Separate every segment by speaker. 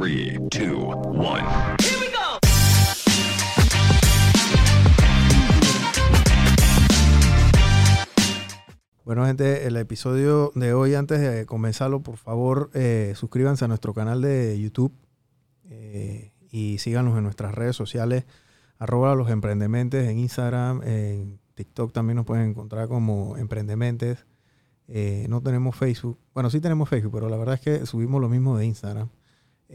Speaker 1: 3, 2, 1.
Speaker 2: Bueno, gente, el episodio de hoy, antes de comenzarlo, por favor, eh, suscríbanse a nuestro canal de YouTube eh, y síganos en nuestras redes sociales, arroba los emprendementes en Instagram, en TikTok también nos pueden encontrar como emprendementes. Eh, no tenemos Facebook, bueno, sí tenemos Facebook, pero la verdad es que subimos lo mismo de Instagram.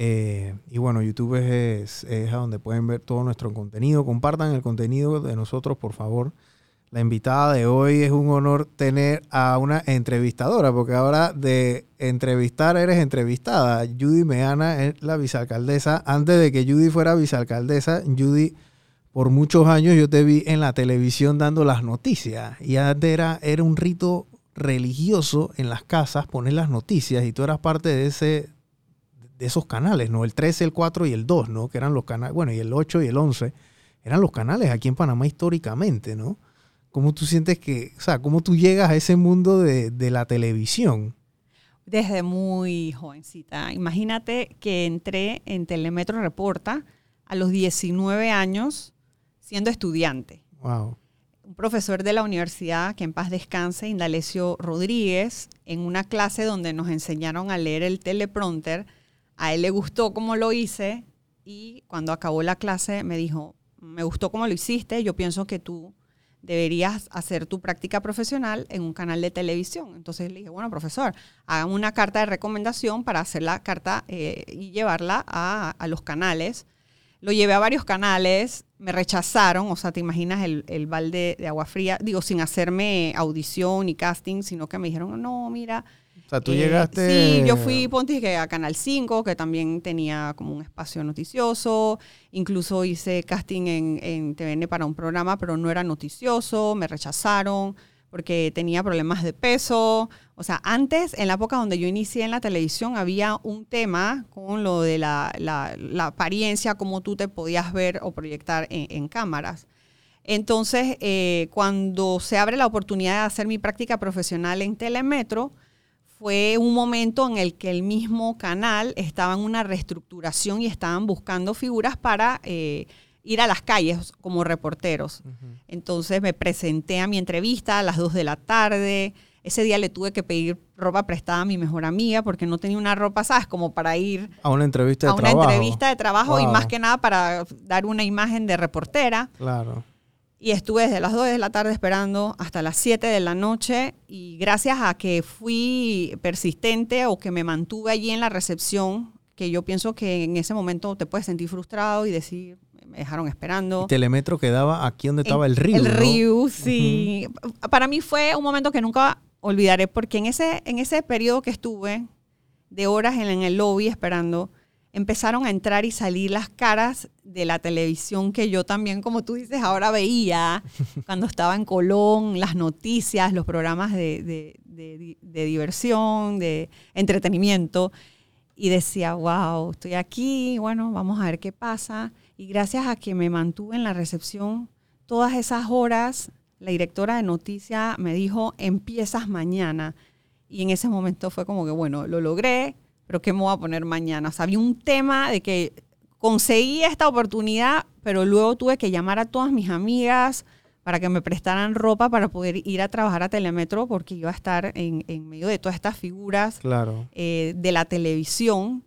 Speaker 2: Eh, y bueno, YouTube es, a donde pueden ver todo nuestro contenido. Compartan el contenido de nosotros, por favor. La invitada de hoy es un honor tener a una entrevistadora, porque ahora de entrevistar eres entrevistada. Judy Meana es la vicealcaldesa. Antes de que Judy fuera vicealcaldesa, Judy, por muchos años yo te vi en la televisión dando las noticias. Y antes era, era un rito religioso en las casas poner las noticias y tú eras parte de ese de esos canales, ¿no? El 13, el 4 y el 2, ¿no? Que eran los canales, bueno, y el 8 y el 11, eran los canales aquí en Panamá históricamente, ¿no? ¿Cómo tú sientes que, o sea, cómo tú llegas a ese mundo de, de la televisión?
Speaker 3: Desde muy jovencita. Imagínate que entré en Telemetro Reporta a los 19 años siendo estudiante.
Speaker 2: Wow.
Speaker 3: Un profesor de la universidad, que en paz descanse, Indalecio Rodríguez, en una clase donde nos enseñaron a leer el teleprompter, a él le gustó cómo lo hice y cuando acabó la clase me dijo, me gustó cómo lo hiciste, yo pienso que tú deberías hacer tu práctica profesional en un canal de televisión. Entonces le dije, bueno, profesor, hagan una carta de recomendación para hacer la carta eh, y llevarla a, a, los canales. Lo llevé a varios canales, me rechazaron, o sea, te imaginas el, el balde de agua fría, digo, sin hacerme audición ni casting, sino que me dijeron, no, mira,
Speaker 2: o sea, tú
Speaker 3: eh,
Speaker 2: llegaste...
Speaker 3: Sí, yo fui, ponte que a Canal 5, que también tenía como un espacio noticioso. Incluso hice casting en, en TVN para un programa, pero no era noticioso. Me rechazaron porque tenía problemas de peso. O sea, antes, en la época donde yo inicié en la televisión, había un tema con lo de la, la, la apariencia, cómo tú te podías ver o proyectar en, en cámaras. Entonces, eh, cuando se abre la oportunidad de hacer mi práctica profesional en Telemetro, fue un momento en el que el mismo canal estaba en una reestructuración y estaban buscando figuras para eh, ir a las calles como reporteros. Uh -huh. Entonces me presenté a mi entrevista a las 2 de la tarde. Ese día le tuve que pedir ropa prestada a mi mejor amiga porque no tenía una ropa, ¿sabes? Como para ir
Speaker 2: a una entrevista de
Speaker 3: a
Speaker 2: trabajo.
Speaker 3: una entrevista de trabajo
Speaker 2: Wow.
Speaker 3: y más que nada para dar una imagen de reportera.
Speaker 2: Claro.
Speaker 3: Y estuve desde las 2 de la tarde esperando hasta las 7 de la noche y gracias a que fui persistente o que me mantuve allí en la recepción, que yo pienso que en ese momento te puedes sentir frustrado y decir, me dejaron esperando.
Speaker 2: Telemetro quedaba aquí donde estaba el río.
Speaker 3: El
Speaker 2: ¿no?
Speaker 3: río, sí. Para mí fue un momento que nunca olvidaré porque en ese, en ese periodo que estuve de horas en, en el lobby esperando, empezaron a entrar y salir las caras de la televisión que yo también, como tú dices, ahora veía cuando estaba en Colón, las noticias, los programas de, de, de, de diversión, de entretenimiento. Y decía, wow, estoy aquí, bueno, vamos a ver qué pasa. Y gracias a que me mantuve en la recepción todas esas horas, la directora de noticias me dijo, empiezas mañana. Y en ese momento fue como que, bueno, lo logré, pero ¿qué me voy a poner mañana? O sea, había un tema de que conseguí esta oportunidad, pero luego tuve que llamar a todas mis amigas para que me prestaran ropa para poder ir a trabajar a Telemetro porque iba a estar en, en medio de todas estas figuras
Speaker 2: Claro.
Speaker 3: eh, de la televisión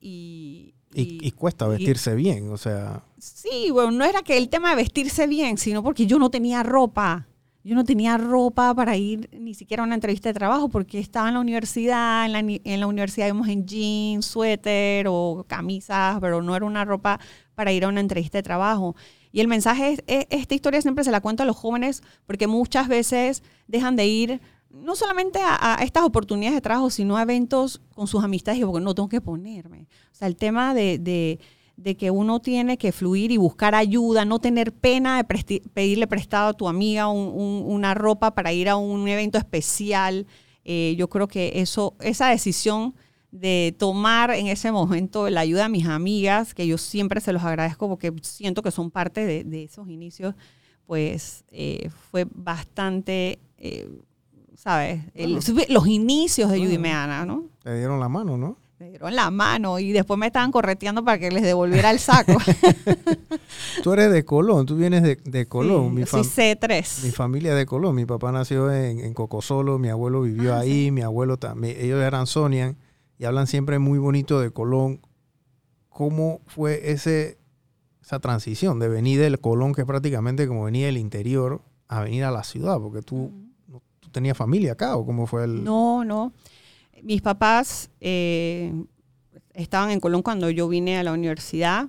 Speaker 3: y...
Speaker 2: Y, y cuesta vestirse bien, o sea.
Speaker 3: Sí, bueno, no era que el tema de vestirse bien, sino porque yo no tenía ropa. Yo no tenía ropa para ir ni siquiera a una entrevista de trabajo porque estaba en la universidad, en la, en la universidad íbamos en jeans, suéter o camisas, pero no era una ropa para ir a una entrevista de trabajo. Y el mensaje es, es, esta historia siempre se la cuento a los jóvenes porque muchas veces dejan de ir no solamente a, a, estas oportunidades de trabajo, sino a eventos con sus amistades y porque no tengo que ponerme. O sea, el tema de, de, de que uno tiene que fluir y buscar ayuda, no tener pena de presti pedirle prestado a tu amiga un, un, una ropa para ir a un evento especial. Eh, yo creo que eso, esa decisión de tomar en ese momento la ayuda de mis amigas, que yo siempre se los agradezco porque siento que son parte de, de esos inicios, pues eh, fue bastante... Eh, ¿sabes? El, los inicios de Judy Meana, ¿no?
Speaker 2: Te dieron la mano, ¿no?
Speaker 3: Me dieron la mano y después me estaban correteando para que les devolviera el saco.
Speaker 2: Tú eres de Colón, tú vienes de, de Colón.
Speaker 3: Sí,
Speaker 2: mi,
Speaker 3: yo soy
Speaker 2: fam-
Speaker 3: C3.
Speaker 2: mi familia de Colón. Mi papá nació en, en Cocosolo, mi abuelo vivió
Speaker 3: Ah,
Speaker 2: ahí, mi abuelo también. Ellos eran Sonian y hablan siempre muy bonito de Colón. ¿Cómo fue ese, esa transición de venir del Colón, que es prácticamente como venir del interior, a venir a la ciudad? Porque tú tenías familia acá o cómo fue el...
Speaker 3: No, no. Mis papás eh, estaban en Colón cuando yo vine a la universidad.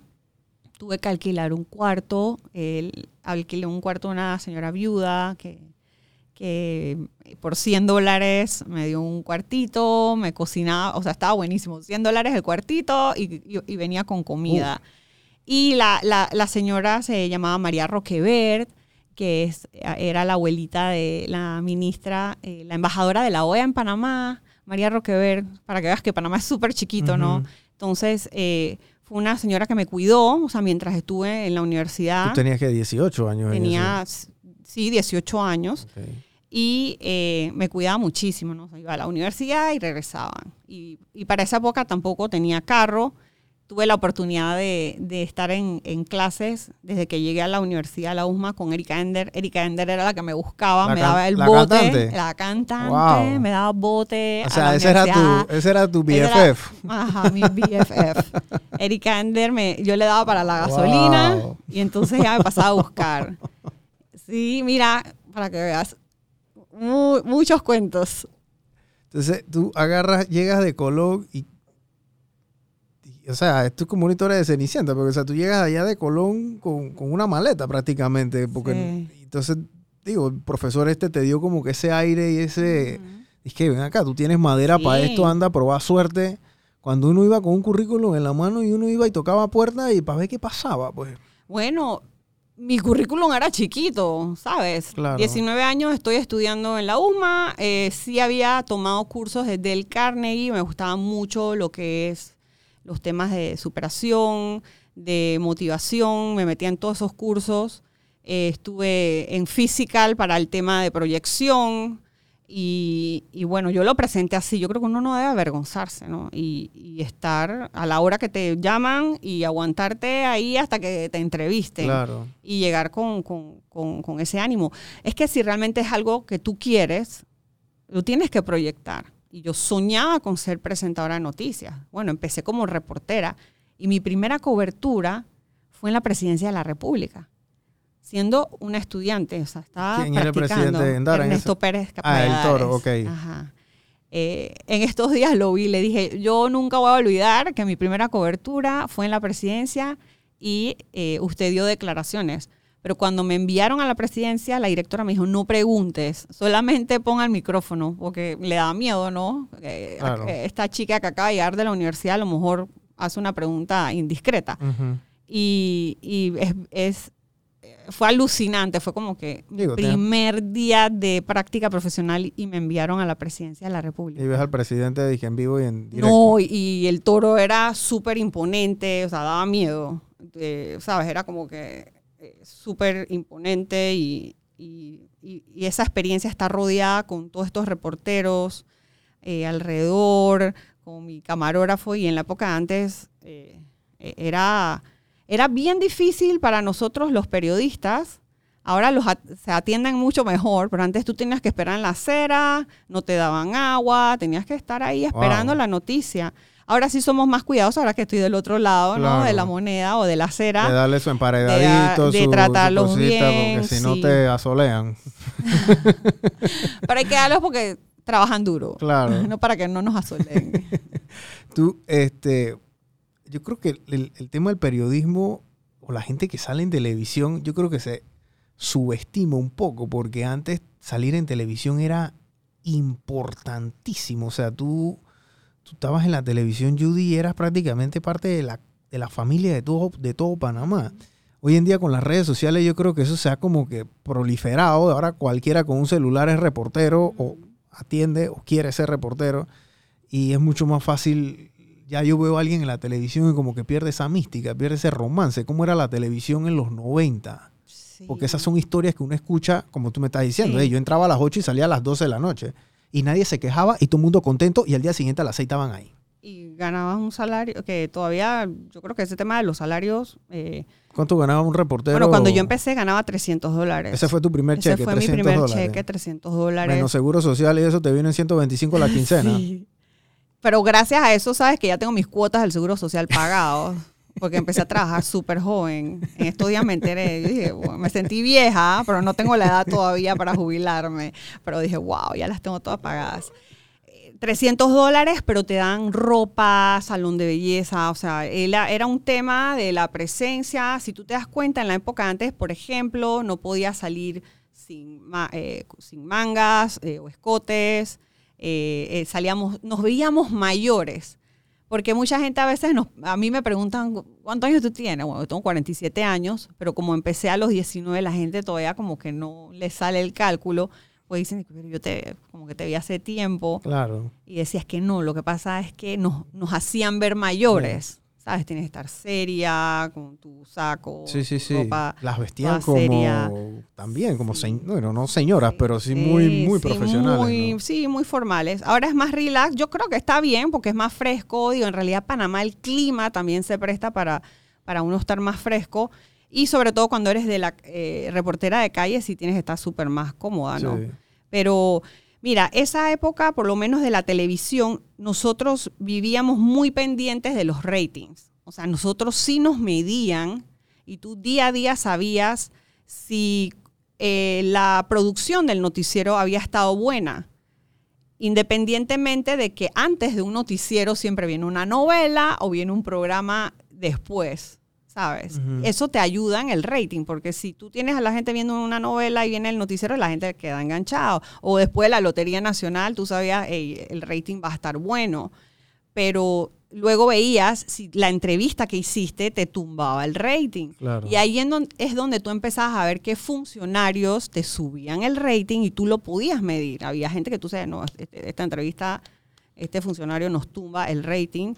Speaker 3: Tuve que alquilar un cuarto. Alquilé un cuarto a una señora viuda que, que por 100 dólares me dio un cuartito, me cocinaba, o sea, estaba buenísimo. 100 dólares el cuartito y, y- y venía con comida. Y la, la- la señora se llamaba María Roquevert, que es, era la abuelita de la ministra, eh, la embajadora de la OEA en Panamá, María Roquevert, para que veas que Panamá es súper chiquito, ¿no? Entonces, eh, fue una señora que me cuidó, o sea, mientras estuve en la universidad.
Speaker 2: Tú tenías que 18 años. en
Speaker 3: tenía, sí, 18 años y eh, me cuidaba muchísimo, ¿no? O sea, iba a la universidad y regresaban. Y, y para esa época tampoco tenía carro. Tuve la oportunidad de, de estar en, en clases desde que llegué a la universidad, a la USMA, con Erika Ender. Erika Ender era la que me buscaba,
Speaker 2: La
Speaker 3: me daba el
Speaker 2: la
Speaker 3: bote.
Speaker 2: cantante.
Speaker 3: La cantante,
Speaker 2: Wow.
Speaker 3: me daba bote.
Speaker 2: O
Speaker 3: a
Speaker 2: sea,
Speaker 3: la
Speaker 2: ese era, tu, ese era tu
Speaker 3: era-
Speaker 2: BFF.
Speaker 3: Ajá, mi BFF. Erika Ender, me, yo le daba para la gasolina
Speaker 2: Wow.
Speaker 3: y entonces ella me pasaba a buscar. Sí, mira, para que veas, mu- muchos cuentos.
Speaker 2: Entonces tú agarras, llegas de Colón y, o sea, esto es como una historia de Cenicienta, porque o sea, tú llegas allá de Colón con, con una maleta prácticamente, porque
Speaker 3: Sí.
Speaker 2: entonces, digo, el profesor este te dio como que ese aire y ese, es que ven acá, tú tienes madera para esto, anda, probar suerte. Cuando uno iba con un currículum en la mano y uno iba y tocaba puertas y para ver qué pasaba, pues.
Speaker 3: Bueno, mi currículum era chiquito, ¿sabes?
Speaker 2: Claro.
Speaker 3: 19 años estoy estudiando en la UMA, eh, sí había tomado cursos desde el Carnegie, me gustaba mucho lo que es los temas de superación, de motivación, me metía en todos esos cursos, Eh, estuve en Physical para el tema de proyección y, y bueno, yo lo presenté así, yo creo que uno no debe avergonzarse, ¿no? Y, y estar a la hora que te llaman y aguantarte ahí hasta que te entrevisten
Speaker 2: Claro.
Speaker 3: y llegar con, con- con- con ese ánimo. Es que si realmente es algo que tú quieres, lo tienes que proyectar. Y yo soñaba con ser presentadora de noticias. Bueno, empecé como reportera y mi primera cobertura fue en la presidencia de la República, siendo una estudiante. O sea, estaba
Speaker 2: ¿Quién era el presidente de Endara en
Speaker 3: Ernesto Pérez
Speaker 2: Ah, el Toro, ok.
Speaker 3: Ajá. Eh, en estos días lo vi, le dije, yo nunca voy a olvidar que mi primera cobertura fue en la presidencia y eh, usted dio declaraciones. Pero cuando me enviaron a la presidencia, la directora me dijo, no preguntes, solamente ponga el micrófono, porque le da miedo, ¿no? Eh,
Speaker 2: Claro.
Speaker 3: eh, Esta chica que acaba de llegar de la universidad a lo mejor hace una pregunta indiscreta. Y, y es, es- fue alucinante, fue como que
Speaker 2: Digo, te-
Speaker 3: primer día de práctica profesional y me enviaron a la presidencia de la República.
Speaker 2: Y ves al presidente, dije, en vivo y en directo.
Speaker 3: No, y, y el toro era súper imponente, o sea, daba miedo, eh, ¿sabes? Era como que eh, súper imponente y, y- esa experiencia está rodeada con todos estos reporteros eh, alrededor, con mi camarógrafo y en la época antes eh, eh, era, era bien difícil para nosotros los periodistas. Ahora los at- se atienden mucho mejor, pero antes tú tenías que esperar en la acera, no te daban agua, tenías que estar ahí esperando
Speaker 2: Wow.
Speaker 3: la noticia. Ahora sí somos más cuidadosos, ahora que estoy del otro lado, ¿no? De la moneda o de la acera.
Speaker 2: De darle su emparedadito,
Speaker 3: de
Speaker 2: su- su
Speaker 3: tratarlos
Speaker 2: cosita,
Speaker 3: bien,
Speaker 2: porque si no te asolean.
Speaker 3: Pero hay que darlos porque trabajan duro.
Speaker 2: Claro.
Speaker 3: No para que no nos asolen.
Speaker 2: Tú, este, yo creo que el, el tema del periodismo o la gente que sale en televisión, yo creo que se subestima un poco, porque antes salir en televisión era importantísimo. O sea, tú, tú estabas en la televisión, Judy, y eras prácticamente parte de la, de la familia de todo, de todo Panamá. Hoy en día con las redes sociales yo creo que eso se ha como que proliferado. Ahora cualquiera con un celular es reportero o atiende o quiere ser reportero y es mucho más fácil. Ya yo veo a alguien en la televisión y como que pierde esa mística, pierde ese romance. ¿Cómo era la televisión en los 90? Porque esas son historias que uno escucha, como tú me estás diciendo.
Speaker 3: Sí.
Speaker 2: "Ey, yo entraba a las 8 y salía a las 12 de la noche. Y nadie se quejaba y todo el mundo contento y al día siguiente a las 6 estaban ahí.
Speaker 3: y ganabas un salario que todavía, yo creo que ese tema de los salarios... eh,
Speaker 2: ¿Cuánto ganaba un reportero?
Speaker 3: bueno, cuando yo empecé ganaba 300 dólares.
Speaker 2: Ese fue tu primer
Speaker 3: Ese
Speaker 2: cheque,
Speaker 3: fue mi
Speaker 2: 300
Speaker 3: primer
Speaker 2: dólares.
Speaker 3: cheque, 300 dólares.
Speaker 2: Menos seguro social y eso te vienen 125 la quincena.
Speaker 3: Sí. Pero gracias a eso, sabes que ya tengo mis cuotas del Seguro Social pagados. Porque empecé a trabajar súper joven. En estos días me enteré. dije, me sentí vieja, pero no tengo la edad todavía para jubilarme. Pero dije, wow, ya las tengo todas pagadas. Eh, 300 dólares, pero te dan ropa, salón de belleza. O sea, era, un tema de la presencia. Si tú te das cuenta, en la época antes, por ejemplo, no podías salir sin, eh, sin mangas eh, o escotes. Eh, eh, salíamos, nos veíamos mayores. Porque mucha gente a veces nos, a mí me preguntan, ¿cuántos años tú tienes? Bueno, yo tengo 47 años, pero como empecé a los 19, la gente todavía como que no le sale el cálculo. Pues dicen, pero yo te, como que te vi hace tiempo.
Speaker 2: Claro.
Speaker 3: Y decías que no, lo que pasa es que nos, nos hacían ver mayores. ¿Sabes? Tienes que estar seria, con tu saco,
Speaker 2: Sí, sí, sí.
Speaker 3: ropa
Speaker 2: Las vestían
Speaker 3: seria.
Speaker 2: como también como señ- bueno, no señoras, pero sí muy muy profesionales.
Speaker 3: muy-
Speaker 2: ¿no?
Speaker 3: Sí, muy formales. Ahora es más relax. Yo creo que está bien porque es más fresco. Digo, en realidad Panamá el clima también se presta para, para uno estar más fresco. Y sobre todo cuando eres de la eh, reportera de calle, sí tienes que estar súper más cómoda, ¿no?
Speaker 2: Sí.
Speaker 3: Pero mira, esa época, por lo menos de la televisión, nosotros vivíamos muy pendientes de los ratings. O sea, nosotros sí nos medían y tú día a día sabías si eh, la producción del noticiero había estado buena. Independientemente de que antes de un noticiero siempre viene una novela o viene un programa después, ¿sabes? Eso te ayuda en el rating, porque si tú tienes a la gente viendo una novela y viene el noticiero, la gente queda enganchado. O después de la Lotería Nacional, tú sabías, "Ey, el rating va a estar bueno. Pero luego veías si la entrevista que hiciste te tumbaba el rating.
Speaker 2: Claro.
Speaker 3: Y ahí en don- es donde tú empezabas a ver qué funcionarios te subían el rating y tú lo podías medir. Había gente que tú sabes, no, este- esta entrevista, este funcionario nos tumba el rating.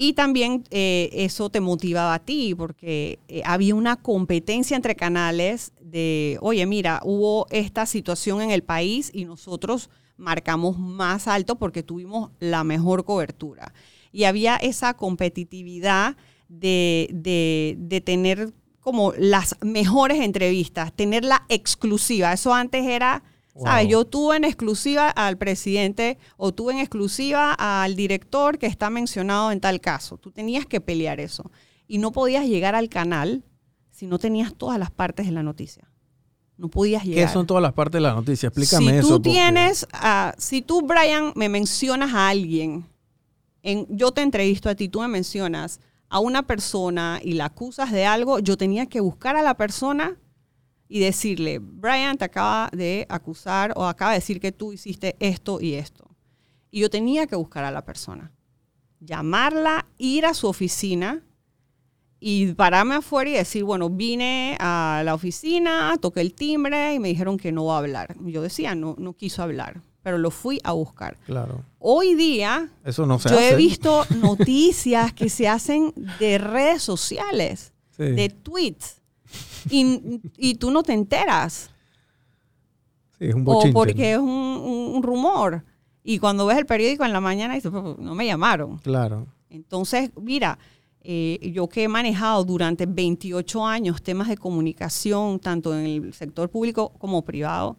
Speaker 3: Y también eh, eso te motivaba a ti porque eh, había una competencia entre canales de, oye, mira, hubo esta situación en el país y nosotros marcamos más alto porque tuvimos la mejor cobertura. Y había esa competitividad de, de- tener como las mejores entrevistas, tener la exclusiva. Eso antes era, ¿sabes?
Speaker 2: Wow.
Speaker 3: Yo tuve en exclusiva al presidente o tuve en exclusiva al director que está mencionado en tal caso. Tú tenías que pelear eso. Y no podías llegar al canal si no tenías todas las partes de la noticia. No podías
Speaker 2: ¿Qué
Speaker 3: llegar.
Speaker 2: son todas las partes de la noticia? Explícame
Speaker 3: si
Speaker 2: eso.
Speaker 3: tú
Speaker 2: porque-
Speaker 3: tienes, ah, si tú, Brian, me mencionas a alguien, en, yo te entrevisto a ti, tú me mencionas a una persona y la acusas de algo, yo tenía que buscar a la persona y decirle, Brian te acaba de acusar o acaba de decir que tú hiciste esto y esto. Y yo tenía que buscar a la persona, llamarla, ir a su oficina y pararme afuera y decir, bueno, vine a la oficina, toqué el timbre y me dijeron que no va a hablar. Yo decía, no, no quiso hablar, pero lo fui a buscar.
Speaker 2: Claro.
Speaker 3: Hoy día,
Speaker 2: Eso no se
Speaker 3: yo
Speaker 2: hace.
Speaker 3: he visto noticias que se hacen de redes sociales,
Speaker 2: Sí.
Speaker 3: de tweets, y, y tú no te enteras,
Speaker 2: Sí, es un
Speaker 3: o porque es un, un- un rumor. Y cuando ves el periódico en la mañana, dices, "Pues, no me llamaron.
Speaker 2: Claro.
Speaker 3: Entonces, mira, eh, yo que he manejado durante 28 años temas de comunicación, tanto en el sector público como privado,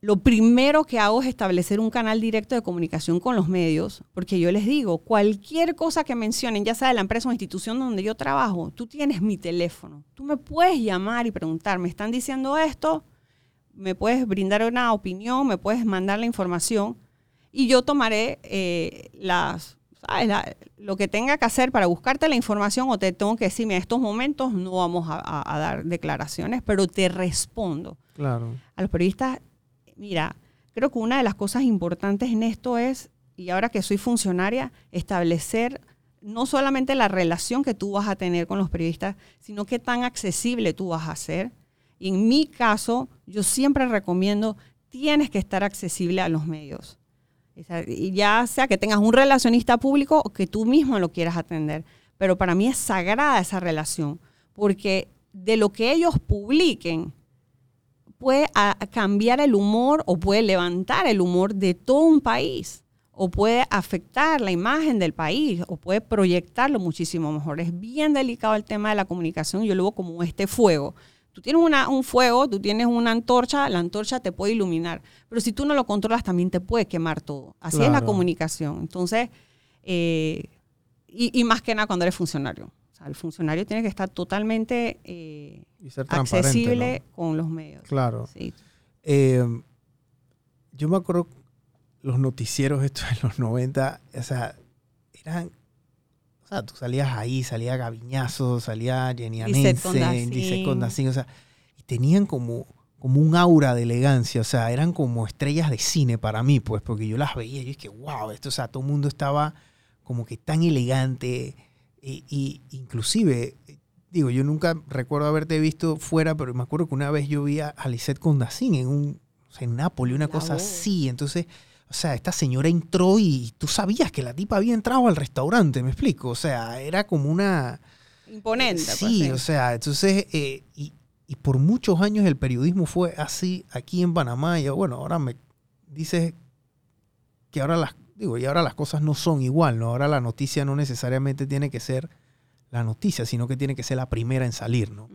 Speaker 3: lo primero que hago es establecer un canal directo de comunicación con los medios, porque yo les digo, cualquier cosa que mencionen, ya sea de la empresa o institución donde yo trabajo, tú tienes mi teléfono. Tú me puedes llamar y preguntar, ¿me están diciendo esto? ¿Me puedes brindar una opinión? ¿Me puedes mandar la información? Y yo tomaré eh, las, ¿sabes? La- lo que tenga que hacer para buscarte la información o te tengo que decirme, en estos momentos no vamos a, a- a dar declaraciones, pero te respondo
Speaker 2: Claro.
Speaker 3: a los periodistas, mira, creo que una de las cosas importantes en esto es, y ahora que soy funcionaria, establecer no solamente la relación que tú vas a tener con los periodistas, sino qué tan accesible tú vas a ser. Y en mi caso, yo siempre recomiendo, tienes que estar accesible a los medios. Ya sea que tengas un relacionista público o que tú mismo lo quieras atender. Pero para mí es sagrada esa relación, porque de lo que ellos publiquen, puede cambiar el humor o puede levantar el humor de todo un país o puede afectar la imagen del país o puede proyectarlo muchísimo mejor. Es bien delicado el tema de la comunicación. Yo lo veo como este fuego. Tú tienes una, un fuego, tú tienes una antorcha, la antorcha te puede iluminar, pero si tú no lo controlas también te puede quemar todo. Así es la comunicación. Entonces, eh, y, y más que nada cuando eres funcionario. Sea, el funcionario tiene que estar totalmente eh,
Speaker 2: Y ser transparente.
Speaker 3: accesible
Speaker 2: ¿no?
Speaker 3: con los medios.
Speaker 2: Claro.
Speaker 3: Sí.
Speaker 2: Eh, yo me acuerdo los noticieros estos en los 90, o sea, eran, o sea, tú salías ahí, salía Gaviñazo, salía Jenny
Speaker 3: Lisette
Speaker 2: Anense,
Speaker 3: Condacín.
Speaker 2: O sea, y tenían como, como un aura de elegancia, o sea, eran como estrellas de cine para mí, pues, porque yo las veía y yo dije, wow, esto, o sea, todo el mundo estaba como que tan elegante, y, y inclusive, digo, yo nunca recuerdo haberte visto fuera, pero me acuerdo que una vez yo vi a, Lisette Condacín en un, en Nápoles, una
Speaker 3: La
Speaker 2: cosa
Speaker 3: voz.
Speaker 2: así, entonces... O sea, esta señora entró y tú sabías que la tipa había entrado al restaurante, me explico. O sea, era como una...
Speaker 3: Imponente. pues,
Speaker 2: Sí,
Speaker 3: sí.
Speaker 2: o sea, entonces, eh, y, y por muchos años el periodismo fue así aquí en Panamá. Y bueno, ahora me dices que ahora las, digo, y ahora las cosas no son igual, ¿no? Ahora la noticia no necesariamente tiene que ser la noticia, sino que tiene que ser la primera en salir, ¿no?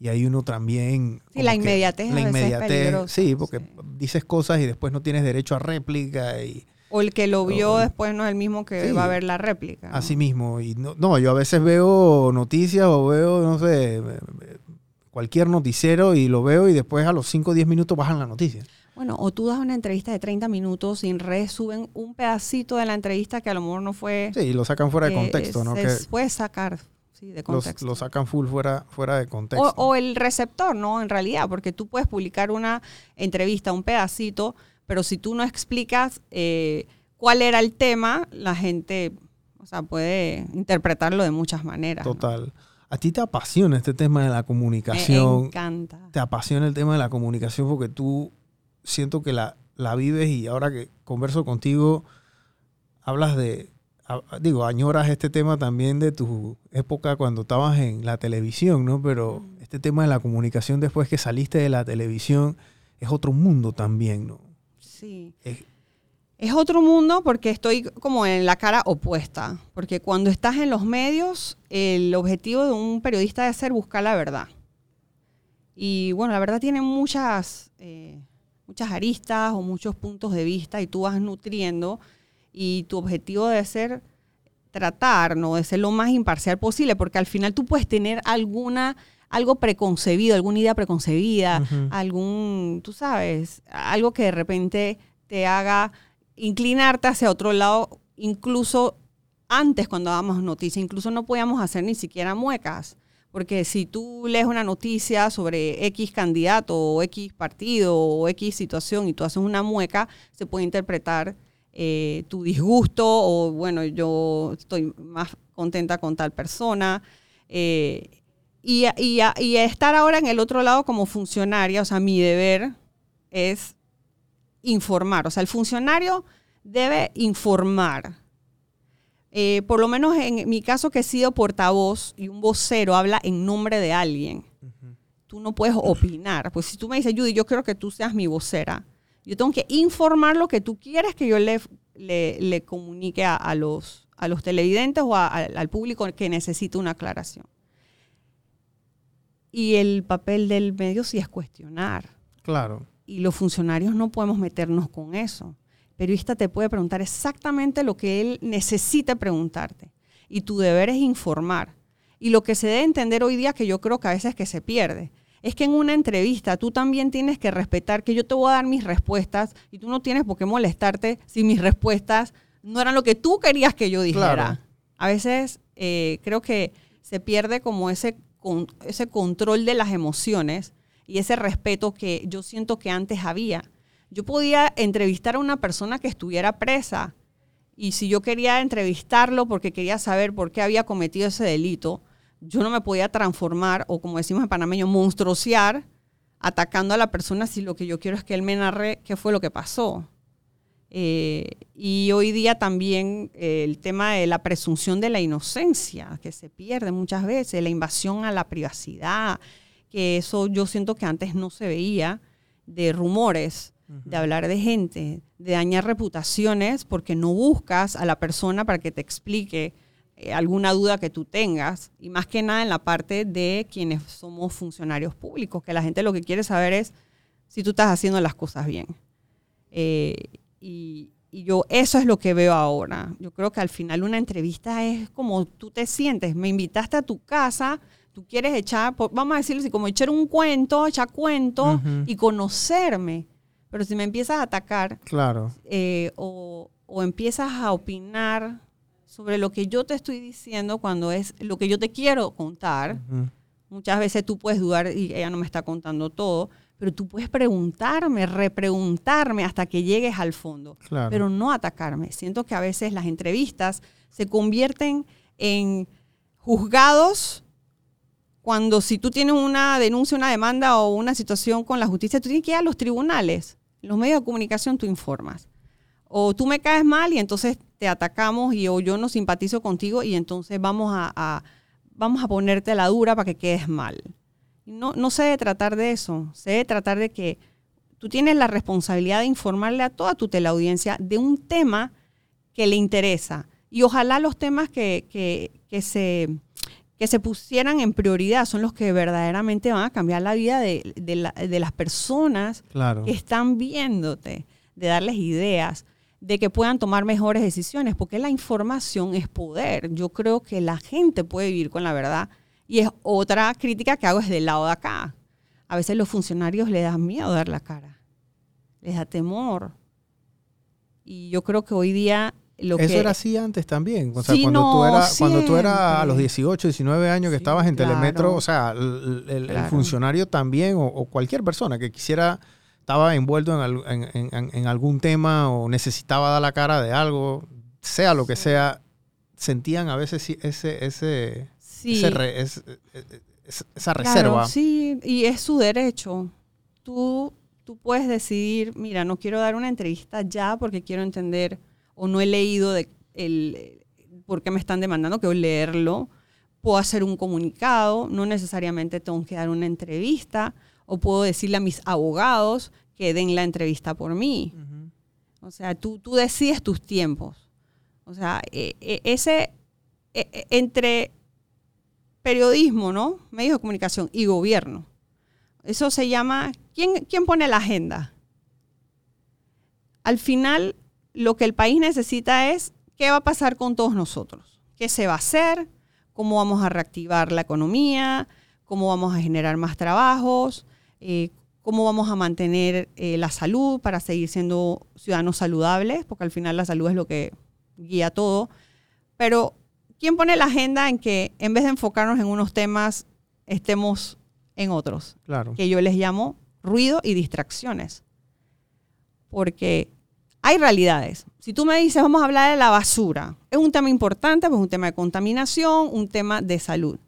Speaker 2: Y ahí uno también...
Speaker 3: Sí, la
Speaker 2: que-
Speaker 3: inmediatez
Speaker 2: La
Speaker 3: es
Speaker 2: inmediatez, sí, porque
Speaker 3: sí.
Speaker 2: dices cosas y después no tienes derecho a réplica y...
Speaker 3: O el que lo vio
Speaker 2: O-
Speaker 3: después no es el mismo que
Speaker 2: Sí.
Speaker 3: va a ver la réplica. ¿no?
Speaker 2: Así mismo. Y no, no, yo a veces veo noticias o veo, no sé, cualquier noticiero y lo veo y después a los 5 o 10 minutos bajan la noticia.
Speaker 3: Bueno, o tú das una entrevista de 30 minutos y en redes suben un pedacito de la entrevista que a lo mejor no fue...
Speaker 2: Sí, y lo sacan fuera de
Speaker 3: eh,
Speaker 2: contexto, ¿no?
Speaker 3: se
Speaker 2: Que
Speaker 3: puede sacar, sí, de contexto.
Speaker 2: lo sacan full fuera, fuera de contexto.
Speaker 3: O, o el receptor, ¿no? En realidad, porque tú puedes publicar una entrevista, un pedacito, pero si tú no explicas eh, cuál era el tema, la gente, o sea, puede interpretarlo de muchas maneras. ¿no?
Speaker 2: ¿A ti te apasiona este tema de la
Speaker 3: Me
Speaker 2: comunicación?
Speaker 3: encanta.
Speaker 2: ¿Te apasiona el tema de la comunicación? Porque tú siento que la, la vives y ahora que converso contigo, hablas de, digo, añoras este tema también de tu época cuando estabas en la televisión, ¿no? Pero este tema de la comunicación después que saliste de la televisión es otro mundo también, ¿no?
Speaker 3: Sí.
Speaker 2: Es-
Speaker 3: Es otro mundo porque estoy como en la cara opuesta. Porque cuando estás en los medios, el objetivo de un periodista debe ser buscar la verdad. Y bueno, la verdad tiene muchas, eh, muchas aristas o muchos puntos de vista y tú vas nutriendo y tu objetivo debe ser tratar, ¿no? De ser lo más imparcial posible, porque al final tú puedes tener alguna, algo preconcebido, alguna idea preconcebida, algún, tú sabes, algo que de repente te haga inclinarte hacia otro lado, incluso antes cuando dábamos noticias, incluso no podíamos hacer ni siquiera muecas. Porque si tú lees una noticia sobre X candidato o X partido o X situación y tú haces una mueca, se puede interpretar eh, tu disgusto o, bueno, yo estoy más contenta con tal persona. eh, y, y, y estar ahora en el otro lado como funcionaria, o sea, mi deber es informar. O sea, el funcionario debe informar. Eh, por lo menos en mi caso que he sido portavoz y un vocero habla en nombre de alguien. Tú no puedes opinar. Pues si tú me dices, Judy, yo quiero que tú seas mi vocera, yo tengo que informar lo que tú quieres que yo le, le, le comunique a, a los, a los televidentes o a- al- al público que necesite una aclaración. Y el papel del medio sí es cuestionar
Speaker 2: Claro.
Speaker 3: Y los funcionarios no podemos meternos con eso. El periodista te puede preguntar exactamente lo que él necesite preguntarte y tu deber es informar. Y lo que se debe entender hoy día, que yo creo que a veces que se pierde, es que en una entrevista tú también tienes que respetar que yo te voy a dar mis respuestas y tú no tienes por qué molestarte si mis respuestas no eran lo que tú querías que yo dijera.
Speaker 2: Claro.
Speaker 3: A veces eh, creo que se pierde como ese, con- ese control de las emociones y ese respeto que yo siento que antes había. Yo podía entrevistar a una persona que estuviera presa y si yo quería entrevistarlo porque quería saber por qué había cometido ese delito, yo no me podía transformar o como decimos en panameño, monstruosear atacando a la persona si lo que yo quiero es que él me narre qué fue lo que pasó. Eh, y hoy día también eh, el tema de la presunción de la inocencia, que se pierde muchas veces, la invasión a la privacidad, que eso yo siento que antes no se veía, de rumores. de hablar de gente, de dañar reputaciones, porque no buscas a la persona para que te explique eh, alguna duda que tú tengas, y más que nada en la parte de quienes somos funcionarios públicos, que la gente lo que quiere saber es si tú estás haciendo las cosas bien. Eh, y, y yo eso es lo que veo ahora. Yo creo que al final una entrevista es como tú te sientes. Me invitaste a tu casa, tú quieres echar, vamos a decirlo así, como echar un cuento, echar cuento y conocerme. Pero si me empiezas a atacar
Speaker 2: Claro.
Speaker 3: eh, o, o empiezas a opinar sobre lo que yo te estoy diciendo cuando es lo que yo te quiero contar, muchas veces tú puedes dudar y ella no me está contando todo, pero tú puedes preguntarme, repreguntarme hasta que llegues al fondo,
Speaker 2: Claro.
Speaker 3: pero no atacarme. Siento que a veces las entrevistas se convierten en juzgados cuando si tú tienes una denuncia, una demanda o una situación con la justicia, tú tienes que ir a los tribunales. Los medios de comunicación tú informas. O tú me caes mal y entonces te atacamos y o yo no simpatizo contigo y entonces vamos a, a- vamos a ponerte la dura para que quedes mal. No, no se debe tratar de eso. Se debe tratar de que tú tienes la responsabilidad de informarle a toda tu teleaudiencia de un tema que le interesa. Y ojalá los temas que- que se, que se pusieran en prioridad son los que verdaderamente van a cambiar la vida de, de la- de las personas
Speaker 2: Claro.
Speaker 3: que están viéndote, de darles ideas, de que puedan tomar mejores decisiones, porque la información es poder. Yo creo que la gente puede vivir con la verdad. Y es otra crítica que hago es del lado de acá. A veces los funcionarios les da miedo dar la cara, les da temor. Y yo creo que hoy día lo
Speaker 2: Eso
Speaker 3: que...
Speaker 2: era así antes también. O sea,
Speaker 3: Sí,
Speaker 2: cuando, tú
Speaker 3: no,
Speaker 2: eras, cuando tú eras a los 18, 19 años que
Speaker 3: Sí,
Speaker 2: estabas en
Speaker 3: claro.
Speaker 2: Telemetro, o sea, el, el- el
Speaker 3: Claro.
Speaker 2: funcionario también o, o cualquier persona que quisiera, estaba envuelto en, al- en- en- en- en algún tema o necesitaba dar la cara de algo, sea lo que sea, sentían a veces ese, ese, ese re- es- es- esa
Speaker 3: Claro,
Speaker 2: reserva.
Speaker 3: sí, y es su derecho. Tú, tú puedes decidir, mira, no quiero dar una entrevista ya porque quiero entender o no he leído de el, por qué me están demandando, quiero leerlo. Puedo hacer un comunicado, no necesariamente tengo que dar una entrevista, o puedo decirle a mis abogados que den la entrevista por mí. O sea, tú, tú decides tus tiempos. O sea, eh, eh, ese, eh, entre periodismo, ¿no? Medios de comunicación y gobierno. Eso se llama, ¿quién, quién pone la agenda? Al final, lo que el país necesita es qué va a pasar con todos nosotros, qué se va a hacer, cómo vamos a reactivar la economía, cómo vamos a generar más trabajos, eh, cómo vamos a mantener eh, la salud para seguir siendo ciudadanos saludables, porque al final la salud es lo que guía todo. Pero, ¿quién pone la agenda en que en vez de enfocarnos en unos temas, estemos en otros?
Speaker 2: Claro.
Speaker 3: que yo les llamo ruido y distracciones. Porque hay realidades. Si tú me dices, vamos a hablar de la basura, es un tema importante, pues es un tema de contaminación, un tema de salud.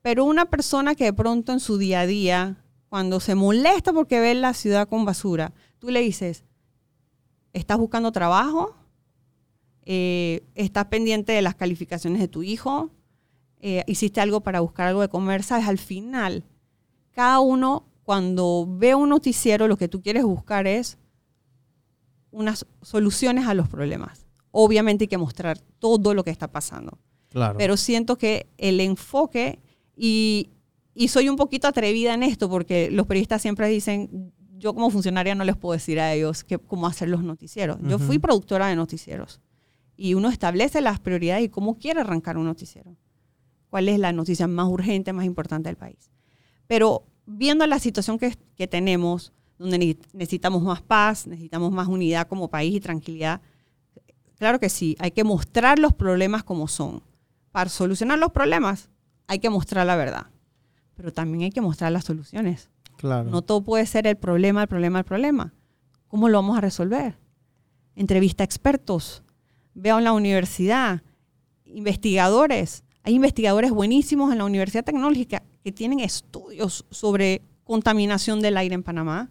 Speaker 3: Pero una persona que de pronto en su día a día, cuando se molesta porque ve la ciudad con basura, tú le dices, ¿estás buscando trabajo? Eh, ¿Estás pendiente de las calificaciones de tu hijo? Eh, ¿Hiciste algo para buscar algo de comer? ¿Sabes? Al final, cada uno, cuando ve un noticiero, lo que tú quieres buscar es unas soluciones a los problemas. Obviamente hay que mostrar todo lo que está pasando.
Speaker 2: Claro.
Speaker 3: Pero siento que el enfoque, y, y soy un poquito atrevida en esto, porque los periodistas siempre dicen, yo como funcionaria no les puedo decir a ellos que, cómo hacer los noticieros. Yo
Speaker 2: Ujú.
Speaker 3: fui productora de noticieros. Y uno establece las prioridades y cómo quiere arrancar un noticiero. ¿Cuál es la noticia más urgente, más importante del país? Pero viendo la situación que, que tenemos, donde ne- necesitamos más paz, necesitamos más unidad como país y tranquilidad, claro que sí, hay que mostrar los problemas como son. Para solucionar los problemas hay que mostrar la verdad, pero también hay que mostrar las soluciones.
Speaker 2: claro.
Speaker 3: No todo puede ser el problema, el problema, el problema. ¿Cómo lo vamos a resolver? Entrevista a expertos. Veo en la universidad investigadores. Hay investigadores buenísimos en la Universidad Tecnológica que tienen estudios sobre contaminación del aire en Panamá.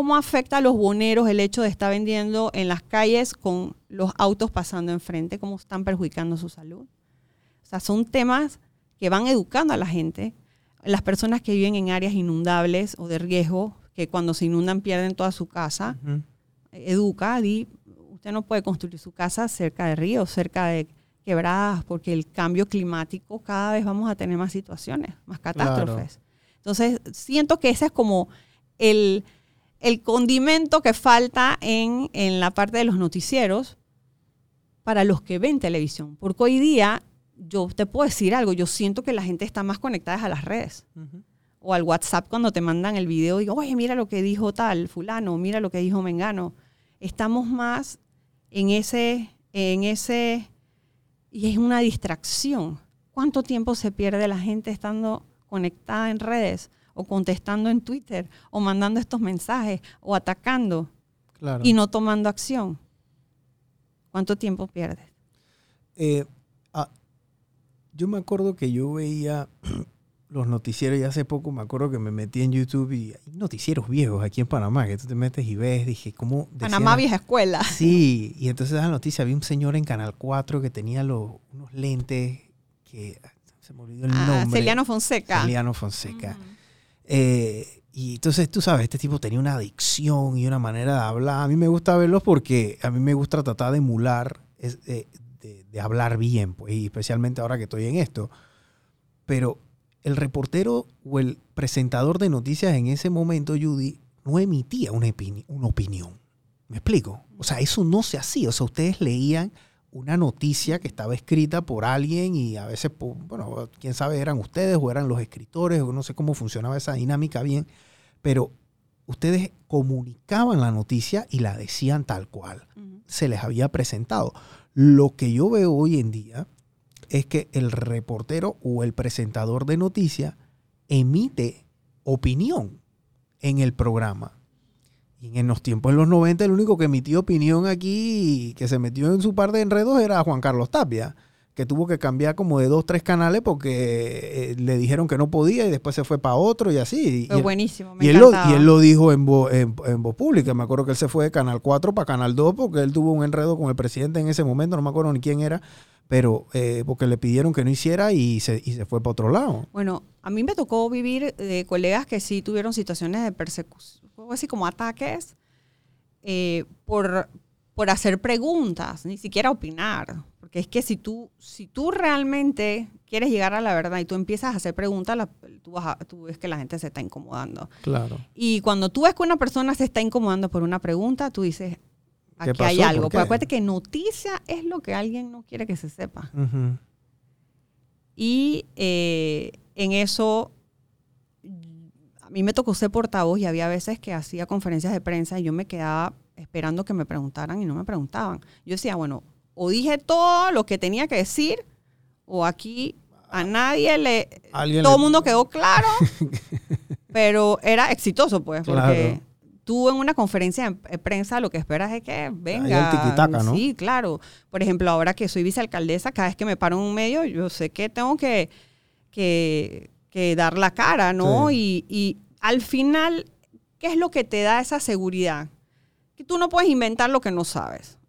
Speaker 3: ¿Cómo afecta a los boneros el hecho de estar vendiendo en las calles con los autos pasando enfrente? ¿Cómo están perjudicando su salud? O sea, son temas que van educando a la gente las personas que viven en áreas inundables o de riesgo, que cuando se inundan pierden toda su casa.
Speaker 2: Ujú.
Speaker 3: Educa, di, usted no puede construir su casa cerca de ríos, cerca de quebradas, porque el cambio climático cada vez vamos a tener más situaciones, más catástrofes. Entonces, siento que ese es como el, el condimento que falta en, en la parte de los noticieros para los que ven televisión. Porque hoy día, yo te puedo decir algo, yo siento que la gente está más conectada a las redes o al WhatsApp cuando te mandan el video y digo, oye, mira lo que dijo tal, fulano, mira lo que dijo Mengano. Estamos más en ese, en ese, y es una distracción. ¿Cuánto tiempo se pierde la gente estando conectada en redes o contestando en Twitter o mandando estos mensajes o atacando
Speaker 2: Claro.
Speaker 3: y no tomando acción? ¿Cuánto tiempo pierdes?
Speaker 2: Eh, ah, yo me acuerdo que yo veía los noticieros y hace poco me acuerdo que me metí en YouTube y hay noticieros viejos aquí en Panamá que tú te metes y ves, dije, ¿cómo? decían
Speaker 3: Panamá vieja escuela.
Speaker 2: Sí, y entonces esa noticia, había un señor en Canal 4 que tenía los, unos lentes que se me olvidó el
Speaker 3: Ah,
Speaker 2: nombre.
Speaker 3: Celiano Fonseca.
Speaker 2: Celiano Fonseca.
Speaker 3: Ujú.
Speaker 2: Eh, y entonces, tú sabes, este tipo tenía una adicción y una manera de hablar. A mí me gusta verlos porque a mí me gusta tratar de emular, es- eh, de, hablar bien, pues, y especialmente ahora que estoy en esto. Pero el reportero o el presentador de noticias en ese momento, Judy, no emitía una, opini- una opinión. ¿Me explico? O sea, eso no se hacía. O sea, ustedes leían una noticia que estaba escrita por alguien y a veces, bueno, quién sabe, eran ustedes o eran los escritores o no sé cómo funcionaba esa dinámica bien, pero ustedes comunicaban la noticia y la decían tal cual se les había presentado. Lo que yo veo hoy en día es que el reportero o el presentador de noticias emite opinión en el programa. Y en los tiempos de los 90, el único que emitió opinión aquí, que se metió en su par de enredos, era Juan Carlos Tapia, que tuvo que cambiar como de dos, tres canales porque eh, le dijeron que no podía y después se fue para otro y así. Y-
Speaker 3: buenísimo. Me
Speaker 2: y él, lo, y él lo dijo en, vo- en, en voz pública. Me acuerdo que él se fue de Canal 4 para Canal 2 porque él tuvo un enredo con el presidente en ese momento. No me acuerdo ni quién era. Pero eh, porque le pidieron que no hiciera y se, y se fue para otro lado.
Speaker 3: Bueno, a mí me tocó vivir de colegas que sí tuvieron situaciones de persecución, así como ataques, eh, por, por hacer preguntas, ni siquiera opinar. Porque es que si tú, si tú realmente quieres llegar a la verdad y tú empiezas a hacer preguntas, la- tú, vas a- tú ves que la gente se está incomodando.
Speaker 2: Claro.
Speaker 3: Y cuando tú ves que una persona se está incomodando por una pregunta, tú dices,
Speaker 2: ¿Qué
Speaker 3: aquí hay algo.
Speaker 2: ¿Por
Speaker 3: Pero
Speaker 2: qué?
Speaker 3: acuérdate que noticia es lo que alguien no quiere que se sepa. Y eh, en eso, a mí me tocó ser portavoz y había veces que hacía conferencias de prensa y yo me quedaba esperando que me preguntaran y no me preguntaban. Yo decía, bueno, o dije todo lo que tenía que decir o aquí a nadie le... Todo el mundo quedó claro, pero era exitoso, pues, porque tú en una conferencia de prensa lo que esperas es que venga.
Speaker 2: el ¿no?
Speaker 3: Sí, claro. Por ejemplo, ahora que soy vicealcaldesa, cada vez que me paro en un medio, yo sé que tengo que, que, que dar la cara, ¿no? Y, y al final, ¿qué es lo que te da esa seguridad? Que tú no puedes inventar lo que no sabes.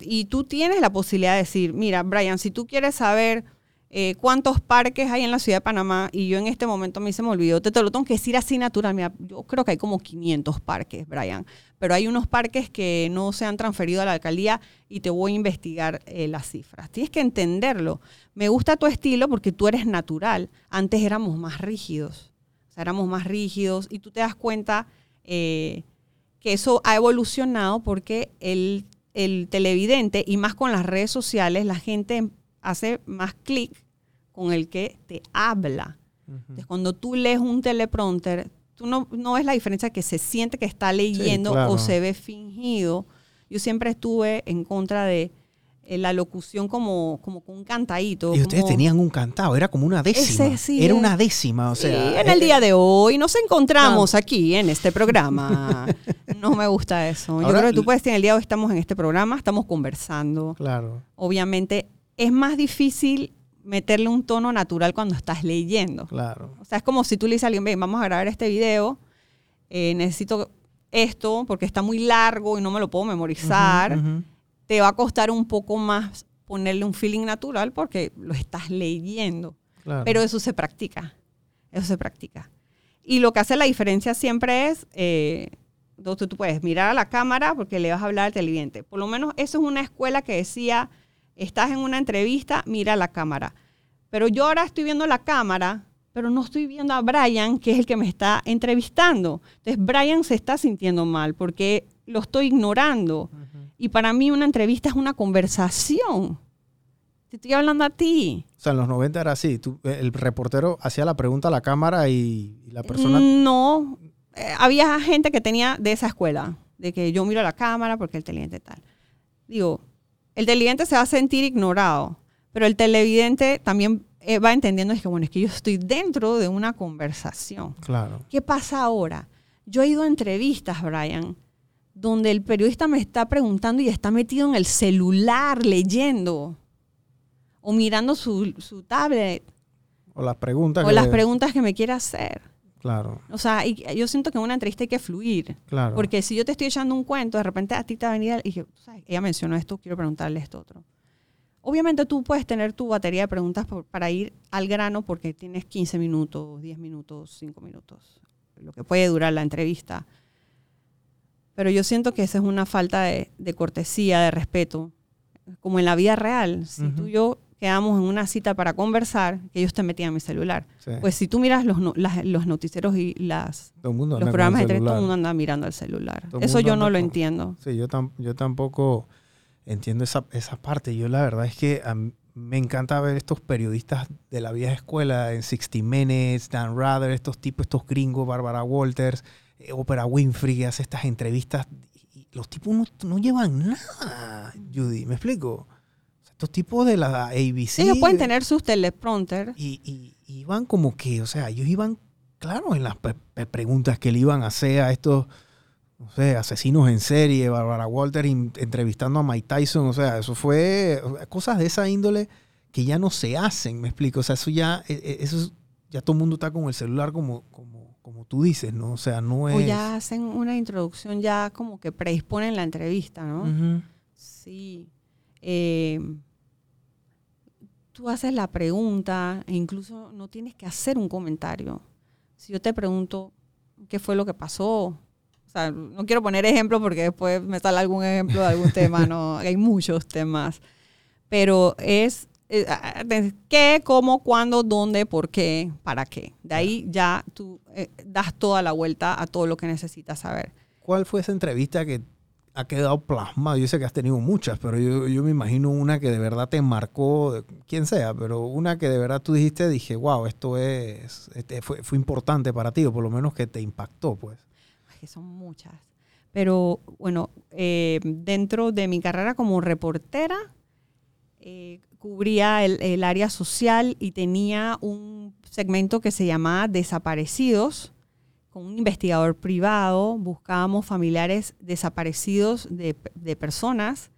Speaker 3: Y tú tienes la posibilidad de decir, mira, Brian, si tú quieres saber eh, cuántos parques hay en la ciudad de Panamá y yo en este momento a mí se me olvidó, te, te lo tengo que decir así natural. Mira, yo creo que hay como 500 parques, Brian, pero hay unos parques que no se han transferido a la alcaldía y te voy a investigar eh, las cifras. Tienes que entenderlo. Me gusta tu estilo porque tú eres natural. Antes éramos más rígidos. O sea, éramos más rígidos y tú te das cuenta eh, que eso ha evolucionado porque el, el televidente y más con las redes sociales, la gente hace más clic con el que te habla. Entonces, cuando tú lees un teleprompter, tú no, no ves la diferencia que se siente que está leyendo
Speaker 2: claro.
Speaker 3: o se ve fingido. Yo siempre estuve en contra de la locución como, como con un cantadito.
Speaker 2: Y ustedes
Speaker 3: como-
Speaker 2: tenían un cantado, era como una décima.
Speaker 3: Ese sí
Speaker 2: era
Speaker 3: es.
Speaker 2: una décima, o
Speaker 3: Sí,
Speaker 2: sea.
Speaker 3: en el
Speaker 2: eh,
Speaker 3: día de hoy nos encontramos aquí en este programa. No me gusta eso. Yo creo que tú puedes decir, en el día de hoy estamos en este programa, estamos conversando.
Speaker 2: Claro.
Speaker 3: Obviamente es más difícil meterle un tono natural cuando estás leyendo.
Speaker 2: Claro.
Speaker 3: O sea, es como si tú le dices a alguien, ven, vamos a grabar este video, eh, necesito esto porque está muy largo y no me lo puedo memorizar. Te va a costar un poco más ponerle un feeling natural porque lo estás leyendo.
Speaker 2: Claro.
Speaker 3: Pero eso se practica. Eso se practica. Y lo que hace la diferencia siempre es, eh, tú, tú puedes mirar a la cámara porque le vas a hablar al televidente. Por lo menos eso es una escuela que decía, estás en una entrevista, mira a la cámara. Pero yo ahora estoy viendo la cámara, pero no estoy viendo a Brian, que es el que me está entrevistando. Entonces Brian se está sintiendo mal porque lo estoy ignorando. Y para mí una entrevista es una conversación. Te estoy hablando a ti.
Speaker 2: O sea, en los 90 era así. Tú- el reportero hacía la pregunta a la cámara y, y la persona...
Speaker 3: No, eh, había gente que tenía de esa escuela, de que yo miro a la cámara porque el televidente tal. Digo, el televidente se va a sentir ignorado, pero el televidente también eh, va entendiendo es que, bueno, es que yo estoy dentro de una conversación.
Speaker 2: Claro.
Speaker 3: ¿Qué pasa ahora? Yo he ido a entrevistas, Brian, donde el periodista me está preguntando y está metido en el celular leyendo o mirando su, su tablet
Speaker 2: O las preguntas.
Speaker 3: o
Speaker 2: que
Speaker 3: las
Speaker 2: le-
Speaker 3: preguntas que me quiere hacer.
Speaker 2: Claro,
Speaker 3: O sea, y yo siento que en una entrevista hay que fluir.
Speaker 2: claro.
Speaker 3: Porque si yo te estoy echando un cuento, de repente a ti te va a venir y dije, "Tú sabes, ella mencionó esto, quiero preguntarle esto otro. Obviamente tú puedes tener tu batería de preguntas por- para ir al grano porque tienes 15 minutos, 10 minutos, 5 minutos, lo que puede durar la entrevista. Pero yo siento que esa es una falta de, de cortesía, de respeto. Como en la vida real, si tú y yo quedamos en una cita para conversar, que ellos te metían mi celular.
Speaker 2: Sí.
Speaker 3: Pues si tú miras los, no- las- los noticieros y las,
Speaker 2: Todo mundo
Speaker 3: los programas de
Speaker 2: el
Speaker 3: tele, todo el mundo anda mirando el celular.
Speaker 2: Todo
Speaker 3: Eso yo no lo entiendo.
Speaker 2: Sí, yo, tam- yo tampoco entiendo esa, esa parte. Yo la verdad es que a mí me encanta ver estos periodistas de la vieja escuela, en 60 Minutes, Dan Rather, estos tipos, estos gringos, Barbara Walters, Oprah Winfrey, que hace estas entrevistas. Y los tipos no, no llevan nada, Judy, ¿me explico? O sea, estos tipos de la ABC...
Speaker 3: Ellos pueden tener sus teleprompters.
Speaker 2: y, y- y iban como que, o sea, ellos iban, claro, en las preguntas que le iban a hacer a estos, no sé, asesinos en serie, Barbara Walter entrevistando a Mike Tyson, o sea, eso fue cosas de esa índole que ya no se hacen, me explico, o sea, eso ya, e- e- eso es- ya todo el mundo está con el celular como, como, como tú dices, ¿no? O sea, no es...
Speaker 3: O ya hacen una introducción, ya como que predisponen la entrevista, ¿no? Sí. Eh, tú haces la pregunta e incluso no tienes que hacer un comentario. Si yo te pregunto qué fue lo que pasó, o sea, no quiero poner ejemplos porque después me sale algún ejemplo de algún tema, no, hay muchos temas, pero es qué, cómo, cuándo, dónde, por qué, para qué. De ahí ya tú eh, das toda la vuelta a todo lo que necesitas saber.
Speaker 2: ¿Cuál fue esa entrevista que ha quedado plasmada? Yo sé que has tenido muchas, pero yo, yo me imagino una que de verdad te marcó, quien sea, pero una que de verdad tú dijiste, dije, wow, esto es, este fue, fue importante para ti, o por lo menos que te impactó, pues.
Speaker 3: Ay, que son muchas. Pero bueno, eh, dentro de mi carrera como reportera, eh, cubría el, área social y tenía un segmento que se llamaba Desaparecidos. Con un investigador privado buscábamos familiares desaparecidos de, de personas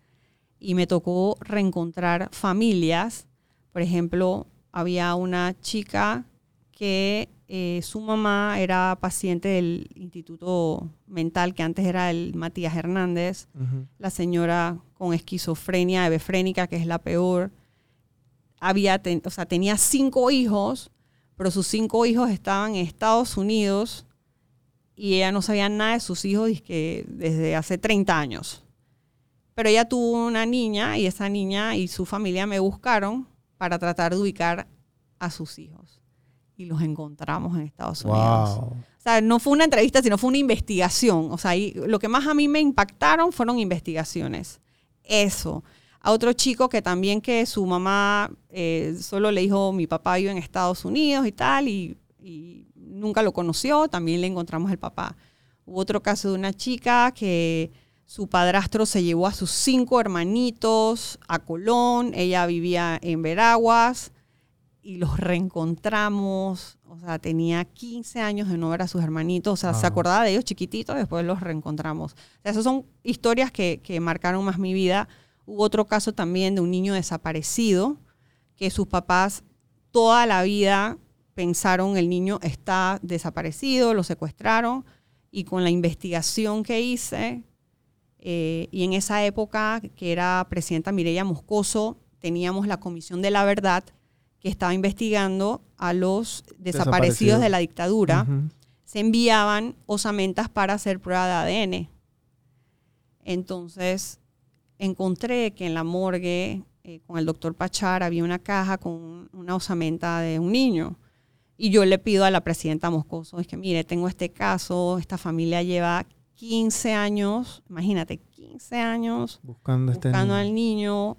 Speaker 3: y me tocó reencontrar familias. Por ejemplo, había una chica que eh, su mamá era paciente del Instituto Mental, que antes era el Matías Hernández, la señora con esquizofrenia hebefrénica, que es la peor. Había, ten- o sea, tenía cinco hijos, pero sus cinco hijos estaban en Estados Unidos y ella no sabía nada de sus hijos dizque, desde hace 30 años. Pero ella tuvo una niña y esa niña y su familia me buscaron para tratar de ubicar a sus hijos. Y los encontramos en Estados Unidos.
Speaker 2: Wow.
Speaker 3: O sea, no fue una entrevista, sino fue una investigación. O sea, y lo que más a mí me impactaron fueron investigaciones. Eso. A otro chico que también que su mamá eh, solo le dijo, mi papá vive en Estados Unidos y tal, y, y nunca lo conoció, también le encontramos el papá. Hubo otro caso de una chica que su padrastro se llevó a sus cinco hermanitos a Colón, ella vivía en Veraguas y los reencontramos. O sea, tenía 15 años de no ver a sus hermanitos. O sea, se acordaba de ellos chiquititos, después los reencontramos. O sea, esas son historias que, que marcaron más mi vida. Hubo otro caso también de un niño desaparecido, que sus papás toda la vida pensaron el niño está desaparecido, lo secuestraron, y con la investigación que hice, eh, y en esa época que era presidenta Mireya Moscoso, teníamos la Comisión de la Verdad que estaba investigando a los desaparecidos de la dictadura. Se enviaban osamentas para hacer prueba de ADN. Entonces, encontré que en la morgue eh, con el doctor Pachar había una caja con una osamenta de un niño. Y yo le pido a la presidenta Moscoso, es que mire, tengo este caso, esta familia lleva 15 años, imagínate, 15 años
Speaker 2: Buscando, este niño.
Speaker 3: al niño.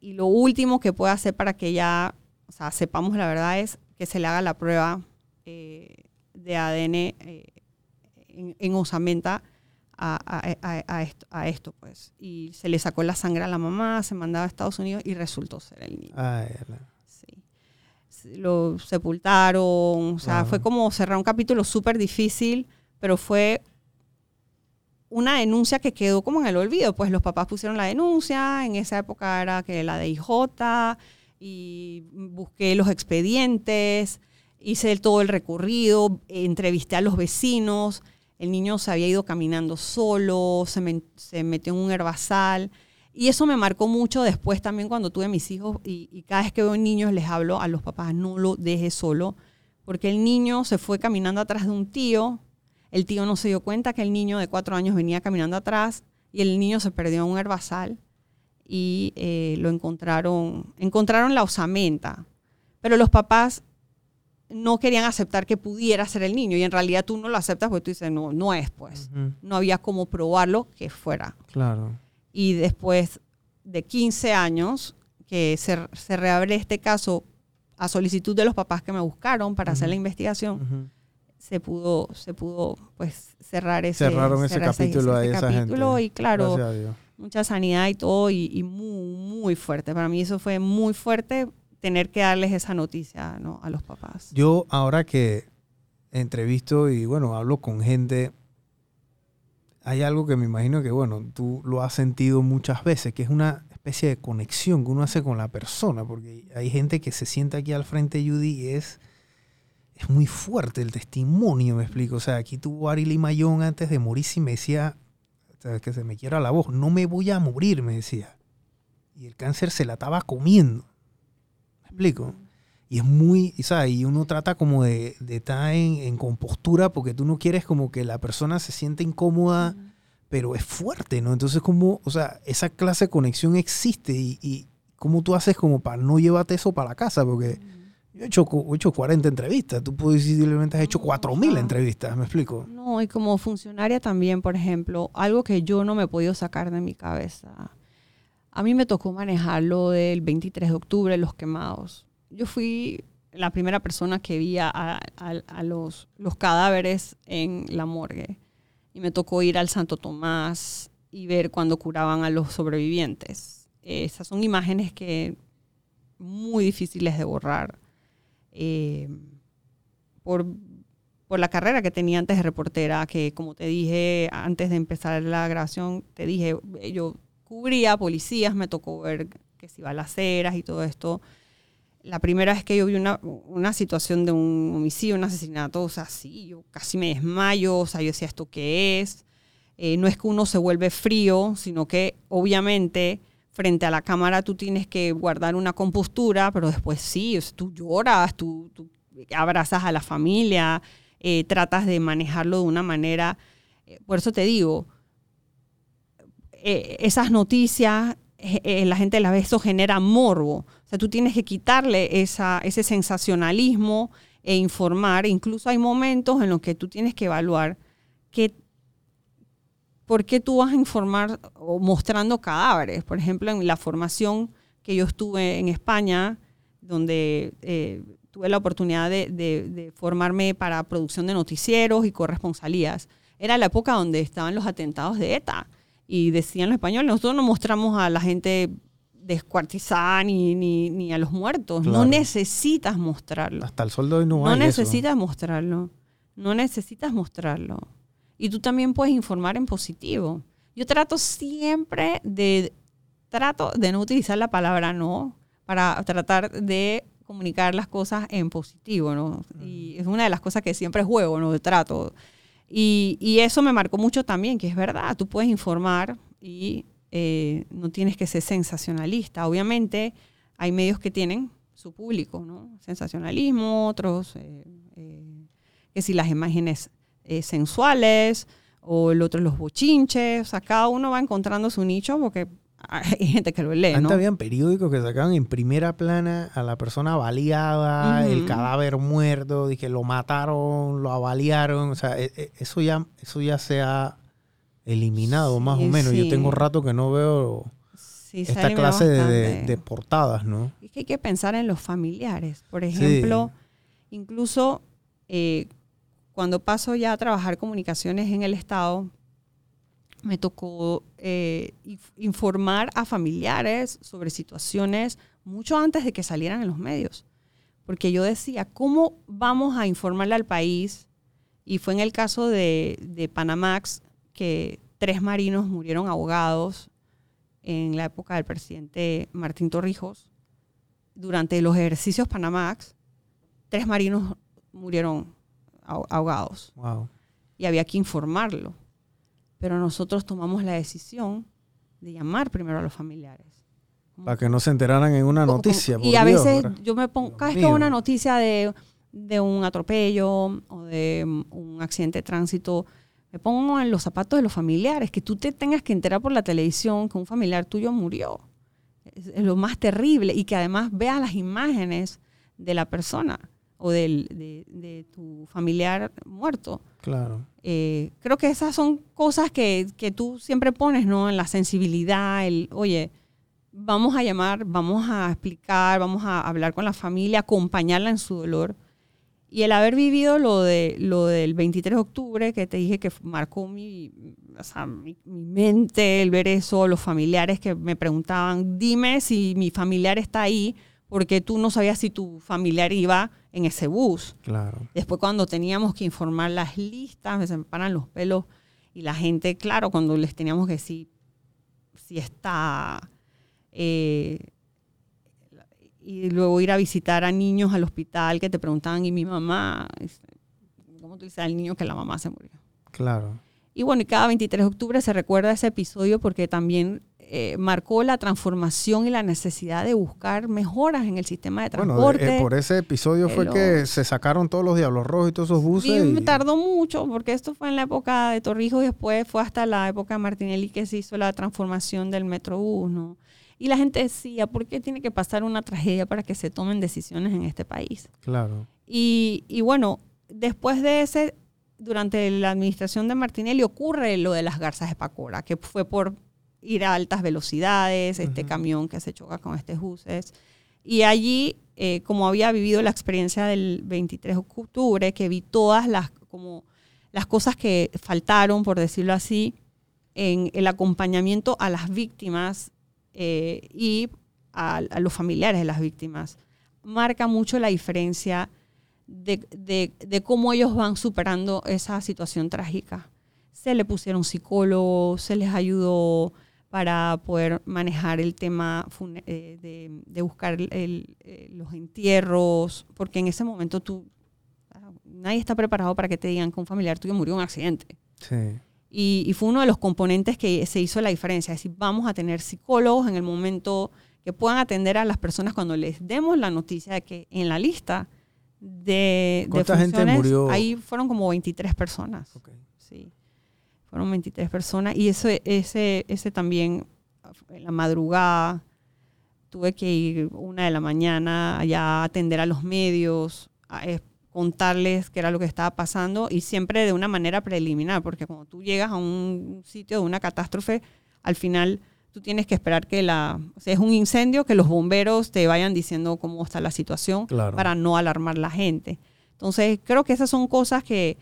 Speaker 3: Y lo último que puede hacer para que ya, o sea, sepamos la verdad es que se le haga la prueba eh, de ADN eh, en, en osamenta a, a- a- esto, a esto, pues. Y se le sacó la sangre a la mamá, se mandaba a Estados Unidos y resultó ser el niño.
Speaker 2: Ay,
Speaker 3: Sí. Lo sepultaron, o sea,
Speaker 2: Claro.
Speaker 3: fue como cerrar un capítulo súper difícil, pero fue una denuncia que quedó como en el olvido, pues los papás pusieron la denuncia, en esa época era que la DIJ, y busqué los expedientes, hice todo el recorrido, entrevisté a los vecinos, el niño se había ido caminando solo, se metió en un herbazal, y eso me marcó mucho después también cuando tuve mis hijos y, y cada vez que veo niños les hablo a los papás, no lo dejes solo, porque el niño se fue caminando atrás de un tío, el tío no se dio cuenta que el niño de cuatro años venía caminando atrás y el niño se perdió en un herbazal y eh, lo encontraron, encontraron la osamenta, pero los papás no querían aceptar que pudiera ser el niño y en realidad tú no lo aceptas porque tú dices, no, no es pues, no había cómo probarlo que fuera.
Speaker 2: Claro.
Speaker 3: y después de 15 años que se, se reabre este caso a solicitud de los papás que me buscaron para hacer la investigación. Se pudo, se pudo pues cerrar ese,
Speaker 2: Cerraron ese
Speaker 3: cerrar
Speaker 2: capítulo ahí, esa
Speaker 3: capítulo
Speaker 2: gente.
Speaker 3: y claro,
Speaker 2: Gracias a Dios.
Speaker 3: mucha sanidad y todo y, y muy, muy fuerte. Para mí eso fue muy fuerte tener que darles esa noticia ¿no? a los papás.
Speaker 2: Yo ahora que entrevisto y bueno, hablo con gente, hay algo que me imagino que bueno, tú lo has sentido muchas veces, que es una especie de conexión que uno hace con la persona, porque hay gente que se sienta aquí al frente, Judy, y es, es muy fuerte el testimonio, me explico. O sea, aquí tuvo Ari Mayón antes de morirse y me decía, que se me quiera la voz, no me voy a morir, me decía. Y el cáncer se la estaba comiendo. ¿Me explico? Y es muy, y, ¿sabes? y uno trata como de, de estar en, en compostura porque tú no quieres como que la persona se sienta incómoda, pero es fuerte, ¿no? Entonces como, o sea, esa clase de conexión existe y, y cómo tú haces como para no llevarte eso para la casa, porque yo he hecho, he hecho 40 entrevistas, tú posiblemente has hecho
Speaker 3: No,
Speaker 2: 4000
Speaker 3: ah.
Speaker 2: entrevistas, ¿me explico?
Speaker 3: No, y como funcionaria también, por ejemplo, algo que yo no me he podido sacar de mi cabeza. A mí me tocó manejar lo del 23 de octubre, los quemados. Yo fui la primera persona que vi a, a- a los, los cadáveres en la morgue. Y me tocó ir al Santo Tomás y ver cuando curaban a los sobrevivientes. Esas son imágenes que muy difíciles de borrar. Eh, por por la carrera que tenía antes de reportera, que como te dije antes de empezar la grabación, te dije, yo cubría policías, me tocó ver que si balaceras y todo esto. La primera vez que yo vi una, una situación de un homicidio, un asesinato, o sea, sí, yo casi me desmayo, o sea, yo decía, ¿esto qué es? Eh, no es que uno se vuelve frío, sino que obviamente frente a la cámara tú tienes que guardar una compostura, pero después sí, tú lloras, tú, tú abrazas a la familia, eh, tratas de manejarlo de una manera. eh, por eso te digo, eh, esas noticias, la gente las ve, eso genera morbo. O sea, tú tienes que quitarle esa, ese sensacionalismo e informar. Incluso hay momentos en los que tú tienes que evaluar que, por qué tú vas a informar o mostrando cadáveres. Por ejemplo, en la formación que yo estuve en España, donde eh, tuve la oportunidad de, de- de formarme para producción de noticieros y corresponsalías. Era la época donde estaban los atentados de ETA y decían los españoles, nosotros no mostramos a la gente descuartizada ni, ni, ni a los muertos.
Speaker 2: Claro.
Speaker 3: No necesitas mostrarlo.
Speaker 2: Hasta el sol de hoy no,
Speaker 3: No
Speaker 2: hay eso.
Speaker 3: necesitas mostrarlo. No necesitas mostrarlo. Y tú también puedes informar en positivo. Yo trato siempre de, trato de no utilizar la palabra no para tratar de comunicar las cosas en positivo, ¿no? Y es una de las cosas que siempre juego, ¿no? De trato. Y, y eso me marcó mucho también, que es verdad, tú puedes informar y eh, no tienes que ser sensacionalista. Obviamente hay medios que tienen su público, ¿no? Sensacionalismo, otros eh, eh, que si las imágenes eh, sensuales o el otro los bochinches, o sea, cada uno va encontrando su nicho porque hay gente que lo lee,
Speaker 2: Antes
Speaker 3: ¿no?
Speaker 2: habían periódicos que sacaban en primera plana a la persona baleada, el cadáver muerto, dije lo mataron, lo avaliaron, o sea, e- e- eso ya, eso ya se ha eliminado más o
Speaker 3: Sí,
Speaker 2: menos. Yo tengo rato que no veo
Speaker 3: Sí,
Speaker 2: esta clase de, de-
Speaker 3: bastante.
Speaker 2: de portadas, ¿no?
Speaker 3: Es que hay que pensar en los familiares. Por ejemplo, incluso eh, cuando paso ya a trabajar comunicaciones en el Estado, me tocó eh, inf- informar a familiares sobre situaciones mucho antes de que salieran en los medios. Porque yo decía, ¿cómo vamos a informarle al país? Y fue en el caso de, de Panamax que tres marinos murieron ahogados en la época del presidente Martín Torrijos. Durante los ejercicios Panamax, tres marinos murieron ahogados
Speaker 2: Wow.
Speaker 3: y había que informarlo. Pero nosotros tomamos la decisión de llamar primero a los familiares.
Speaker 2: Para que no se enteraran en una noticia.
Speaker 3: y a
Speaker 2: Dios,
Speaker 3: veces
Speaker 2: ¿verdad?
Speaker 3: yo me pongo,
Speaker 2: Dios
Speaker 3: cada vez que
Speaker 2: mío.
Speaker 3: una noticia de, de un atropello o de mm, un accidente de tránsito, me pongo en los zapatos de los familiares, que tú te tengas que enterar por la televisión que un familiar tuyo murió. Es, es lo más terrible y que además veas las imágenes de la persona o del, de, de tu familiar muerto.
Speaker 2: Claro.
Speaker 3: Eh, creo que esas son cosas que, que tú siempre pones, ¿no? En la sensibilidad, el, oye, vamos a llamar, vamos a explicar, vamos a hablar con la familia, acompañarla en su dolor. Y el haber vivido lo, de, lo del 23 de octubre, que te dije que marcó mi, o sea, mi, mi mente, el ver eso, los familiares que me preguntaban, dime si mi familiar está ahí, porque tú no sabías si tu familiar iba en ese bus.
Speaker 2: Claro.
Speaker 3: Después cuando teníamos que informar las listas, me se me paran los pelos y la gente, claro, cuando les teníamos que decir si está... eh, y luego ir a visitar a niños al hospital que te preguntaban, ¿y mi mamá? ¿Cómo tú dices al niño que la mamá se murió?
Speaker 2: Claro.
Speaker 3: Y bueno, y cada 23 de octubre se recuerda ese episodio porque también eh, marcó la transformación y la necesidad de buscar mejoras en el sistema de
Speaker 2: Bueno,
Speaker 3: transporte.
Speaker 2: eh, por ese episodio fue
Speaker 3: Pero-
Speaker 2: que se sacaron todos los Diablos Rojos y todos esos buses. Y-
Speaker 3: me tardó mucho, porque esto fue en la época de Torrijos y después fue hasta la época de Martinelli que se hizo la transformación del Metrobús, ¿no? Y la gente decía, ¿por qué tiene que pasar una tragedia para que se tomen decisiones en este país?
Speaker 2: Claro.
Speaker 3: Y, y bueno, después de ese, durante la administración de Martinelli ocurre lo de las garzas de Pacora, que fue por ir a altas velocidades, este camión que se choca con estos buses. Y allí, eh, como había vivido la experiencia del 23 de octubre, que vi todas las, como, las cosas que faltaron, por decirlo así, en el acompañamiento a las víctimas eh, y a, a los familiares de las víctimas, marca mucho la diferencia de, de- de cómo ellos van superando esa situación trágica. Se le pusieron psicólogos, se les ayudó para poder manejar el tema eh, de, de buscar el- el- eh, los entierros, porque en ese momento tú, ah, nadie está preparado para que te digan que un familiar tuyo murió en un accidente.
Speaker 2: Sí.
Speaker 3: Y, y fue uno de los componentes que se hizo la diferencia. Es decir, vamos a tener psicólogos en el momento que puedan atender a las personas cuando les demos la noticia de que en la lista de, de
Speaker 2: ¿Cuánta gente
Speaker 3: funciones,
Speaker 2: murió?
Speaker 3: ahí fueron como 23 personas. Sí, fueron 23 personas. Y ese, ese, ese también, en la madrugada, tuve que ir una de la mañana allá a atender a los medios, a eh, contarles qué era lo que estaba pasando y siempre de una manera preliminar, porque cuando tú llegas a un sitio de una catástrofe, al final tú tienes que esperar que la, o sea, es un incendio, que los bomberos te vayan diciendo cómo está la situación
Speaker 2: Claro.
Speaker 3: para no alarmar la gente. Entonces, creo que esas son cosas que,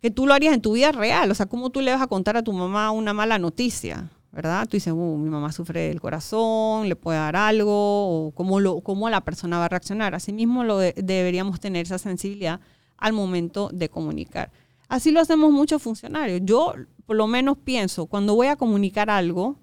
Speaker 3: que tú lo harías en tu vida real. O sea, ¿cómo tú le vas a contar a tu mamá una mala noticia? ¿Verdad? Tú dices, uh, mi mamá sufre del corazón, le puede dar algo, o cómo, lo, cómo la persona va a reaccionar. Asimismo, lo de- deberíamos tener esa sensibilidad al momento de comunicar. Así lo hacemos muchos funcionarios. Yo, por lo menos, pienso, cuando voy a comunicar algo,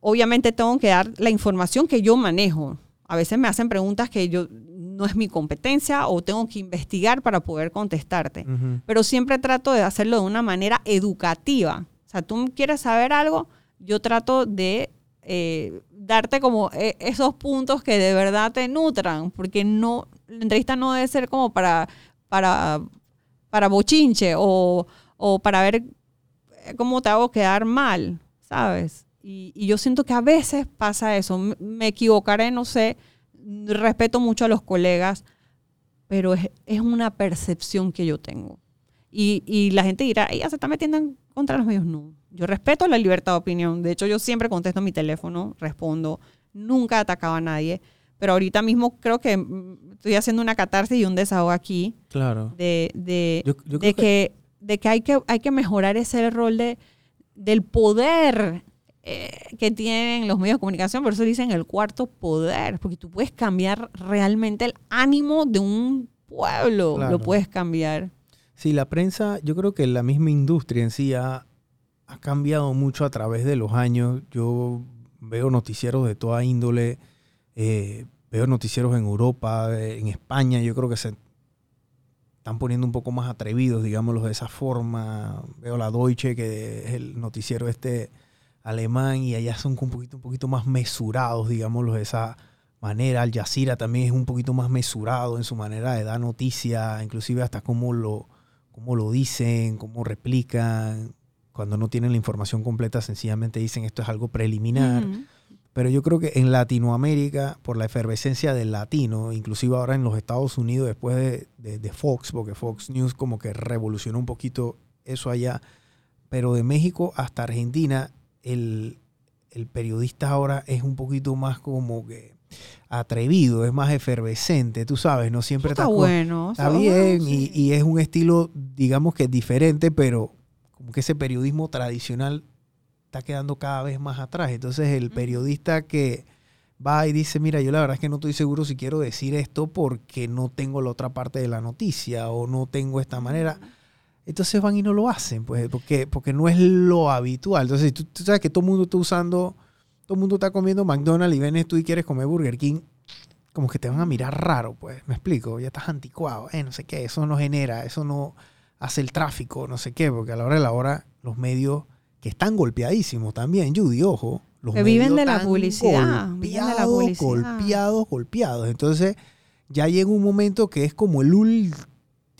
Speaker 3: obviamente tengo que dar la información que yo manejo. A veces me hacen preguntas que yo no es mi competencia o tengo que investigar para poder contestarte. Pero siempre trato de hacerlo de una manera educativa. O sea, tú quieres saber algo, yo trato de, eh, darte como eh, esos puntos que de verdad te nutran, porque no, la entrevista no debe ser como para, para, para bochinche o, o para ver eh, cómo te hago quedar mal, ¿sabes? Y, y yo siento que a veces pasa eso. Me equivocaré, no sé. Respeto mucho a los colegas, pero es, es una percepción que yo tengo. Y, y la gente dirá, ella se está metiendo en contra los medios. No, yo respeto la libertad de opinión. De hecho, yo siempre contesto mi teléfono, respondo. Nunca atacaba a nadie. Pero ahorita mismo creo que mm, estoy haciendo una catarsis y un desahogo aquí
Speaker 2: Claro.
Speaker 3: de, de,
Speaker 2: Yo- yo
Speaker 3: de
Speaker 2: creo
Speaker 3: que, de que hay que hay que mejorar ese rol de, del poder eh, que tienen los medios de comunicación, por eso dicen el cuarto poder, porque tú puedes cambiar realmente el ánimo de un pueblo,
Speaker 2: Claro.
Speaker 3: lo puedes cambiar.
Speaker 2: Sí, la prensa, yo creo que la misma industria en sí ha, ha cambiado mucho a través de los años. Yo veo noticieros de toda índole, eh, veo noticieros en Europa, eh, en España, yo creo que se están poniendo un poco más atrevidos, digámoslo de esa forma. Veo la Deutsche, que es el noticiero este alemán, y allá son un poquito, un poquito más mesurados, digámoslo de esa manera. Al Jazeera también es un poquito más mesurado en su manera de dar noticia, inclusive hasta cómo lo, cómo lo dicen, cómo replican. Cuando no tienen la información completa, sencillamente dicen esto es algo preliminar. Pero yo creo que en Latinoamérica, por la efervescencia del latino, inclusive ahora en los Estados Unidos, después de, de- de Fox, porque Fox News como que revolucionó un poquito eso allá, pero de México hasta Argentina, el, el periodista ahora es un poquito más como que atrevido, es más efervescente, tú sabes, no siempre
Speaker 3: Está bueno.
Speaker 2: Está bien
Speaker 3: sí.
Speaker 2: y, y es un estilo, digamos que diferente, pero como que ese periodismo tradicional está quedando cada vez más atrás. Entonces el periodista que va y dice, mira, yo la verdad es que no estoy seguro si quiero decir esto porque no tengo la otra parte de la noticia o no tengo esta manera. Entonces van y no lo hacen, pues, porque, porque no es lo habitual. Entonces, tú, tú sabes que todo el mundo está usando, todo el mundo está comiendo McDonald's y vienes tú y quieres comer Burger King, como que te van a mirar raro, pues, me explico, ya estás anticuado, eh, no sé qué, eso no genera, eso no hace el tráfico, no sé qué, porque a la hora de la hora los medios que están golpeadísimos también, Judy, ojo, los
Speaker 3: Que viven
Speaker 2: medios
Speaker 3: de la viven de la
Speaker 2: golpeados,
Speaker 3: publicidad.
Speaker 2: golpeados, golpeados. Entonces, ya llega un momento que es como el último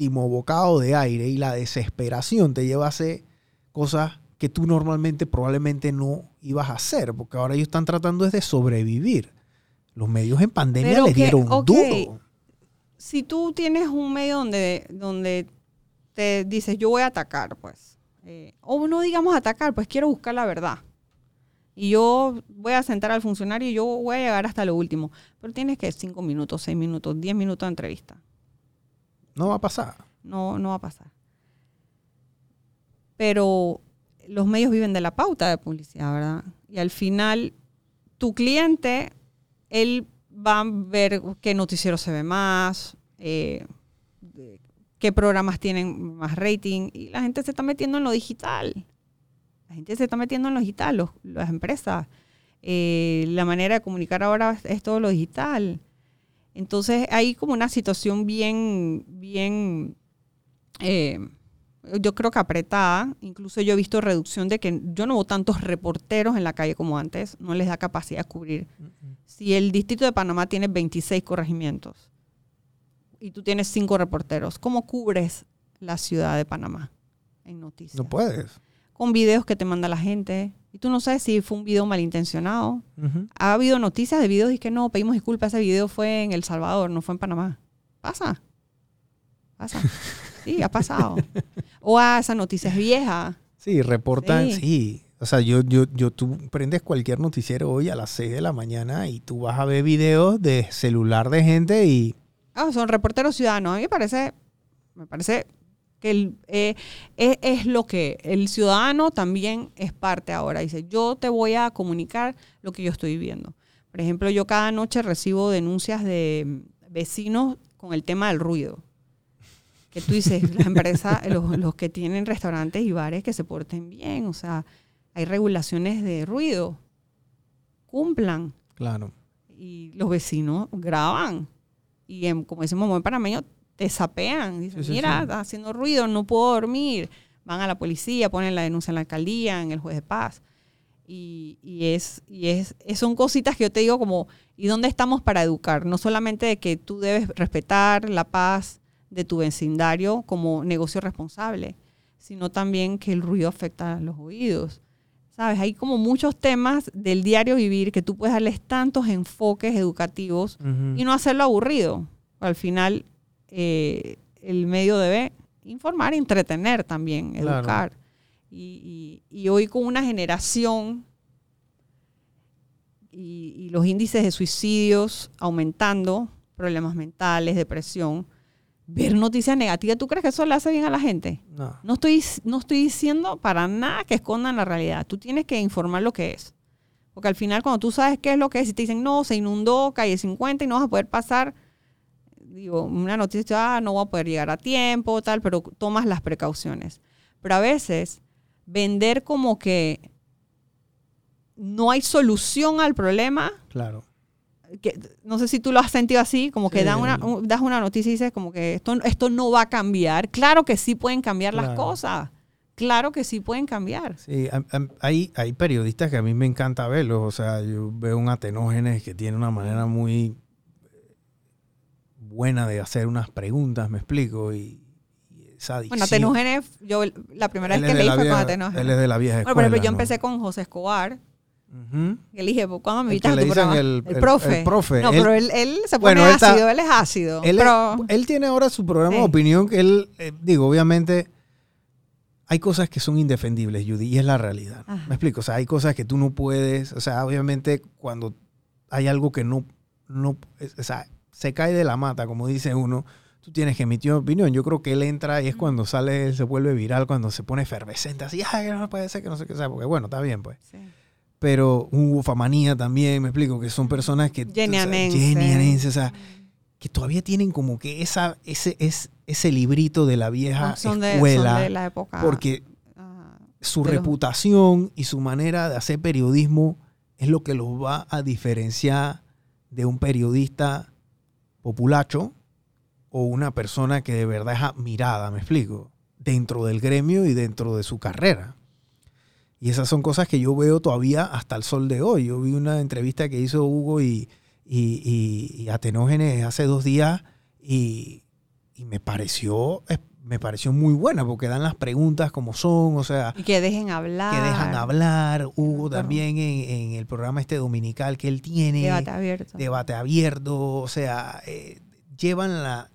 Speaker 2: bocado de aire y la desesperación te lleva a hacer cosas que tú normalmente probablemente no ibas a hacer, porque ahora ellos están tratando es de sobrevivir. Los medios en pandemia
Speaker 3: Pero
Speaker 2: les
Speaker 3: que-
Speaker 2: dieron
Speaker 3: ok,
Speaker 2: duro.
Speaker 3: si tú tienes un medio donde, donde te dices, yo voy a atacar, pues, eh, o no digamos atacar, pues quiero buscar la verdad. Y yo voy a sentar al funcionario y yo voy a llegar hasta lo último. Pero tienes que cinco minutos, seis minutos, diez minutos de entrevista.
Speaker 2: No va a pasar.
Speaker 3: No, no va a pasar. Pero los medios viven de la pauta de publicidad, ¿verdad? Y al final, tu cliente, él va a ver qué noticiero se ve más, eh, qué programas tienen más rating, y la gente se está metiendo en lo digital. La gente se está metiendo en lo digital, los- las empresas. Eh, la manera de comunicar ahora es todo lo digital. Entonces hay como una situación bien, bien, eh, yo creo que apretada. Incluso yo he visto reducción de que yo no veo tantos reporteros en la calle como antes. No les da capacidad de cubrir. Si el distrito de Panamá tiene 26 corregimientos y tú tienes 5 reporteros, ¿cómo cubres la ciudad de Panamá en noticias?
Speaker 2: No puedes.
Speaker 3: Con videos que te manda la gente. Y tú no sabes si fue un video malintencionado. Ha habido noticias de videos y que no, pedimos disculpas, ese video fue en El Salvador, no fue en Panamá. Pasa. Pasa. Sí, ha pasado. O ah, esa noticia es vieja.
Speaker 2: Sí, reportan,
Speaker 3: Sí.
Speaker 2: sí. O sea, yo, yo, yo, tú prendes cualquier noticiero hoy a las 6 de la mañana y tú vas a ver videos de celular de gente y
Speaker 3: Ah, son reporteros ciudadanos. A mí me parece, me parece que el, eh, es, es lo que el ciudadano también es parte ahora. Dice, yo te voy a comunicar lo que yo estoy viviendo. Por ejemplo, yo cada noche recibo denuncias de vecinos con el tema del ruido. Que tú dices, las empresas, los, los que tienen restaurantes y bares que se porten bien, o sea, hay regulaciones de ruido, cumplan
Speaker 2: claro.
Speaker 3: y los vecinos graban. Y en- como decimos en panameño, te sapean. Dicen,
Speaker 2: Sí, sí,
Speaker 3: mira,
Speaker 2: sí.
Speaker 3: haciendo ruido, no puedo dormir. Van a la policía, ponen la denuncia en la alcaldía, en el juez de paz. Y, y es, y es, es- son cositas que yo te digo como, ¿y dónde estamos para educar? No solamente de que tú debes respetar la paz de tu vecindario como negocio responsable, sino también que el ruido afecta a los oídos. ¿Sabes? Hay como muchos temas del diario vivir que tú puedes darles tantos enfoques educativos y no hacerlo aburrido. Al final, eh, el medio debe informar, entretener también,
Speaker 2: Claro.
Speaker 3: educar. Y, y- y hoy con una generación y, y los índices de suicidios aumentando, problemas mentales, depresión, ver noticias negativas, ¿tú crees que eso le hace bien a la gente?
Speaker 2: No.
Speaker 3: No estoy, no estoy diciendo para nada que escondan la realidad. Tú tienes que informar lo que es. Porque al final, cuando tú sabes qué es lo que es, y te dicen, no, se inundó, calle 50 y no vas a poder pasar, digo, una noticia, ah, no voy a poder llegar a tiempo, tal, pero tomas las precauciones. Pero a veces, vender como que no hay solución al problema,
Speaker 2: Claro.
Speaker 3: que, no sé si tú lo has sentido así, como que
Speaker 2: Sí.
Speaker 3: dan una, un- das una noticia y dices como que esto, esto no va a cambiar. Claro que sí pueden cambiar las cosas. Claro que sí pueden cambiar.
Speaker 2: Sí, hay, hay periodistas que a mí me encanta verlos. O sea, yo veo un Atenógenes que tiene una manera muy buena de hacer unas preguntas, me explico. Y, y esa
Speaker 3: Bueno,
Speaker 2: adicción.
Speaker 3: Atenógenes, yo la primera
Speaker 2: Él
Speaker 3: vez que leí fue con
Speaker 2: vieja-
Speaker 3: Atenógenes.
Speaker 2: Él es de la vieja
Speaker 3: Bueno,
Speaker 2: escuela.
Speaker 3: yo
Speaker 2: ¿no?
Speaker 3: empecé con José Escobar. Dije, pues, ¿cuándo me invitas a tu programa?
Speaker 2: el- el-
Speaker 3: profe.
Speaker 2: el profe.
Speaker 3: No,
Speaker 2: Él-
Speaker 3: pero él, él se pone
Speaker 2: Bueno, él está-
Speaker 3: ácido, él es ácido.
Speaker 2: Él,
Speaker 3: pero,
Speaker 2: él tiene ahora su programa de opinión que él, eh, digo, obviamente, hay cosas que son indefendibles, Judy, y es la realidad. Me explico, o sea, hay cosas que tú no puedes, o sea, obviamente cuando hay algo que no, no, o sea, se cae de la mata, como dice uno, tú tienes que emitir una opinión. Yo creo que él entra y es cuando sale, él se vuelve viral, cuando se pone efervescente, así, ay, no puede ser que no sé qué sea, porque bueno, está bien, pues.
Speaker 3: Sí.
Speaker 2: Pero Hugo Famanía también, me explico, que son personas que...
Speaker 3: Jenny
Speaker 2: o sea, o sea, que todavía tienen como que esa, ese, es, ese librito de la vieja
Speaker 3: son de,
Speaker 2: escuela,
Speaker 3: son de la época.
Speaker 2: porque
Speaker 3: ah,
Speaker 2: su
Speaker 3: los-
Speaker 2: reputación y su manera de hacer periodismo es lo que los va a diferenciar de un periodista populacho o una persona que de verdad es admirada, me explico, dentro del gremio y dentro de su carrera. Y esas son cosas que yo veo todavía hasta el sol de hoy. Yo vi una entrevista que hizo Hugo y, y, y- Atenógenes hace dos días y, y me pareció me pareció muy buena porque dan las preguntas como son, o sea,
Speaker 3: Y que dejen hablar.
Speaker 2: que dejan hablar. Hugo también en, en el programa este dominical que él tiene,
Speaker 3: Debate abierto.
Speaker 2: debate abierto, o sea, eh, llevan, la,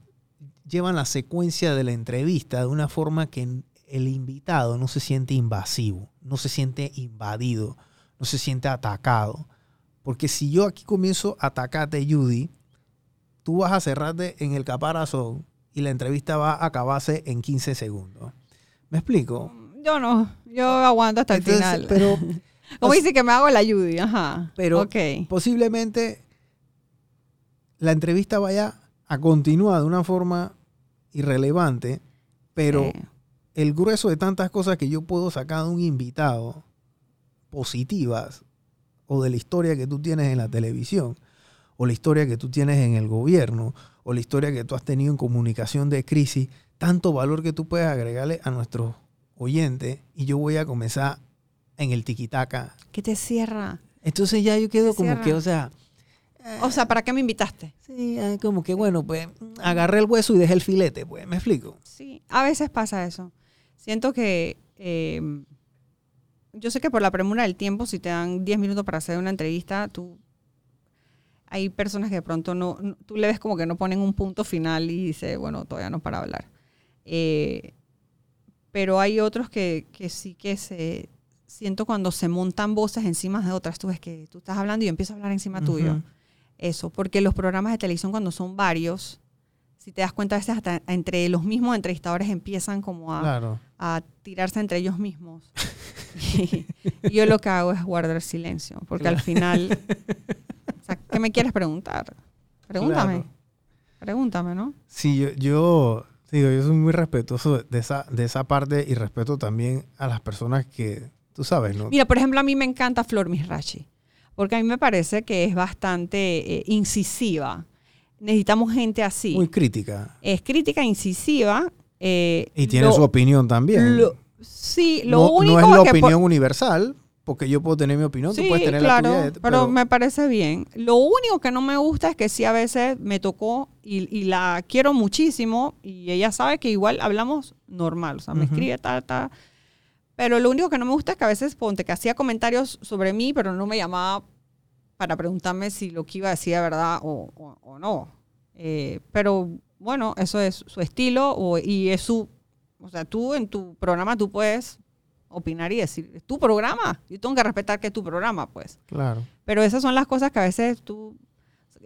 Speaker 2: llevan la secuencia de la entrevista de una forma que el invitado no se siente invasivo, no se siente invadido, no se siente atacado. Porque si yo aquí comienzo a atacarte, Judy, tú vas a cerrarte en el caparazón y la entrevista va a acabarse en 15 segundos. ¿Me explico?
Speaker 3: Yo no, yo aguanto hasta
Speaker 2: Entonces,
Speaker 3: el final.
Speaker 2: Pero
Speaker 3: Como dice que me hago la Judy, ajá.
Speaker 2: Pero- posiblemente la entrevista vaya a continuar de una forma irrelevante, pero el grueso de tantas cosas que yo puedo sacar de un invitado positivas o de la historia que tú tienes en la televisión o la historia que tú tienes en el gobierno o la historia que tú has tenido en comunicación de crisis, tanto valor que tú puedes agregarle a nuestros oyentes y yo voy a comenzar en el tiquitaca.
Speaker 3: ¿Qué te cierra?
Speaker 2: Entonces ya yo quedo como
Speaker 3: cierra.
Speaker 2: que, o sea,
Speaker 3: O sea, ¿para qué me invitaste?
Speaker 2: sí, ah, como que bueno, pues agarré el hueso y dejé el filete, pues, ¿me explico?
Speaker 3: Sí, a veces pasa eso. Siento que eh, yo sé que por la premura del tiempo, si te dan 10 minutos para hacer una entrevista, tú hay personas que de pronto no, no- tú le ves como que no ponen un punto final y dice, bueno, todavía no para hablar. Eh, pero hay otros que, que sí que se siento cuando se montan voces encima de otras. Tú ves que tú estás hablando y yo empiezo a hablar encima tuyo.
Speaker 2: Ujú.
Speaker 3: Eso, porque los programas de televisión cuando son varios, si te das cuenta, a veces hasta entre los mismos entrevistadores empiezan como a,
Speaker 2: Claro.
Speaker 3: a tirarse entre ellos mismos. y yo lo que hago es guardar silencio, porque al final, o sea, ¿qué me quieres preguntar? Pregúntame,
Speaker 2: Claro.
Speaker 3: pregúntame, ¿no?
Speaker 2: Sí, yo, yo, digo, yo soy muy respetuoso de esa, de esa parte y respeto también a las personas que, tú sabes, ¿no?
Speaker 3: Mira, por ejemplo, a mí me encanta Flor Misrachi, porque a mí me parece que es bastante eh, incisiva. Necesitamos gente así.
Speaker 2: Muy crítica.
Speaker 3: es crítica incisiva. eh,
Speaker 2: Y tiene
Speaker 3: lo-
Speaker 2: su opinión también.
Speaker 3: lo- sí, lo
Speaker 2: no,
Speaker 3: único
Speaker 2: no es la
Speaker 3: que por-
Speaker 2: opinión universal, porque yo puedo tener mi opinión, tú
Speaker 3: Sí,
Speaker 2: puedes tener
Speaker 3: claro,
Speaker 2: la tuya.
Speaker 3: pero, me parece bien. Lo único que no me gusta es que sí a veces me tocó y, y la quiero muchísimo y ella sabe que igual hablamos normal, o sea, me
Speaker 2: Ujú.
Speaker 3: escribe tal, tal. Pero lo único que no me gusta es que a veces, ponte, que hacía comentarios sobre mí, pero no me llamaba para preguntarme si lo que iba a decir era verdad o, o- o no. Eh, pero bueno, eso es su estilo o- y es su... O sea, tú en tu programa tú puedes opinar y decir, es tu programa. Yo tengo que respetar que es tu programa, pues.
Speaker 2: Claro.
Speaker 3: Pero esas son las cosas que a veces tú...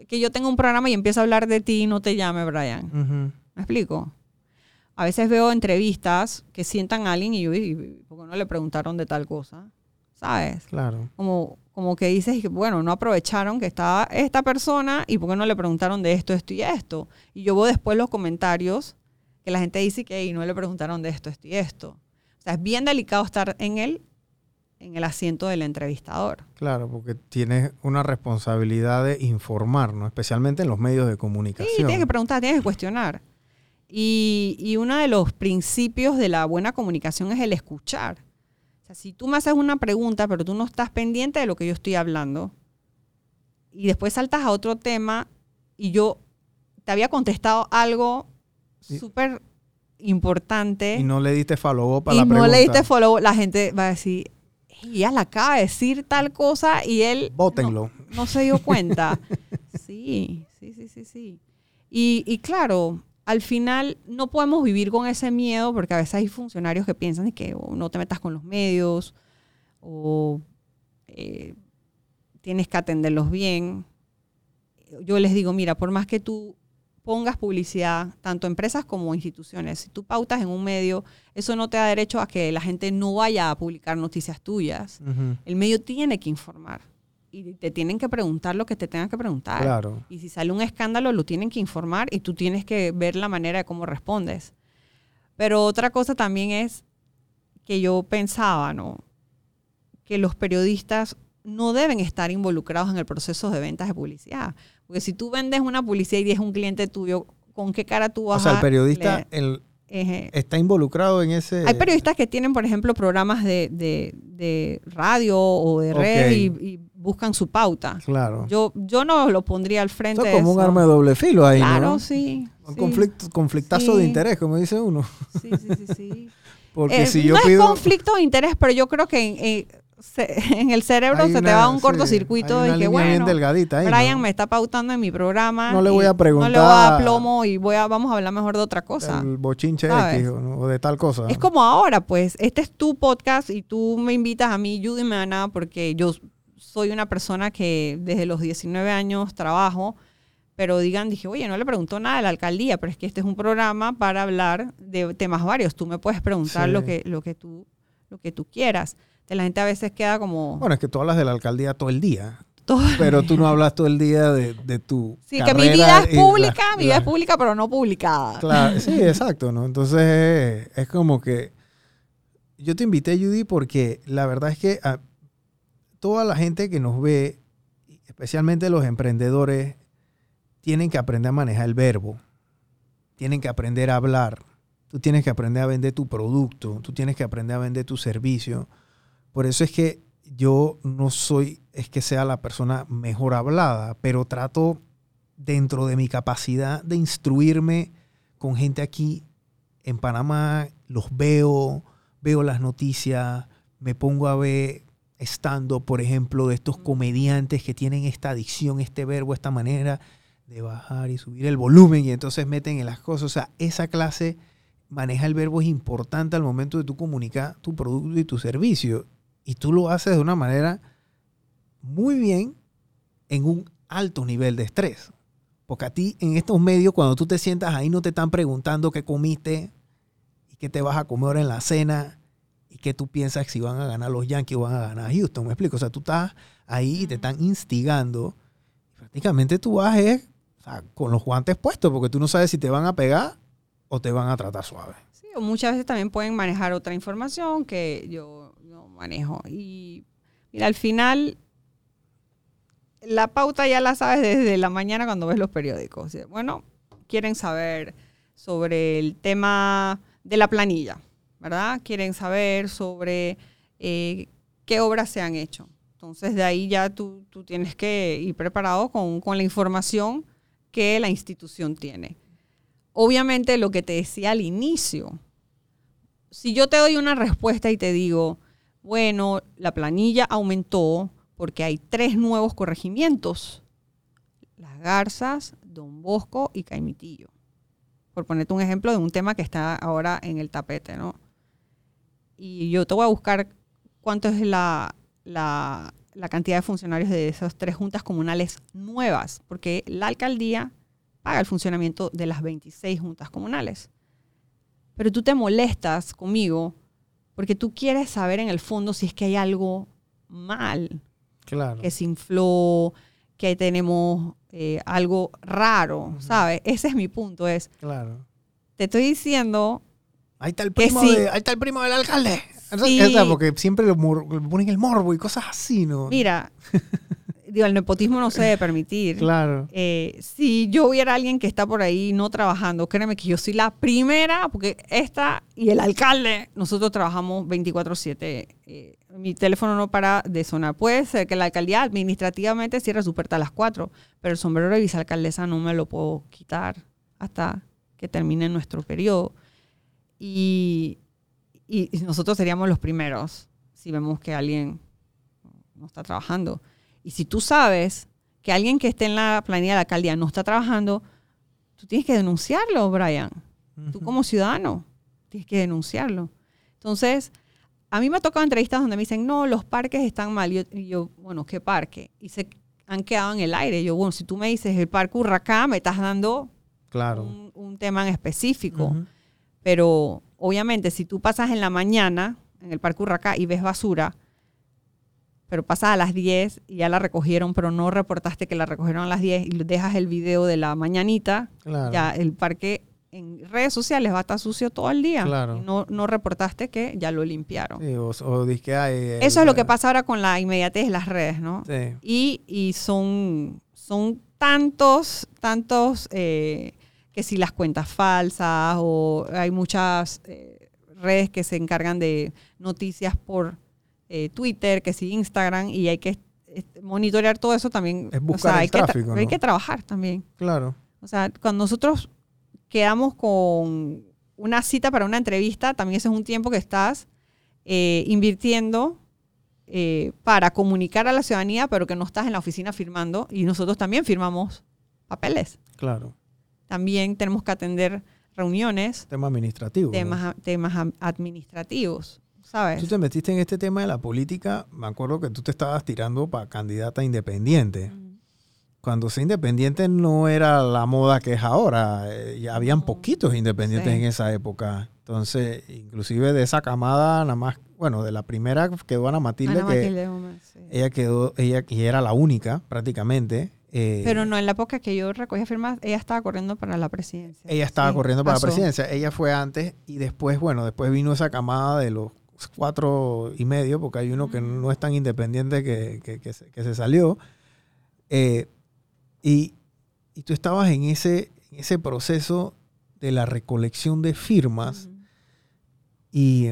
Speaker 3: Que yo tengo un programa y empiezo a hablar de ti y no te llame, Brian. ¿Me explico? A veces veo entrevistas que sientan a alguien y yo, "¿Y ¿por qué no le preguntaron de tal cosa? ¿Sabes?
Speaker 2: Claro.
Speaker 3: Como, como que dices, que, bueno, no aprovecharon que estaba esta persona y por qué no le preguntaron de esto, esto y esto. Y yo veo después los comentarios que la gente dice que "Y no le preguntaron de esto, esto y esto. O sea, es bien delicado estar en el, en el asiento del entrevistador.
Speaker 2: Claro, porque tienes una responsabilidad de informar, ¿no? Especialmente en los medios de
Speaker 3: Sí,
Speaker 2: comunicación.
Speaker 3: tienes que preguntar, tienes que cuestionar. Y, y uno de los principios de la buena comunicación es el escuchar. O sea, si tú me haces una pregunta, pero tú no estás pendiente de lo que yo estoy hablando, y después saltas a otro tema, y yo te había contestado algo súper importante,
Speaker 2: Y no le diste follow up a
Speaker 3: y
Speaker 2: la
Speaker 3: no
Speaker 2: pregunta.
Speaker 3: le diste follow, la gente va a decir, "Ey, ella le acaba de decir tal cosa, y él... no-
Speaker 2: Bótenlo.
Speaker 3: no se dio cuenta. Sí, sí, sí, sí, sí. Y, y claro, al final no podemos vivir con ese miedo porque a veces hay funcionarios que piensan que oh, no te metas con los medios o eh, tienes que atenderlos bien. Yo les digo, mira, por más que tú pongas publicidad, tanto empresas como instituciones, si tú pautas en un medio, eso no te da derecho a que la gente no vaya a publicar noticias tuyas. El medio tiene que informar y te tienen que preguntar lo que te tengan que preguntar.
Speaker 2: Claro.
Speaker 3: Y si sale un escándalo, lo tienen que informar y tú tienes que ver la manera de cómo respondes. Pero otra cosa también es que yo pensaba, ¿no? Que los periodistas no deben estar involucrados en el proceso de ventas de publicidad. Porque si tú vendes una publicidad y es un cliente tuyo, ¿con qué cara tú vas
Speaker 2: O sea, el
Speaker 3: a
Speaker 2: periodista el-
Speaker 3: Eje.
Speaker 2: está involucrado en ese...
Speaker 3: Hay periodistas que tienen, por ejemplo, programas de, de- de radio o de red y, y buscan su pauta.
Speaker 2: Claro.
Speaker 3: Yo, yo no lo pondría al frente
Speaker 2: Esto es
Speaker 3: de
Speaker 2: como un
Speaker 3: eso.
Speaker 2: arma de doble filo ahí,
Speaker 3: Claro,
Speaker 2: ¿no?
Speaker 3: sí.
Speaker 2: Un
Speaker 3: sí,
Speaker 2: conflicto, conflictazo de interés, como dice uno.
Speaker 3: Sí, sí, sí, sí.
Speaker 2: Porque
Speaker 3: Eh,
Speaker 2: si
Speaker 3: no
Speaker 2: yo
Speaker 3: es
Speaker 2: pido...
Speaker 3: conflicto de interés, pero yo creo que en- se- en el cerebro
Speaker 2: Hay
Speaker 3: se te va un
Speaker 2: sí,
Speaker 3: cortocircuito de que, bueno,
Speaker 2: delgadita ahí,
Speaker 3: Brian
Speaker 2: ¿no?
Speaker 3: me está pautando en mi programa.
Speaker 2: No le voy a
Speaker 3: No le voy a
Speaker 2: preguntar
Speaker 3: dar plomo y voy a, vamos a hablar mejor de otra cosa.
Speaker 2: el bochinche. X o, de tal cosa.
Speaker 3: Es como ahora, pues, este es tu podcast y tú me invitas a mí, Judy Mana, porque yo soy una persona que desde los 19 años trabajo, pero digan, dije, oye, no le preguntó nada a la alcaldía, pero es que este es un programa para hablar de temas varios. Tú me puedes preguntar
Speaker 2: Sí.
Speaker 3: lo, que, lo, que tú, lo que tú quieras. La gente a veces queda como...
Speaker 2: Bueno, es que tú hablas de la alcaldía todo el día,
Speaker 3: todo-
Speaker 2: pero tú no hablas todo el día de, de tu
Speaker 3: Sí, que mi vida es
Speaker 2: la-
Speaker 3: pública, mi vida
Speaker 2: la-
Speaker 3: es pública, pero no publicada.
Speaker 2: Claro, sí, exacto, ¿no? Entonces es como que yo te invité, Judy, porque la verdad es que a toda la gente que nos ve, especialmente los emprendedores, tienen que aprender a manejar el verbo, tienen que aprender a hablar, tú tienes que aprender a vender tu producto, tú tienes que aprender a vender tu servicio. Por eso es que yo no soy, es que sea la persona mejor hablada, pero trato dentro de mi capacidad de instruirme con gente aquí en Panamá, los veo, veo las noticias, me pongo a ver estando, por ejemplo, de estos comediantes que tienen esta adicción, este verbo, esta manera de bajar y subir el volumen y entonces meten en las cosas. O sea, esa clase maneja el verbo es importante al momento de tú comunicar tu producto y tu servicio. Y tú lo haces de una manera muy bien en un alto nivel de estrés. Porque a ti en estos medios, cuando tú te sientas ahí, no te están preguntando qué comiste y qué te vas a comer ahora en la cena y qué tú piensas si van a ganar los Yankees o van a ganar Houston. ¿Me explico? O sea, tú estás ahí y te están instigando. Prácticamente tú vas eh, o sea, con los guantes puestos porque tú no sabes si te van a pegar o te van a tratar suave.
Speaker 3: Sí, o muchas veces también pueden manejar otra información que yo no manejo. Y mira, al final, la pauta ya la sabes desde la mañana cuando ves los periódicos. Bueno, quieren saber sobre el tema de la planilla, ¿verdad? Quieren saber sobre eh, qué obras se han hecho. Entonces de ahí ya tú, tú tienes que ir preparado con, con la información que la institución tiene. Obviamente lo que te decía al inicio, si yo te doy una respuesta y te digo, bueno, la planilla aumentó porque hay tres nuevos corregimientos, Las Garzas, Don Bosco y Caimitillo. Por ponerte un ejemplo de un tema que está ahora en el tapete, ¿no? Y yo te voy a buscar cuánto es la, la, la cantidad de funcionarios de esas tres juntas comunales nuevas, porque la alcaldía paga el funcionamiento de las 26 juntas comunales. Pero tú te molestas conmigo porque tú quieres saber en el fondo si es que hay algo mal,
Speaker 2: Claro.
Speaker 3: que se infló, que tenemos eh, algo raro, ¿sabes? Ese es mi punto, es,
Speaker 2: Claro.
Speaker 3: te estoy diciendo,
Speaker 2: Ahí está el primo,
Speaker 3: sí.
Speaker 2: de- ahí está el primo del alcalde.
Speaker 3: Sí.
Speaker 2: porque siempre lo le ponen el morbo y cosas así, ¿no?
Speaker 3: mira, digo, el nepotismo no se debe permitir.
Speaker 2: Claro.
Speaker 3: Eh, si yo hubiera alguien que está por ahí no trabajando, créeme que yo soy la primera, porque esta y el alcalde, nosotros trabajamos 24/7. Eh, mi teléfono no para de sonar. Puede ser que la alcaldía administrativamente cierre su puerta a las 4, pero el sombrero de vicealcaldesa no me lo puedo quitar hasta que termine nuestro periodo. Y, y- y nosotros seríamos los primeros si vemos que alguien no está trabajando. Y si tú sabes que alguien que esté en la planilla de la alcaldía no está trabajando, tú tienes que denunciarlo, Brian. Tú como ciudadano tienes que denunciarlo. Entonces, a mí me ha tocado entrevistas donde me dicen, no, los parques están mal. Y yo, y yo, bueno, ¿qué parque? Y se han quedado en el aire. Yo, bueno, si tú me dices el parque Urracá, me estás dando
Speaker 2: Claro.
Speaker 3: un, un tema en específico. Pero obviamente si tú pasas en la mañana en el Parque Urracá y ves basura, pero pasas a las 10 y ya la recogieron, pero no reportaste que la recogieron a las 10 y dejas el video de la mañanita,
Speaker 2: Claro.
Speaker 3: ya el parque en redes sociales va a estar sucio todo el día.
Speaker 2: Claro.
Speaker 3: No, no reportaste que ya lo limpiaron.
Speaker 2: Sí, o, o ay, el-
Speaker 3: Eso es lo que pasa ahora con la inmediatez de las redes, ¿no?
Speaker 2: Sí.
Speaker 3: Y, y son, son tantos, tantos, eh, que si las cuentas falsas o hay muchas eh, redes que se encargan de noticias por eh, Twitter, que si Instagram, y hay que monitorear todo eso también.
Speaker 2: Es
Speaker 3: o
Speaker 2: buscar
Speaker 3: sea,
Speaker 2: el
Speaker 3: hay, que
Speaker 2: tráfico,
Speaker 3: hay
Speaker 2: ¿no?
Speaker 3: que trabajar también.
Speaker 2: Claro.
Speaker 3: O sea, cuando nosotros quedamos con una cita para una entrevista, también ese es un tiempo que estás eh, invirtiendo eh, para comunicar a la ciudadanía, pero que no estás en la oficina firmando. Y nosotros también firmamos papeles.
Speaker 2: Claro.
Speaker 3: También tenemos que atender reuniones,
Speaker 2: Tema administrativo. ¿no?
Speaker 3: temas, temas administrativos, ¿sabes?
Speaker 2: Tú te metiste en este tema de la política, me acuerdo que tú te estabas tirando para candidata independiente.
Speaker 3: Ujú.
Speaker 2: Cuando ser independiente no era la moda que es ahora, eh, ya habían poquitos independientes
Speaker 3: Sí.
Speaker 2: en esa época. Entonces, inclusive de esa camada, nada más, bueno, de la primera quedó Ana Matilde,
Speaker 3: Ana
Speaker 2: que
Speaker 3: Matilde Gómez, sí.
Speaker 2: ella quedó, ella y era la única prácticamente. eh,
Speaker 3: Pero no, en la época que yo recogía firmas, ella estaba corriendo para la presidencia.
Speaker 2: Ella estaba
Speaker 3: Sí,
Speaker 2: corriendo para
Speaker 3: pasó.
Speaker 2: la presidencia. Ella fue antes y después, bueno, después vino esa camada de los cuatro y medio, porque hay uno que no es tan independiente que, que- que se, que se salió. Eh, y, y tú estabas en ese, en ese proceso de la recolección de firmas y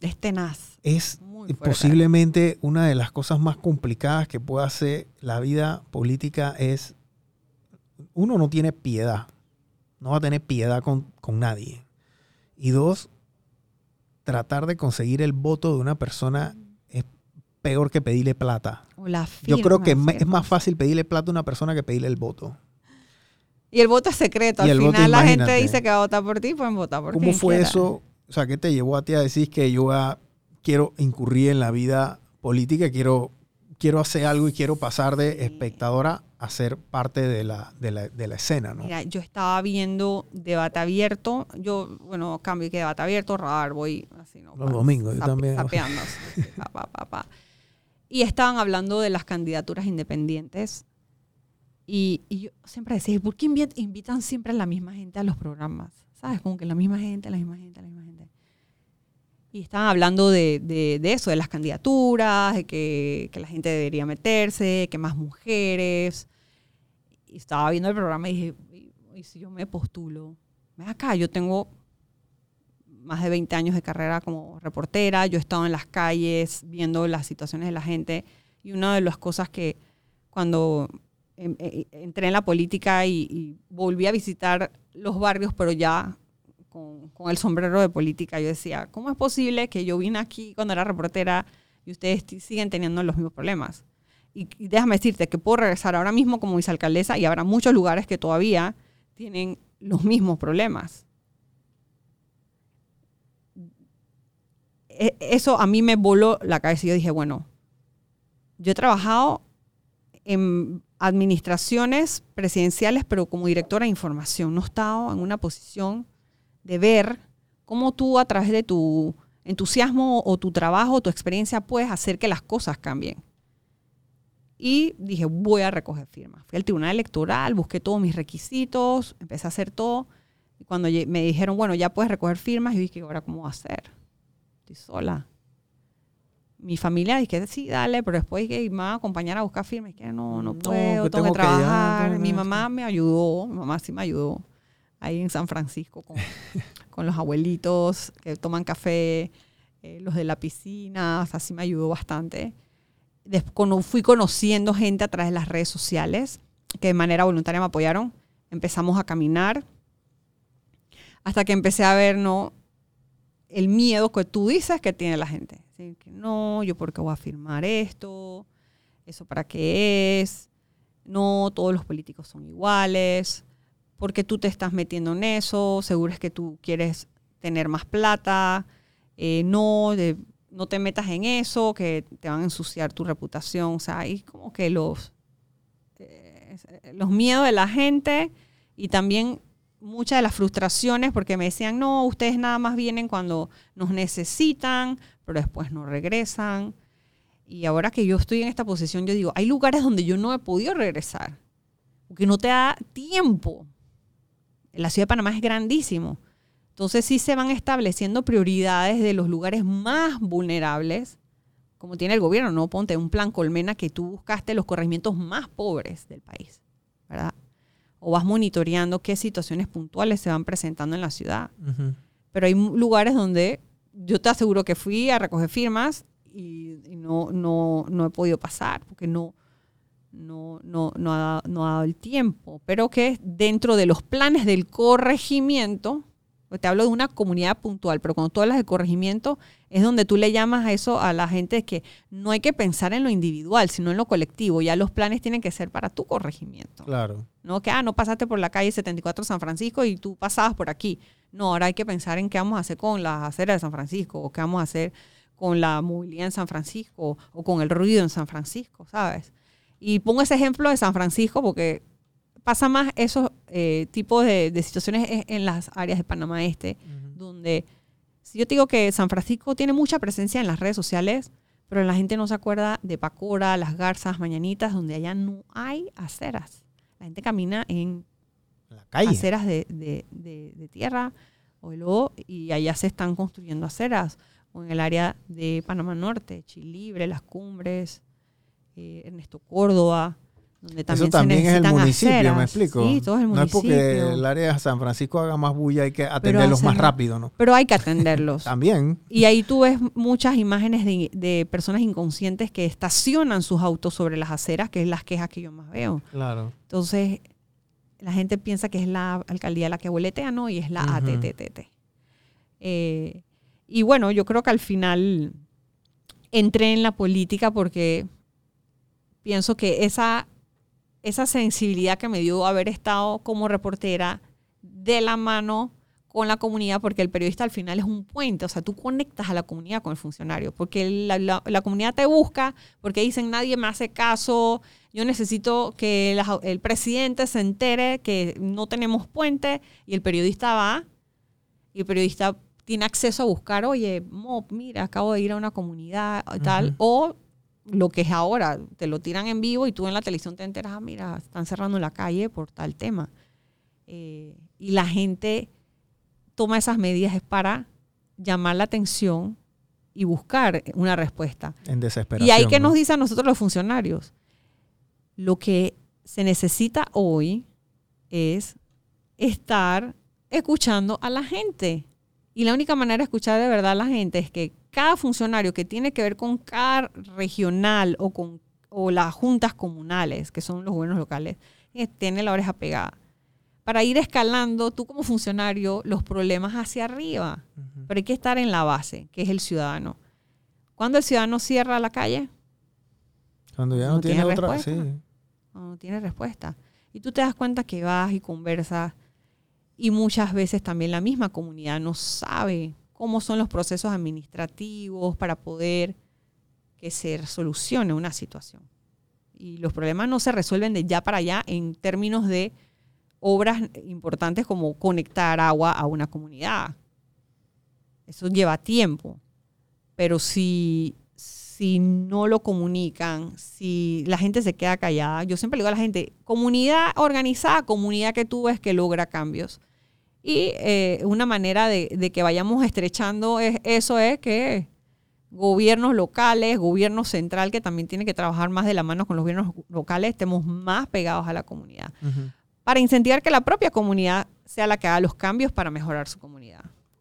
Speaker 3: Es tenaz.
Speaker 2: es
Speaker 3: fuerte.
Speaker 2: posiblemente una de las cosas más complicadas que puede hacer la vida política es, uno no tiene piedad, no va a tener piedad con, con nadie. Y dos, tratar de conseguir el voto de una persona es peor que pedirle plata.
Speaker 3: O la
Speaker 2: Yo creo que
Speaker 3: firma,
Speaker 2: es más fácil pedirle plata a una persona que pedirle el voto.
Speaker 3: Y el voto es secreto.
Speaker 2: Y
Speaker 3: Al
Speaker 2: voto,
Speaker 3: final la gente dice que va a votar por ti, pueden votar por
Speaker 2: ¿Cómo
Speaker 3: quien
Speaker 2: fue
Speaker 3: quiera.
Speaker 2: eso? O sea, ¿qué te llevó a ti a decir que yo ah, quiero incurrir en la vida política, quiero, quiero hacer algo y quiero pasar de espectadora a ser parte de la, de la, de la escena, ¿no?
Speaker 3: Mira, yo estaba viendo debate abierto. Yo, bueno, cambio que debate abierto, radar, voy así, ¿no?
Speaker 2: Los domingos, yo también.
Speaker 3: así, pa, pa, pa. Y estaban hablando de las candidaturas independientes. Y, y yo siempre decía, ¿por qué invi- invitan siempre a la misma gente a los programas? ¿Sabes? Como que la misma gente, la misma gente, la misma gente. Y estaban hablando de, de- de eso, de las candidaturas, de que, que la gente debería meterse, que más mujeres. Y estaba viendo el programa y dije, "Y- si yo me postulo, ven acá, yo tengo más de 20 años de carrera como reportera, yo he estado en las calles viendo las situaciones de la gente y una de las cosas que cuando em, eh, entré en la política y, y volví a visitar los barrios, pero ya con, con el sombrero de política, yo decía, ¿cómo es posible que yo vine aquí cuando era reportera y ustedes siguen teniendo los mismos problemas? Y, déjame decirte que puedo regresar ahora mismo como vicealcaldesa y habrá muchos lugares que todavía tienen los mismos problemas. E- Eso a mí me voló la cabeza yo dije, bueno, yo he trabajado en administraciones presidenciales, pero como directora de información, no he estado en una posición de ver cómo tú a través de tu entusiasmo o tu trabajo o tu experiencia puedes hacer que las cosas cambien. Y dije, voy a recoger firmas. Fui al tribunal electoral, busqué todos mis requisitos, empecé a hacer todo. Y cuando me dijeron, bueno, ya puedes recoger firmas, yo dije, ¿ahora cómo va a ser? Estoy sola. Mi familia dije, sí, dale, pero después dije, me van a acompañar a buscar firmas. Y que no, no
Speaker 2: No,
Speaker 3: puedo,
Speaker 2: que
Speaker 3: tengo,
Speaker 2: tengo
Speaker 3: que
Speaker 2: que ya,
Speaker 3: trabajar. mi
Speaker 2: que-
Speaker 3: mamá me ayudó, mi mamá sí me ayudó ahí en San Francisco con, con los abuelitos que toman café, eh, los de la piscina, o sea, sí me ayudó bastante. Fui conociendo gente a través de las redes sociales que de manera voluntaria me apoyaron, empezamos a caminar hasta que empecé a ver, ¿no? El miedo que tú dices que tiene la gente. Que no, yo por qué voy a firmar esto, eso para qué es, no, todos los políticos son iguales, porque tú te estás metiendo en eso, seguro es que tú quieres tener más plata, eh, no, de- no te metas en eso, que te van a ensuciar tu reputación, o sea, hay como que los, eh, los miedos de la gente y también muchas de las frustraciones porque me decían, no, ustedes nada más vienen cuando nos necesitan, pero después no regresan. Y ahora que yo estoy en esta posición, yo digo, hay lugares donde yo no he podido regresar, porque no te da tiempo. La ciudad de Panamá es grandísimo. Entonces sí se van estableciendo prioridades de los lugares más vulnerables, como tiene el gobierno, ¿no? Ponte un plan colmena que tú buscaste los corregimientos más pobres del país, ¿verdad? O vas monitoreando qué situaciones puntuales se van presentando en la ciudad. Pero hay lugares donde yo te aseguro que fui a recoger firmas y, y no, no, no he podido pasar porque no, no, no, no, ha, dado- no ha dado el tiempo. Pero que dentro de los planes del corregimiento, pues te hablo de una comunidad puntual, pero cuando tú hablas de corregimiento es donde tú le llamas a eso a la gente que no hay que pensar en lo individual, sino en lo colectivo. Ya los planes tienen que ser para tu corregimiento.
Speaker 2: Claro.
Speaker 3: No que, ah, no pasaste por la calle 74 San Francisco y tú pasabas por aquí. No, ahora hay que pensar en qué vamos a hacer con las aceras de San Francisco, o qué vamos a hacer con la movilidad en San Francisco, o con el ruido en San Francisco, ¿sabes? Y pongo ese ejemplo de San Francisco porque pasa más esos eh, tipos de, de situaciones en, en las áreas de Panamá Este, donde si yo te digo que San Francisco tiene mucha presencia en las redes sociales, pero la gente no se acuerda de Pacora, Las Garzas, Mañanitas, donde allá no hay aceras. La gente camina en
Speaker 2: la calle.
Speaker 3: aceras de, de- de- de tierra o lodo, y allá se están construyendo aceras. O en el área de Panamá Norte, Chilibre, Las Cumbres, eh, Ernesto Córdoba, donde también,
Speaker 2: Eso también es el municipio,
Speaker 3: aceras.
Speaker 2: ¿me explico?
Speaker 3: Sí, todo es el
Speaker 2: No es
Speaker 3: municipio.
Speaker 2: porque el área de San Francisco haga más bulla, hay que atenderlos más
Speaker 3: hacen-
Speaker 2: rápido, ¿no?
Speaker 3: Pero hay que atenderlos.
Speaker 2: También.
Speaker 3: Y ahí tú ves muchas imágenes de, de personas inconscientes que estacionan sus autos sobre las aceras, que es las quejas que yo más veo.
Speaker 2: Claro.
Speaker 3: Entonces, la gente piensa que es la alcaldía la que boletea, ¿no? Y es la. ATTT. Eh, y bueno, yo creo que al final entré en la política porque pienso que esa, esa sensibilidad que me dio haber estado como reportera de la mano con la comunidad, porque el periodista al final es un puente, o sea, tú conectas a la comunidad con el funcionario, porque la, la- la comunidad te busca, porque dicen nadie me hace caso, yo necesito que la- el presidente se entere que no tenemos puente, y el periodista va, y el periodista tiene acceso a buscar, oye, mira, acabo de ir a una comunidad tal,
Speaker 2: Ujú.
Speaker 3: o lo que es ahora, te lo tiran en vivo y tú en la televisión te enteras, ah, mira, están cerrando la calle por tal tema. Eh, y la gente toma esas medidas es para llamar la atención y buscar una respuesta.
Speaker 2: En desesperación.
Speaker 3: Y ahí que
Speaker 2: ¿no?
Speaker 3: nos dicen a nosotros los funcionarios, lo que se necesita hoy es estar escuchando a la gente Y la única manera de escuchar de verdad a la gente es que cada funcionario que tiene que ver con cada regional o con o las juntas comunales, que son los gobiernos locales, eh, tiene la oreja pegada. Para ir escalando, tú como funcionario, los problemas hacia arriba. Pero hay que estar en la base, que es el ciudadano. Cuando el ciudadano cierra la calle,
Speaker 2: Cuando ya no,
Speaker 3: No
Speaker 2: tiene,
Speaker 3: tiene
Speaker 2: otra.
Speaker 3: respuesta.
Speaker 2: Sí.
Speaker 3: no tiene respuesta. Y tú te das cuenta que vas y conversas y muchas veces también la misma comunidad no sabe cómo son los procesos administrativos para poder que se solucione una situación. Y los problemas no se resuelven de ya para allá en términos de obras importantes como conectar agua a una comunidad. Eso lleva tiempo. Pero si, si no lo comunican, si la gente se queda callada, yo siempre le digo a la gente, comunidad organizada, comunidad que tú ves que logra cambios. Y eh, una manera de, de que vayamos estrechando es- eso es que gobiernos locales, gobierno central, que también tiene que trabajar más de la mano con los gobiernos locales, estemos más pegados a la comunidad para incentivar que la propia comunidad sea la que haga los cambios para mejorar su comunidad.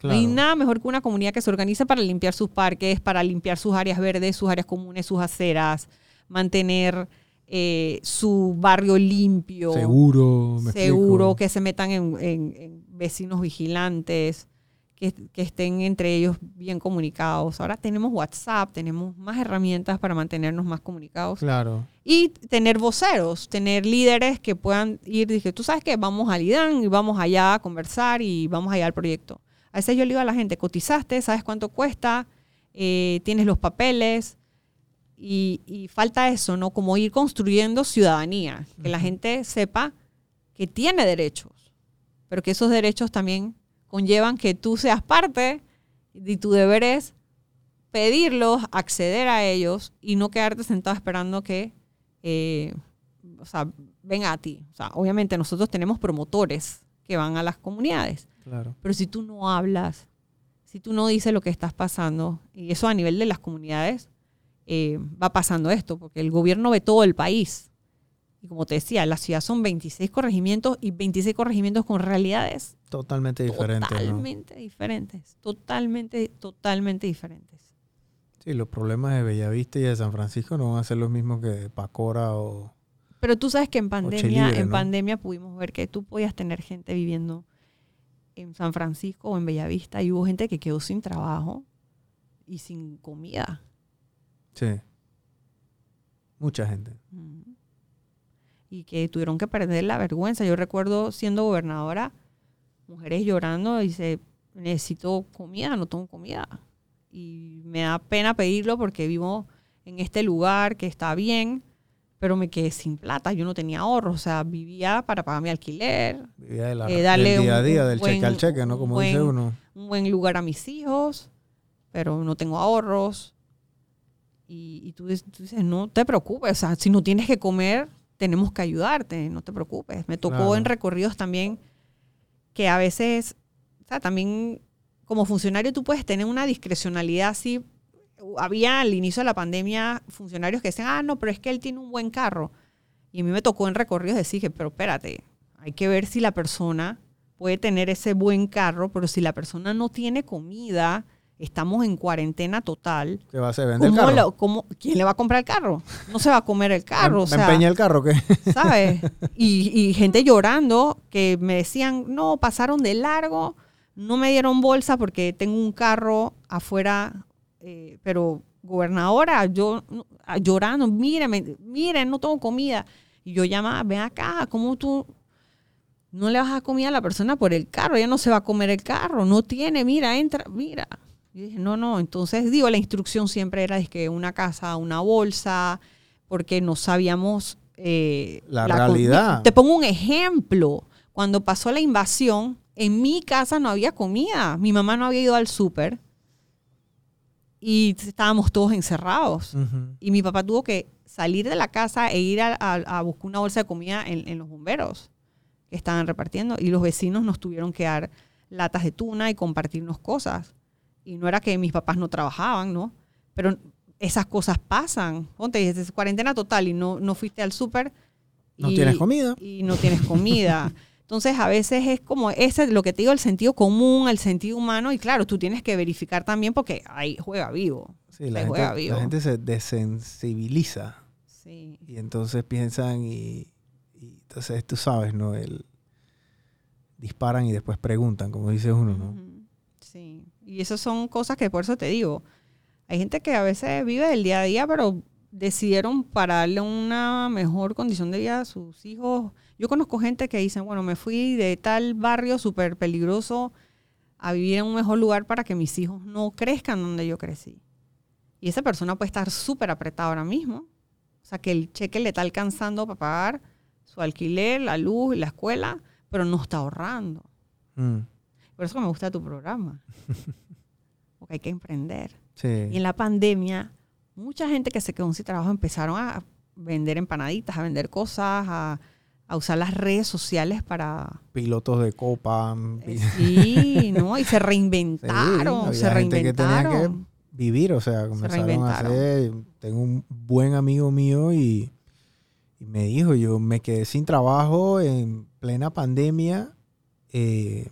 Speaker 3: No hay nada mejor que una comunidad que se organice para limpiar sus parques, para limpiar sus áreas verdes, sus áreas comunes, sus aceras, mantener eh, su barrio limpio,
Speaker 2: Seguro, me
Speaker 3: seguro,
Speaker 2: explico.
Speaker 3: que se metan en, en- en vecinos vigilantes, que, que estén entre ellos bien comunicados. Ahora tenemos WhatsApp, tenemos más herramientas para mantenernos más comunicados.
Speaker 2: Claro.
Speaker 3: Y tener voceros, tener líderes que puedan ir, dije, tú sabes que vamos al IDAN y vamos allá a conversar y vamos allá al proyecto. A veces yo le digo a la gente, cotizaste, sabes cuánto cuesta, Eh, tienes los papeles y, y falta eso, ¿no? Como ir construyendo ciudadanía, que la gente sepa que tiene derechos, pero que esos derechos también conllevan que tú seas parte y tu deber es pedirlos, acceder a ellos y no quedarte sentado esperando que eh, o sea, venga a ti. O sea, obviamente nosotros tenemos promotores que van a las comunidades,
Speaker 2: Claro.
Speaker 3: pero si tú no hablas, si tú no dices lo que estás pasando, y eso a nivel de las comunidades, eh, va pasando esto, porque el gobierno ve todo el país. Y como te decía, la ciudad son 26 corregimientos y 26 corregimientos con realidades
Speaker 2: Totalmente diferente. ¿no?
Speaker 3: totalmente diferentes, totalmente, totalmente diferentes.
Speaker 2: Sí, los problemas de Bellavista y de San Francisco no van a ser los mismos que de Pacora o...
Speaker 3: Pero tú sabes que en pandemia, en
Speaker 2: ¿no?
Speaker 3: pandemia pudimos ver que tú podías tener gente viviendo en San Francisco o en Bellavista y hubo gente que quedó sin trabajo y sin comida.
Speaker 2: Sí. Mucha gente.
Speaker 3: Y que tuvieron que perder la vergüenza. Yo recuerdo siendo gobernadora, mujeres llorando y dice, necesito comida, no tengo comida. Y me da pena pedirlo porque vivo en este lugar que está bien, pero me quedé sin plata. Yo no tenía ahorros, o sea, vivía para pagar mi alquiler,
Speaker 2: Vivía de la,
Speaker 3: Eh, darle
Speaker 2: del día a día, del
Speaker 3: buen-
Speaker 2: cheque al cheque, ¿no? Como dice uno.
Speaker 3: un buen lugar a mis hijos, pero no tengo ahorros. Y, y tú, dices- tú dices, no te preocupes, o sea, si no tienes que comer, tenemos que ayudarte, no te preocupes. Me tocó
Speaker 2: Claro.
Speaker 3: en recorridos también que a veces, o sea, también como funcionario tú puedes tener una discrecionalidad así. Había al inicio de la pandemia funcionarios que decían, ah, no, pero es que él tiene un buen carro. Y a mí me tocó en recorridos decir que, pero espérate, hay que ver si la persona puede tener ese buen carro, pero si la persona no tiene comida, estamos en cuarentena total.
Speaker 2: ¿Qué va a hacer? ¿Vende el
Speaker 3: ¿Cómo
Speaker 2: carro?
Speaker 3: lo- cómo- ¿Quién le va a comprar el carro? No se va a comer el carro.
Speaker 2: ¿Me,
Speaker 3: o
Speaker 2: me
Speaker 3: sea,
Speaker 2: empeña el carro qué?
Speaker 3: ¿sabes? Y, y gente llorando que me decían, no, pasaron de largo, no me dieron bolsa porque tengo un carro afuera, eh, pero gobernadora, yo ah, llorando, mírenme, miren, no tengo comida. Y yo llamaba, ven acá, ¿cómo tú no le vas a dar comida a la persona por el carro? Ella no se va a comer el carro, no tiene, mira, entra, mira. Y dije, no, no, entonces digo, la instrucción siempre era es que una casa, una bolsa, porque no sabíamos eh,
Speaker 2: La
Speaker 3: co-
Speaker 2: realidad.
Speaker 3: Te pongo un ejemplo. Cuando pasó la invasión, en mi casa no había comida. Mi mamá no había ido al súper y estábamos todos encerrados. Y mi papá tuvo que salir de la casa e ir a, a- a buscar una bolsa de comida en, en los bomberos que estaban repartiendo. Y los vecinos nos tuvieron que dar latas de tuna y compartirnos cosas. Y no era que mis papás no trabajaban, ¿no? Pero esas cosas pasan. Ponte, es cuarentena total y no, no fuiste al súper.
Speaker 2: No
Speaker 3: y-
Speaker 2: tienes comida.
Speaker 3: Y no tienes comida. Entonces, a veces es como ese, lo que te digo, el sentido común, el sentido humano, y claro, tú tienes que verificar también porque ahí juega vivo.
Speaker 2: Sí, la
Speaker 3: juega
Speaker 2: gente,
Speaker 3: vivo.
Speaker 2: la gente se desensibiliza
Speaker 3: Sí.
Speaker 2: y entonces piensan y, y entonces tú sabes, ¿no? El, disparan y después preguntan, como dice uno, ¿no?
Speaker 3: Sí. Y esas son cosas que por eso te digo. Hay gente que a veces vive el día a día, pero decidieron para darle una mejor condición de vida a sus hijos. Yo conozco gente que dicen, bueno, me fui de tal barrio súper peligroso a vivir en un mejor lugar para que mis hijos no crezcan donde yo crecí. Y esa persona puede estar súper apretada ahora mismo. O sea, que el cheque le está alcanzando para pagar su alquiler, la luz, la escuela, pero no está ahorrando.
Speaker 2: Mm,
Speaker 3: Por eso me gusta tu programa. Porque hay que emprender.
Speaker 2: sí.
Speaker 3: Y en la pandemia, mucha gente que se quedó sin trabajo empezaron a vender empanaditas, a vender cosas, a, a usar las redes sociales para...
Speaker 2: Pilotos de copa.
Speaker 3: eh, Sí, ¿no? Y se reinventaron, se
Speaker 2: gente que tenía que
Speaker 3: reinventaron.
Speaker 2: vivir, o sea, comenzaron a
Speaker 3: reinventaron.
Speaker 2: hacer. Tengo un buen amigo mío y, y me dijo, yo me quedé sin trabajo en plena pandemia eh,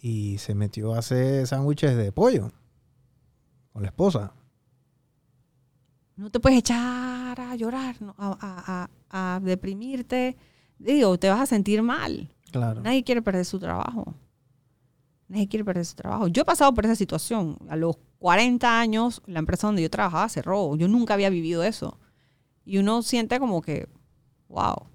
Speaker 2: y se metió a hacer sándwiches de pollo con la esposa.
Speaker 3: No te puedes echar a llorar, ¿no? a, a- a- a deprimirte. Digo, te vas a sentir mal.
Speaker 2: Claro.
Speaker 3: Nadie quiere perder su trabajo. Nadie quiere perder su trabajo. Yo he pasado por esa situación. A los 40 años, la empresa donde yo trabajaba cerró. Yo nunca había vivido eso. Y uno siente como que, wow,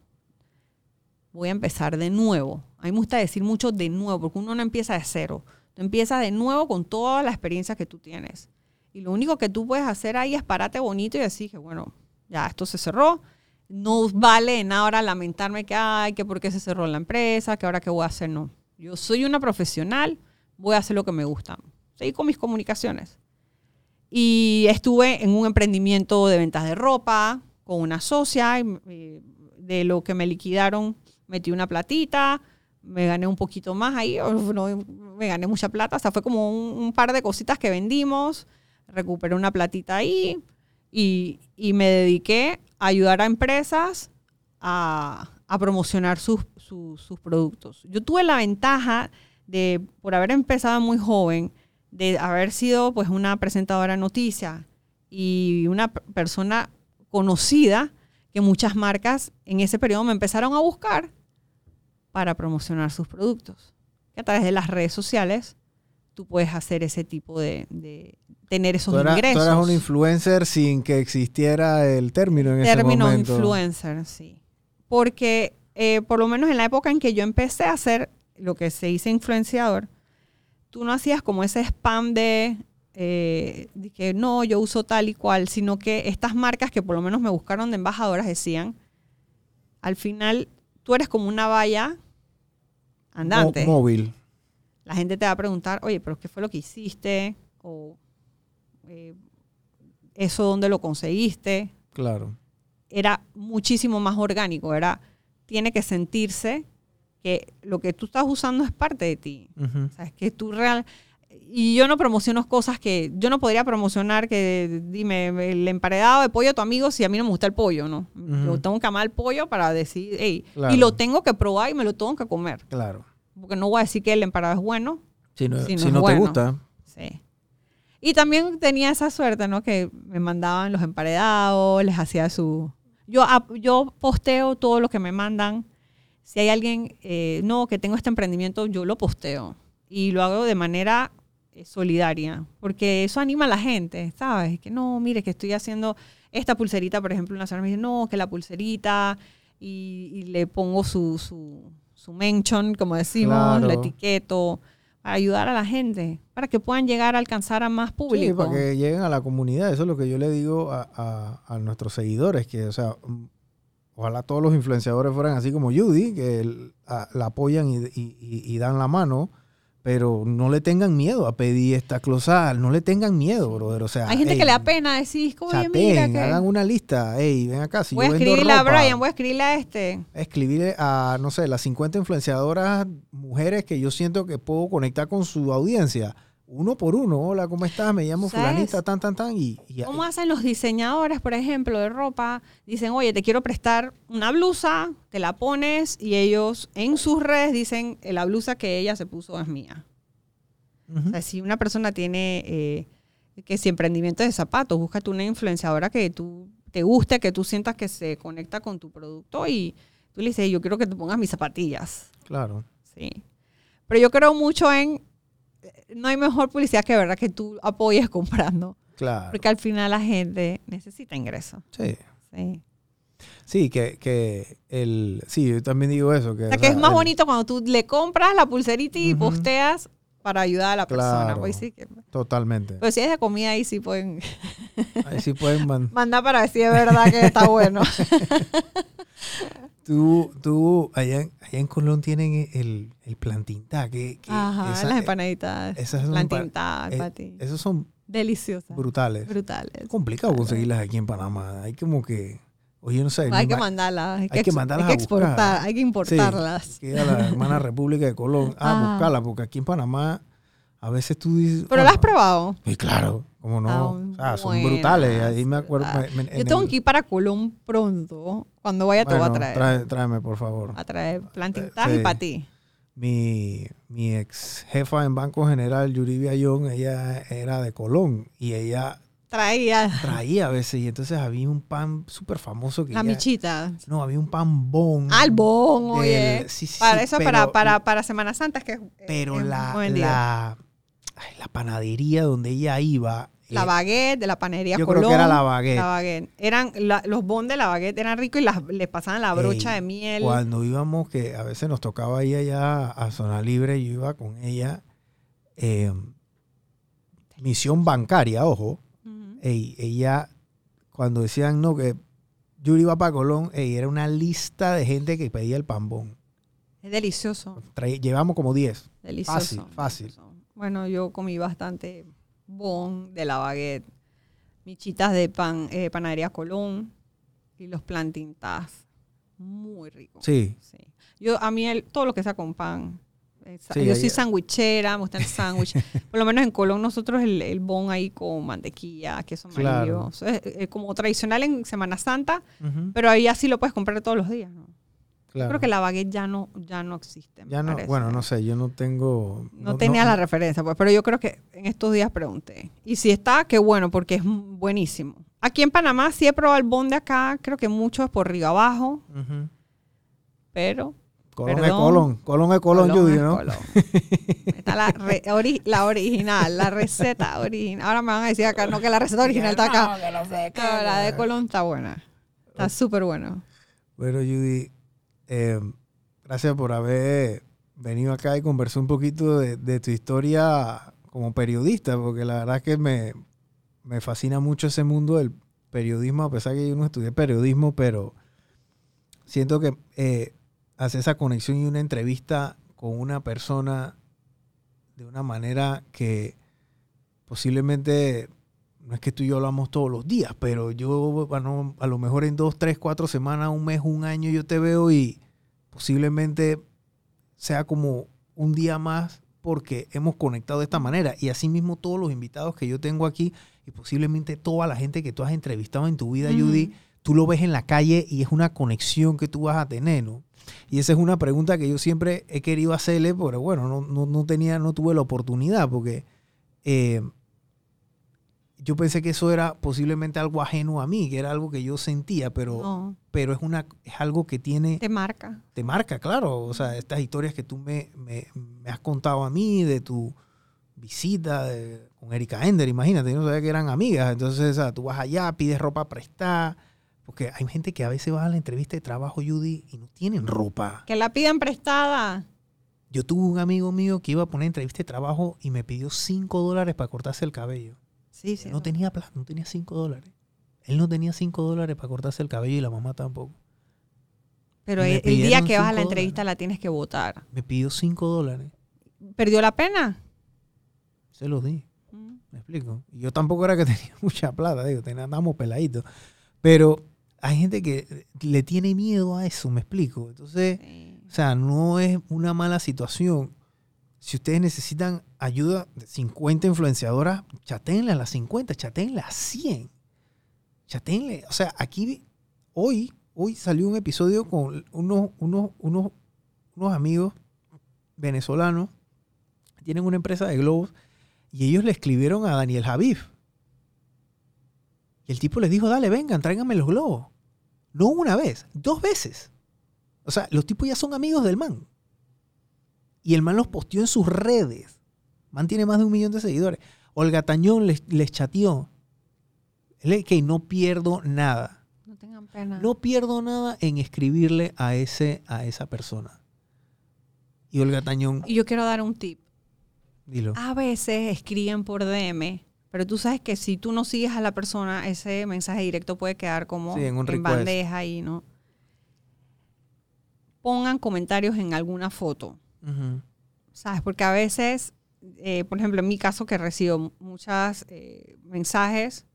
Speaker 3: voy a empezar de nuevo. A mí me gusta decir mucho de nuevo, porque uno no empieza de cero. Tú empiezas de nuevo con toda la experiencia que tú tienes. Y lo único que tú puedes hacer ahí es pararte bonito y decir que, bueno, ya esto se cerró. No vale de nada ahora lamentarme que, ay, que por qué se cerró la empresa, que ahora qué voy a hacer. No. Yo soy una profesional, voy a hacer lo que me gusta. Seguí con mis comunicaciones. Y estuve en un emprendimiento de ventas de ropa con una socia. y, de lo que me liquidaron, metí una platita, me gané un poquito más ahí, no, me gané mucha plata. O sea, fue como un, un par de cositas que vendimos, recuperé una platita ahí y, y me dediqué a ayudar a empresas a, a promocionar sus, sus- productos. Yo tuve la ventaja de, por haber empezado muy joven, de haber sido pues una presentadora de noticias y una persona conocida que muchas marcas en ese periodo me empezaron a buscar para promocionar sus productos. Que a través de las redes sociales tú puedes hacer ese tipo de, de tener esos
Speaker 2: Tú eras, tú
Speaker 3: ingresos.
Speaker 2: eras un influencer sin que existiera el término en ese
Speaker 3: término
Speaker 2: momento.
Speaker 3: influencer, sí. Porque eh, por lo menos en la época en que yo empecé a hacer lo que se dice influenciador, tú no hacías como ese spam de, eh, de que no, yo uso tal y cual, sino que estas marcas que por lo menos me buscaron de embajadoras decían, al final tú eres como una valla andante.
Speaker 2: Móvil.
Speaker 3: La gente te va a preguntar, oye, pero ¿qué fue lo que hiciste? O eh, eso dónde lo conseguiste
Speaker 2: Claro.
Speaker 3: era muchísimo más orgánico, era, tiene que sentirse que lo que tú estás usando es parte de ti.
Speaker 2: Ujú.
Speaker 3: O sea, es que tú real... Y yo no promociono cosas que... Yo no podría promocionar que, dime, el emparedado de pollo a tu amigo si a mí no me gusta el pollo, ¿no? Yo tengo que amar el pollo para decir, hey,
Speaker 2: Claro.
Speaker 3: y lo tengo que probar y me lo tengo que comer.
Speaker 2: Claro.
Speaker 3: Porque no voy a decir que el emparedado es bueno,
Speaker 2: Si no,
Speaker 3: Si no
Speaker 2: si
Speaker 3: es
Speaker 2: no te gusta.
Speaker 3: Sí. Y también tenía esa suerte, ¿no? Que me mandaban los emparedados, les hacía su... Yo, yo posteo todo lo que me mandan. Si hay alguien, eh, no, que tengo este emprendimiento, yo lo posteo. Y lo hago de manera eh, solidaria, porque eso anima a la gente, ¿sabes? Que no, mire, que estoy haciendo esta pulserita, por ejemplo, una señora me dice, no, que la pulserita, y, y le pongo su, su, su mention, como decimos,
Speaker 2: Claro.
Speaker 3: la etiqueto, para ayudar a la gente, para que puedan llegar a alcanzar a más
Speaker 2: Sí,
Speaker 3: público.
Speaker 2: para que lleguen a la comunidad. Eso es lo que yo le digo a, a- a nuestros seguidores, que, o sea, mm, ojalá todos los influenciadores fueran así como Judy, que el- a- la apoyan y- y dan la mano, pero no le tengan miedo a pedir esta closal, no le tengan miedo, brother. O sea,
Speaker 3: Hay gente
Speaker 2: ey,
Speaker 3: que le da pena decir,
Speaker 2: chateen,
Speaker 3: mira, que
Speaker 2: hagan una lista. Ey, ven acá, si
Speaker 3: voy a
Speaker 2: yo vendo
Speaker 3: escribirle a
Speaker 2: ropa,
Speaker 3: Brian, voy a escribirle a este.
Speaker 2: escribirle a, no sé, las 50 influenciadoras mujeres que yo siento que puedo conectar con su audiencia. Uno por uno. Hola, ¿cómo estás? Me llamo
Speaker 3: ¿Sabes?
Speaker 2: fulanita, tan, tan, tan. Y, y-
Speaker 3: ¿Cómo hacen los diseñadores, por ejemplo, de ropa? Dicen, oye, te quiero prestar una blusa, te la pones y ellos en sus redes dicen, "Eh, la blusa que ella se puso es mía.
Speaker 2: Ujú.
Speaker 3: O sea, si una persona tiene eh, que si emprendimiento de zapatos, búscate una influenciadora que tú te guste, que tú sientas que se conecta con tu producto y tú le dices, yo quiero que te pongas mis zapatillas.
Speaker 2: Claro.
Speaker 3: Sí. Pero yo creo mucho en, no hay mejor publicidad que verdad que tú apoyes comprando,
Speaker 2: Claro.
Speaker 3: porque al final la gente necesita ingresos.
Speaker 2: Sí.
Speaker 3: Sí.
Speaker 2: Sí, que, que el. Sí, yo también digo eso. Que,
Speaker 3: O sea, que es más
Speaker 2: el-
Speaker 3: bonito cuando tú le compras la pulserita y posteas para ayudar a la persona. Pues sí que-
Speaker 2: Totalmente.
Speaker 3: pero si es de comida, ahí sí pueden
Speaker 2: Ahí sí pueden man-
Speaker 3: mandar para ver si es verdad que está bueno.
Speaker 2: Tú, tú, allá, en- allá en Colón tienen el, el plantintá, que, que
Speaker 3: Ajá,
Speaker 2: esa-
Speaker 3: las empanaditas.
Speaker 2: esas son
Speaker 3: plantintadas
Speaker 2: eh, esos son
Speaker 3: Deliciosas.
Speaker 2: brutales.
Speaker 3: Brutales.
Speaker 2: Es complicado conseguirlas aquí en Panamá. Hay como que, oye, no sé.
Speaker 3: Hay que mandarlas. Hay, que,
Speaker 2: mandarlas
Speaker 3: hay
Speaker 2: a
Speaker 3: que
Speaker 2: buscar.
Speaker 3: exportar, hay que importarlas.
Speaker 2: Sí, que ir a la hermana República de Colón a
Speaker 3: Ah.
Speaker 2: buscarla, porque aquí en Panamá a veces tú dices...
Speaker 3: Pero
Speaker 2: ah,
Speaker 3: las has probado.
Speaker 2: Sí, claro, como no. O sea, son
Speaker 3: buenas,
Speaker 2: brutales. Ahí me acuerdo. me- me-
Speaker 3: Yo
Speaker 2: en
Speaker 3: tengo
Speaker 2: el-
Speaker 3: que ir para Colón pronto. Cuando vaya te voy a
Speaker 2: Bueno,
Speaker 3: traer.
Speaker 2: trae- tráeme, por favor.
Speaker 3: A traer plantintas
Speaker 2: Sí.
Speaker 3: y para ti.
Speaker 2: Mi, mi ex jefa en Banco General, Yuribia Young, ella era de Colón y ella
Speaker 3: Traía
Speaker 2: traía a veces. Y entonces había un pan súper famoso que
Speaker 3: la
Speaker 2: ella-
Speaker 3: michita.
Speaker 2: No, había un pan bon.
Speaker 3: Albón,
Speaker 2: del-
Speaker 3: oye.
Speaker 2: sí, sí,
Speaker 3: para
Speaker 2: sí,
Speaker 3: eso,
Speaker 2: pero-
Speaker 3: para, para, para Semana Santa, es que es-
Speaker 2: Pero
Speaker 3: es
Speaker 2: la, la, ay, la panadería donde ella iba.
Speaker 3: La
Speaker 2: eh,
Speaker 3: baguette de la panería
Speaker 2: Yo
Speaker 3: Colón.
Speaker 2: creo que era la baguette.
Speaker 3: La baguette. Eran, la- los bon de la baguette eran ricos y las, les pasaban la brocha
Speaker 2: Ey,
Speaker 3: de miel.
Speaker 2: Cuando íbamos, que a veces nos tocaba ir allá a Zona Libre, yo iba con ella. eh, misión bancaria, ojo. Ey, ella, cuando decían no, que Yuri iba para Colón, ey, era una lista de gente que pedía el pambón.
Speaker 3: Es delicioso.
Speaker 2: Llevamos como 10.
Speaker 3: Delicioso.
Speaker 2: Fácil, fácil.
Speaker 3: delicioso. Bueno, yo comí bastante bon de la baguette, michitas de pan, eh, panadería Colón y los plantintas. Muy ricos.
Speaker 2: Sí.
Speaker 3: Sí. Yo, a mí, el- todo lo que sea con pan. eh,
Speaker 2: Sí,
Speaker 3: yo soy sandwichera, me gusta el sándwich. Por lo menos en Colón nosotros el, el bon ahí con mantequilla, queso amarillo.
Speaker 2: Claro.
Speaker 3: Es, como tradicional en Semana Santa, pero ahí así lo puedes comprar todos los días. ¿no?
Speaker 2: Claro.
Speaker 3: Creo que la baguette ya no, ya no existe. me
Speaker 2: ya no,
Speaker 3: parece.
Speaker 2: bueno, no sé, yo no tengo.
Speaker 3: No, tenía la referencia, pues, pero yo creo que en estos días pregunté. Y si está, qué bueno, porque es buenísimo. Aquí en Panamá sí he probado el bon de acá, creo que mucho es por Río Abajo, pero...
Speaker 2: Colón es
Speaker 3: Perdón.
Speaker 2: Colón. Colón es Colón, Judy,
Speaker 3: es
Speaker 2: ¿no?
Speaker 3: Colón. Está la, re- ori- la original, la receta original. Ahora me van a decir acá, no, que la receta original está acá. No, la de Colón está buena. Está súper buena.
Speaker 2: Bueno, Judy, eh, gracias por haber venido acá y conversar un poquito de, de tu historia como periodista, porque la verdad es que me, me fascina mucho ese mundo del periodismo, a pesar que yo no estudié periodismo, pero siento que eh, hacer esa conexión y una entrevista con una persona de una manera que posiblemente no es que tú y yo hablamos todos los días, pero yo bueno, a lo mejor en dos, tres, cuatro semanas, un mes, un año yo te veo y posiblemente sea como un día más porque hemos conectado de esta manera. Y así mismo todos los invitados que yo tengo aquí y posiblemente toda la gente que tú has entrevistado en tu vida. Judy, tú lo ves en la calle y es una conexión que tú vas a tener, ¿no? Y esa es una pregunta que yo siempre he querido hacerle, pero bueno, no, no, no tenía, no tuve la oportunidad porque eh, yo pensé que eso era posiblemente algo ajeno a mí, que era algo que yo sentía, pero,
Speaker 3: No,
Speaker 2: pero es, una, es algo que tiene,
Speaker 3: te marca.
Speaker 2: te marca, claro. O sea, estas historias que tú me, me- me has contado a mí de tu visita de- con Erika Ender, imagínate, yo no sabía que eran amigas. Entonces, o sea, tú vas allá, pides ropa prestada. Porque hay gente que a veces va a la entrevista de trabajo, Judy, y no tienen ropa.
Speaker 3: Que la pidan prestada.
Speaker 2: Yo tuve un amigo mío que iba a poner entrevista de trabajo y me pidió 5 dólares para cortarse el cabello.
Speaker 3: Sí, sí.
Speaker 2: no tenía plata, no tenía 5 dólares. Él no tenía 5 dólares para cortarse el cabello y la mamá tampoco.
Speaker 3: Pero el, el día que vas a la entrevista
Speaker 2: dólares.
Speaker 3: la tienes que votar.
Speaker 2: Me pidió 5 dólares.
Speaker 3: ¿Perdió la pena?
Speaker 2: Se los di.
Speaker 3: Mm.
Speaker 2: ¿Me explico? Y yo tampoco era que tenía mucha plata, digo, andábamos peladitos. Pero hay gente que le tiene miedo a eso, ¿me explico? Entonces,
Speaker 3: Sí.
Speaker 2: o sea, no es una mala situación. Si ustedes necesitan ayuda de 50 influenciadoras, chatéenle a las 50, chatéenle a 100. Chatéenle, o sea, aquí hoy, hoy salió un episodio con unos, unos, unos, unos amigos venezolanos, tienen una empresa de globos, y ellos le escribieron a Daniel Javif. Y el tipo les dijo, dale, vengan, tráiganme los globos. No una vez, dos veces. O sea, los tipos ya son amigos del man. Y el man los posteó en sus redes. Man tiene más de un millón de seguidores. Olga Tañón les, les chateó. Que no pierdo nada.
Speaker 3: No tengan pena.
Speaker 2: No pierdo nada en escribirle a, ese, a esa persona. Y Olga Tañón,
Speaker 3: Y yo quiero dar un tip.
Speaker 2: dilo.
Speaker 3: A veces escriben por DM, pero tú sabes que si tú no sigues a la persona, ese mensaje directo puede quedar como
Speaker 2: Sí, en un
Speaker 3: bandeja ahí, ¿no? Pongan comentarios en alguna foto. ¿sabes? Porque a veces, eh, por ejemplo, en mi caso que recibo muchos mensajes,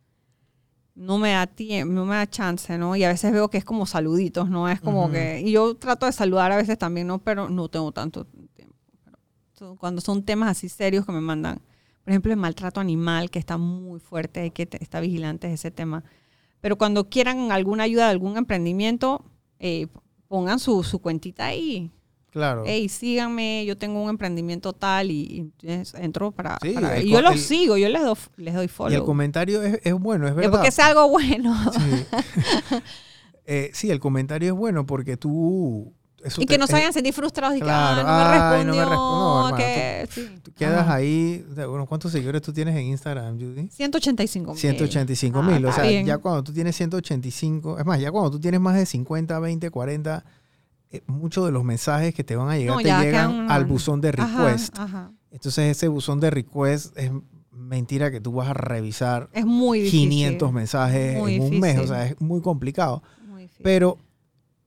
Speaker 3: no me da tiempo, no me da chance, ¿no? Y a veces veo que es como saluditos, ¿no? Es como
Speaker 2: Ujú.
Speaker 3: que... Y yo trato de saludar a veces también, ¿no? Pero no tengo tanto tiempo. Pero cuando son temas así serios que me mandan, por ejemplo, el maltrato animal, que está muy fuerte, hay que estar vigilantes de ese tema. Pero cuando quieran alguna ayuda de algún emprendimiento, eh, pongan su, su cuentita ahí.
Speaker 2: Claro.
Speaker 3: Hey, síganme, yo tengo un emprendimiento tal y, y entro para...
Speaker 2: Sí,
Speaker 3: para-
Speaker 2: el
Speaker 3: y yo los
Speaker 2: el-
Speaker 3: sigo, yo les, do- les doy
Speaker 2: y el
Speaker 3: follow.
Speaker 2: comentario es, es bueno, es
Speaker 3: Es
Speaker 2: verdad.
Speaker 3: porque sea algo bueno.
Speaker 2: Sí. Eh, sí, el comentario es bueno porque tú... eso
Speaker 3: y
Speaker 2: te-
Speaker 3: que no se vayan a sentir frustrados y que
Speaker 2: Claro,
Speaker 3: ah,
Speaker 2: ay,
Speaker 3: no
Speaker 2: no
Speaker 3: me
Speaker 2: me
Speaker 3: respondió.
Speaker 2: respondió, hermano,
Speaker 3: que, sí.
Speaker 2: Tú quedas
Speaker 3: Ajá.
Speaker 2: ahí, o bueno, ¿cuántos seguidores tú tienes en Instagram, Judy?
Speaker 3: 185 mil.
Speaker 2: 185
Speaker 3: Ah,
Speaker 2: mil. o
Speaker 3: está
Speaker 2: sea,
Speaker 3: bien.
Speaker 2: ya cuando tú tienes 185, es más, ya cuando tú tienes más de 50, 20, 40, eh, muchos de los mensajes que te van a llegar
Speaker 3: No,
Speaker 2: te llegan al buzón de request.
Speaker 3: ajá.
Speaker 2: Entonces ese buzón de request es mentira que tú vas a revisar
Speaker 3: Es muy difícil.
Speaker 2: 500 mensajes
Speaker 3: Muy
Speaker 2: en un mes, o sea, es muy complicado.
Speaker 3: Muy.
Speaker 2: Pero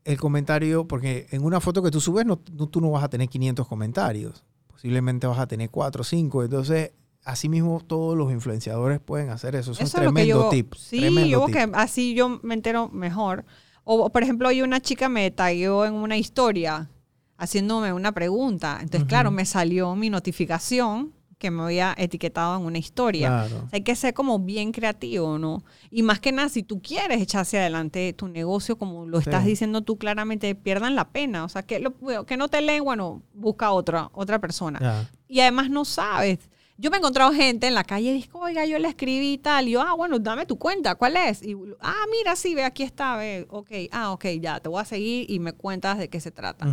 Speaker 2: el comentario, porque en una foto que tú subes, no, no- tú no vas a tener 500 comentarios. Posiblemente vas a tener 4 o 5. Entonces, así mismo todos los influenciadores pueden hacer eso. Eso, es tremendo
Speaker 3: yo,
Speaker 2: tip.
Speaker 3: Sí,
Speaker 2: tremendo
Speaker 3: yo
Speaker 2: tip.
Speaker 3: que así yo me entero mejor. O, por ejemplo, hoy una chica me tagueó en una historia haciéndome una pregunta. Entonces,
Speaker 2: Ujú.
Speaker 3: claro, me salió mi notificación que me había etiquetado en una historia.
Speaker 2: Claro.
Speaker 3: O sea, hay que ser como bien creativo, ¿no? Y más que nada, si tú quieres echar hacia adelante tu negocio, como lo estás diciendo tú claramente, pierdan la pena. O sea, que, lo- que no te leen, bueno, busca otra, otra persona. Y además no sabes. Yo me he encontrado gente en la calle y dijo, oiga, yo le escribí y tal. Y yo, ah, bueno, dame tu cuenta, ¿cuál es? Y, ah, mira, sí, ve, aquí está, ve, ok, ah, ok, ya, te voy a seguir y me cuentas de qué se trata.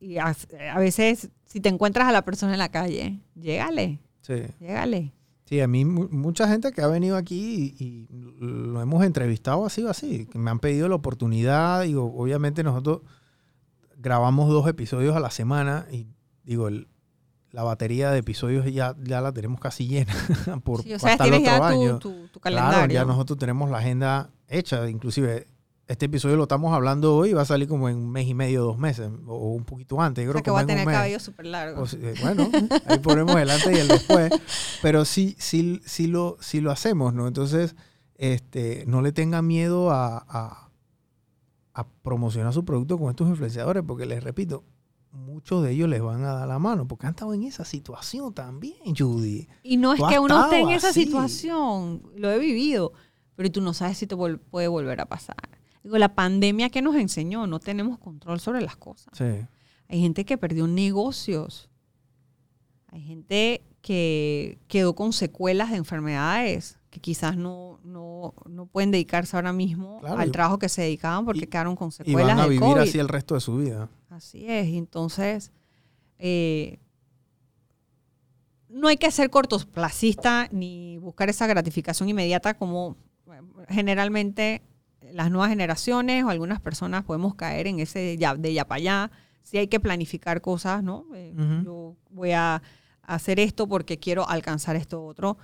Speaker 3: Y a, a veces, si te encuentras a la persona en la calle, llégale,
Speaker 2: Sí.
Speaker 3: llégale.
Speaker 2: Sí, a mí mu- mucha gente que ha venido aquí y, y lo hemos entrevistado así o así, que me han pedido la oportunidad. Digo, obviamente nosotros grabamos dos episodios a la semana y digo, el- la batería de episodios ya, ya la tenemos casi llena por
Speaker 3: Sí, o sea,
Speaker 2: hasta el otro
Speaker 3: ya
Speaker 2: año.
Speaker 3: tu, tu, tu
Speaker 2: Claro,
Speaker 3: calendario.
Speaker 2: ya nosotros tenemos la agenda hecha, inclusive este episodio lo estamos hablando hoy va a salir como en un mes y medio, dos meses, o un poquito antes. Yo
Speaker 3: o sea,
Speaker 2: creo
Speaker 3: que va a tener cabello súper largo.
Speaker 2: O eh, bueno, ahí ponemos el antes y el después. Pero sí, sí, sí, lo, sí lo hacemos, ¿no? Entonces, este, no le tengan miedo a, a, a promocionar su producto con estos influenciadores, porque les repito, muchos de ellos les van a dar la mano, porque han estado en esa situación también, Judy.
Speaker 3: Y no es que uno esté en esa
Speaker 2: así.
Speaker 3: situación, lo he vivido, pero tú no sabes si te vol- puede volver a pasar. Digo, la pandemia que nos enseñó, no tenemos control sobre las cosas.
Speaker 2: Sí.
Speaker 3: Hay gente que perdió negocios. Hay gente que quedó con secuelas de enfermedades que quizás no, no, no pueden dedicarse ahora mismo
Speaker 2: Claro,
Speaker 3: al
Speaker 2: y-
Speaker 3: trabajo que se dedicaban porque
Speaker 2: y-
Speaker 3: quedaron con
Speaker 2: Y
Speaker 3: secuelas
Speaker 2: van a
Speaker 3: de
Speaker 2: vivir
Speaker 3: COVID.
Speaker 2: así el resto de su vida.
Speaker 3: Así es. y Entonces, eh, no hay que ser cortoplacista ni buscar esa gratificación inmediata como bueno, generalmente las nuevas generaciones o algunas personas podemos caer en ese ya, de ya para allá. Sí hay que planificar cosas, ¿no? Eh. Yo voy a hacer esto porque quiero alcanzar esto otro.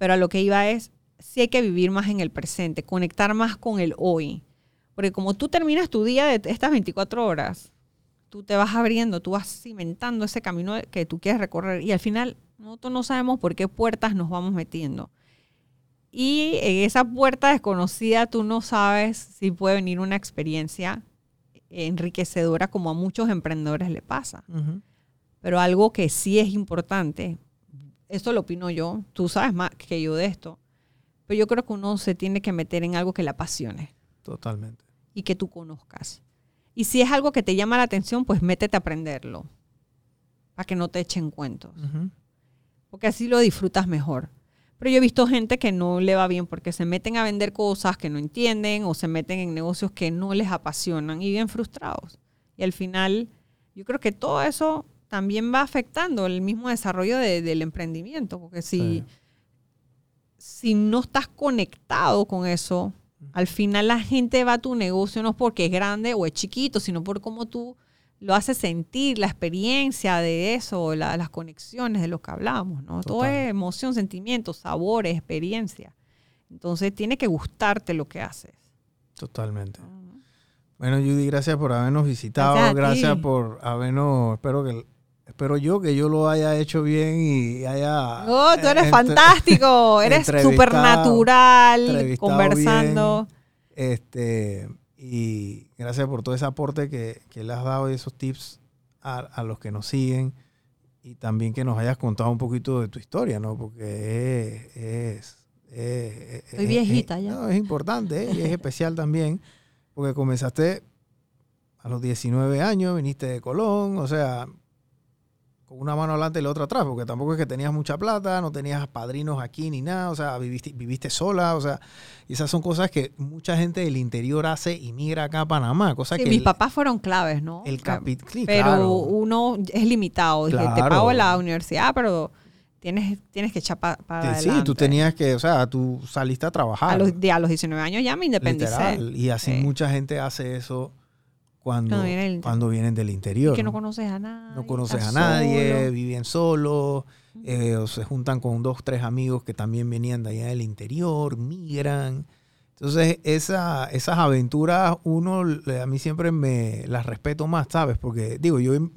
Speaker 3: Pero a lo que iba es, sí hay que vivir más en el presente, conectar más con el hoy. Porque como tú terminas tu día de estas 24 horas, tú te vas abriendo, tú vas cimentando ese camino que tú quieres recorrer y al final nosotros no sabemos por qué puertas nos vamos metiendo. Y en esa puerta desconocida tú no sabes si puede venir una experiencia enriquecedora como a muchos emprendedores le pasa. Pero algo que sí es importante, esto lo opino yo, tú sabes más que yo de esto, pero yo creo que uno se tiene que meter en algo que le apasione
Speaker 2: Totalmente.
Speaker 3: y que tú conozcas. Y si es algo que te llama la atención, pues métete a aprenderlo, para que no te echen cuentos, porque así lo disfrutas mejor. Pero yo he visto gente que no le va bien porque se meten a vender cosas que no entienden o se meten en negocios que no les apasionan y viven frustrados. Y al final, yo creo que todo eso también va afectando el mismo desarrollo de- del emprendimiento, porque si,
Speaker 2: Sí.
Speaker 3: si no estás conectado con eso, al final la gente va a tu negocio no porque es grande o es chiquito, sino por cómo tú lo haces sentir, la experiencia de eso, la- las conexiones de lo que hablamos, ¿no? Todo es emoción, sentimientos, sabores, experiencia. Entonces tiene que gustarte lo que haces.
Speaker 2: Totalmente. Bueno, Judy, gracias por habernos visitado.
Speaker 3: Gracias
Speaker 2: Gracias, por habernos. Espero que espero yo que yo lo haya hecho bien y haya.
Speaker 3: Oh, tú eres
Speaker 2: entre-
Speaker 3: fantástico, eres súper natural, conversando.
Speaker 2: Este, y gracias por todo ese aporte que, que le has dado y esos tips a, a los que nos siguen. Y también que nos hayas contado un poquito de tu historia, ¿no? Porque es. es- es-
Speaker 3: Soy
Speaker 2: es-
Speaker 3: viejita ya.
Speaker 2: no, es importante ¿eh? y es especial también. Porque comenzaste a los 19 años, viniste de Colón, o sea, con una mano adelante y la otra atrás, porque tampoco es que tenías mucha plata, no tenías padrinos aquí ni nada, o sea, viviste, viviste sola, o sea, y esas son cosas que mucha gente del interior hace y migra acá a Panamá, cosas
Speaker 3: Sí,
Speaker 2: que
Speaker 3: mis
Speaker 2: el-
Speaker 3: papás fueron claves, ¿no?
Speaker 2: el capi- sí,
Speaker 3: pero
Speaker 2: claro.
Speaker 3: uno es limitado. Dije, te pago la universidad, pero tienes, tienes que echar para
Speaker 2: Sí,
Speaker 3: adelante.
Speaker 2: tú tenías que, o sea, tú saliste a trabajar.
Speaker 3: A los, a los 19 años ya me independicé.
Speaker 2: literal, y así
Speaker 3: Sí.
Speaker 2: mucha gente hace eso cuando,
Speaker 3: Cuando viene del
Speaker 2: cuando vienen del
Speaker 3: Y
Speaker 2: interior.
Speaker 3: que no
Speaker 2: ¿no?
Speaker 3: conoces a nadie.
Speaker 2: no conoces a nadie,
Speaker 3: solo.
Speaker 2: viven solos, eh, o se juntan con dos, tres amigos que también venían de allá del interior, migran. Entonces, esa, esas aventuras, uno, a mí siempre me las respeto más, ¿sabes? Porque, digo, yo em-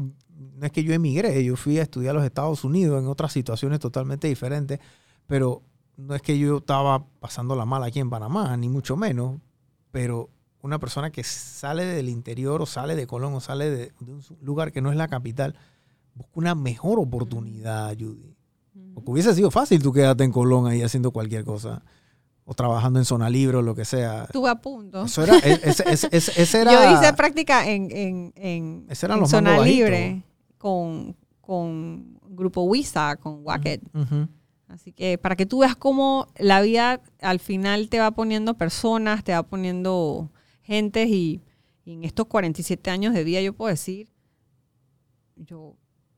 Speaker 2: no es que yo emigré, yo fui a estudiar a los Estados Unidos en otras situaciones totalmente diferentes, pero no es que yo estaba pasando la mala aquí en Panamá, ni mucho menos, pero una persona que sale del interior o sale de Colón o sale de, de un lugar que no es la capital, busca una mejor oportunidad, Judy. Porque hubiese sido fácil tú quedarte en Colón ahí haciendo cualquier cosa. O trabajando en zona libre o lo que sea.
Speaker 3: Estuve a punto.
Speaker 2: Eso era, e, ese, ese- ese- ese era
Speaker 3: Yo hice práctica en, en, zona libre con, con Grupo Wisa, con Wacket. Así que para que tú veas cómo la vida al final te va poniendo personas, te va poniendo gentes y, en estos 47 años de vida yo puedo decir, yo,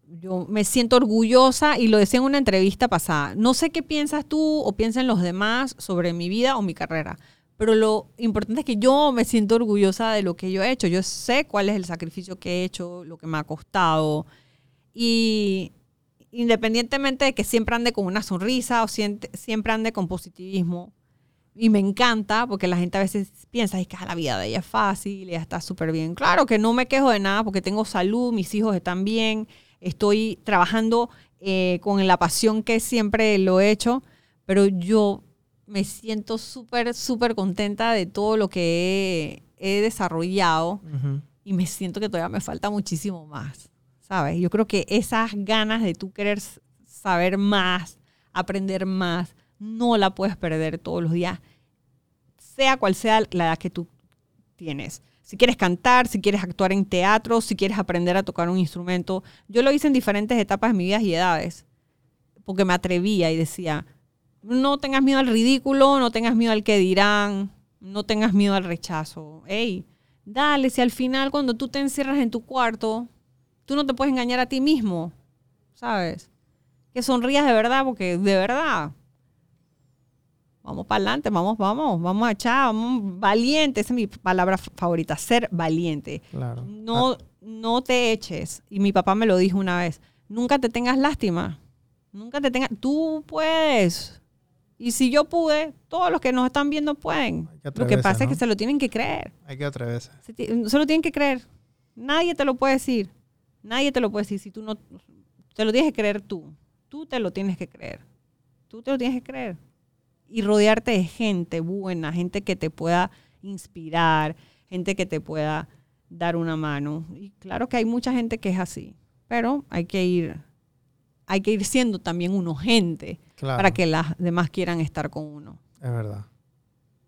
Speaker 3: yo me siento orgullosa y lo decía en una entrevista pasada. No sé qué piensas tú o piensan los demás sobre mi vida o mi carrera, pero lo importante es que yo me siento orgullosa de lo que yo he hecho. Yo sé cuál es el sacrificio que he hecho, lo que me ha costado y independientemente de que siempre ande con una sonrisa o siempre ande con positivismo. Y me encanta porque la gente a veces piensa "Ay, que ah, la vida de ella es fácil, ella está súper bien. Claro que no me quejo de nada porque tengo salud, mis hijos están bien, estoy trabajando eh, con la pasión que siempre lo he hecho, pero yo me siento súper, súper contenta de todo lo que he, he desarrollado y me siento que todavía me falta muchísimo más, ¿sabes? Yo creo que esas ganas de tú querer saber más, aprender más, no la puedes perder todos los días, sea cual sea la edad que tú tienes. Si quieres cantar, si quieres actuar en teatro, si quieres aprender a tocar un instrumento. Yo lo hice en diferentes etapas de mi vida y edades, porque me atrevía y decía, no tengas miedo al ridículo, no tengas miedo al que dirán, no tengas miedo al rechazo. Ey, dale, si al final cuando tú te encierras en tu cuarto, tú no te puedes engañar a ti mismo, ¿sabes? Que sonrías de verdad, porque de verdad, vamos para adelante, vamos, vamos, vamos a echar, vamos, valiente, esa es mi palabra favorita, ser valiente.
Speaker 2: Claro.
Speaker 3: No, no te eches. Y mi papá me lo dijo una vez. Nunca te tengas lástima. Nunca te tengas. Tú puedes. Y si yo pude, todos los que nos están viendo pueden.
Speaker 2: Que
Speaker 3: Lo que pasa es que se lo tienen que creer.
Speaker 2: Hay que atreverse.
Speaker 3: Se, se lo tienen que creer. Nadie te lo puede decir. Nadie te lo puede decir si tú no. Te lo tienes que creer tú. Tú te lo tienes que creer. Tú te lo tienes que creer. Y rodearte de gente buena, gente que te pueda inspirar, gente que te pueda dar una mano. Y claro que hay mucha gente que es así, pero hay que ir hay que ir siendo también uno gente
Speaker 2: Claro,
Speaker 3: para que las demás quieran estar con uno.
Speaker 2: es verdad.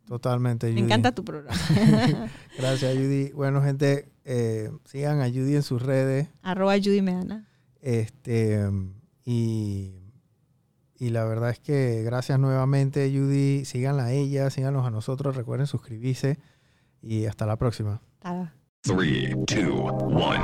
Speaker 2: Totalmente,
Speaker 3: Me
Speaker 2: Judy.
Speaker 3: encanta tu programa.
Speaker 2: Gracias, Judy. Bueno, gente, eh, sigan a Judy en sus redes.
Speaker 3: Arroba Judy Medana.
Speaker 2: Este, y, y la verdad es que gracias nuevamente, Judy. Síganla a ella, síganos a nosotros. Recuerden suscribirse y hasta la próxima.
Speaker 3: Ta-
Speaker 1: Three, two, one.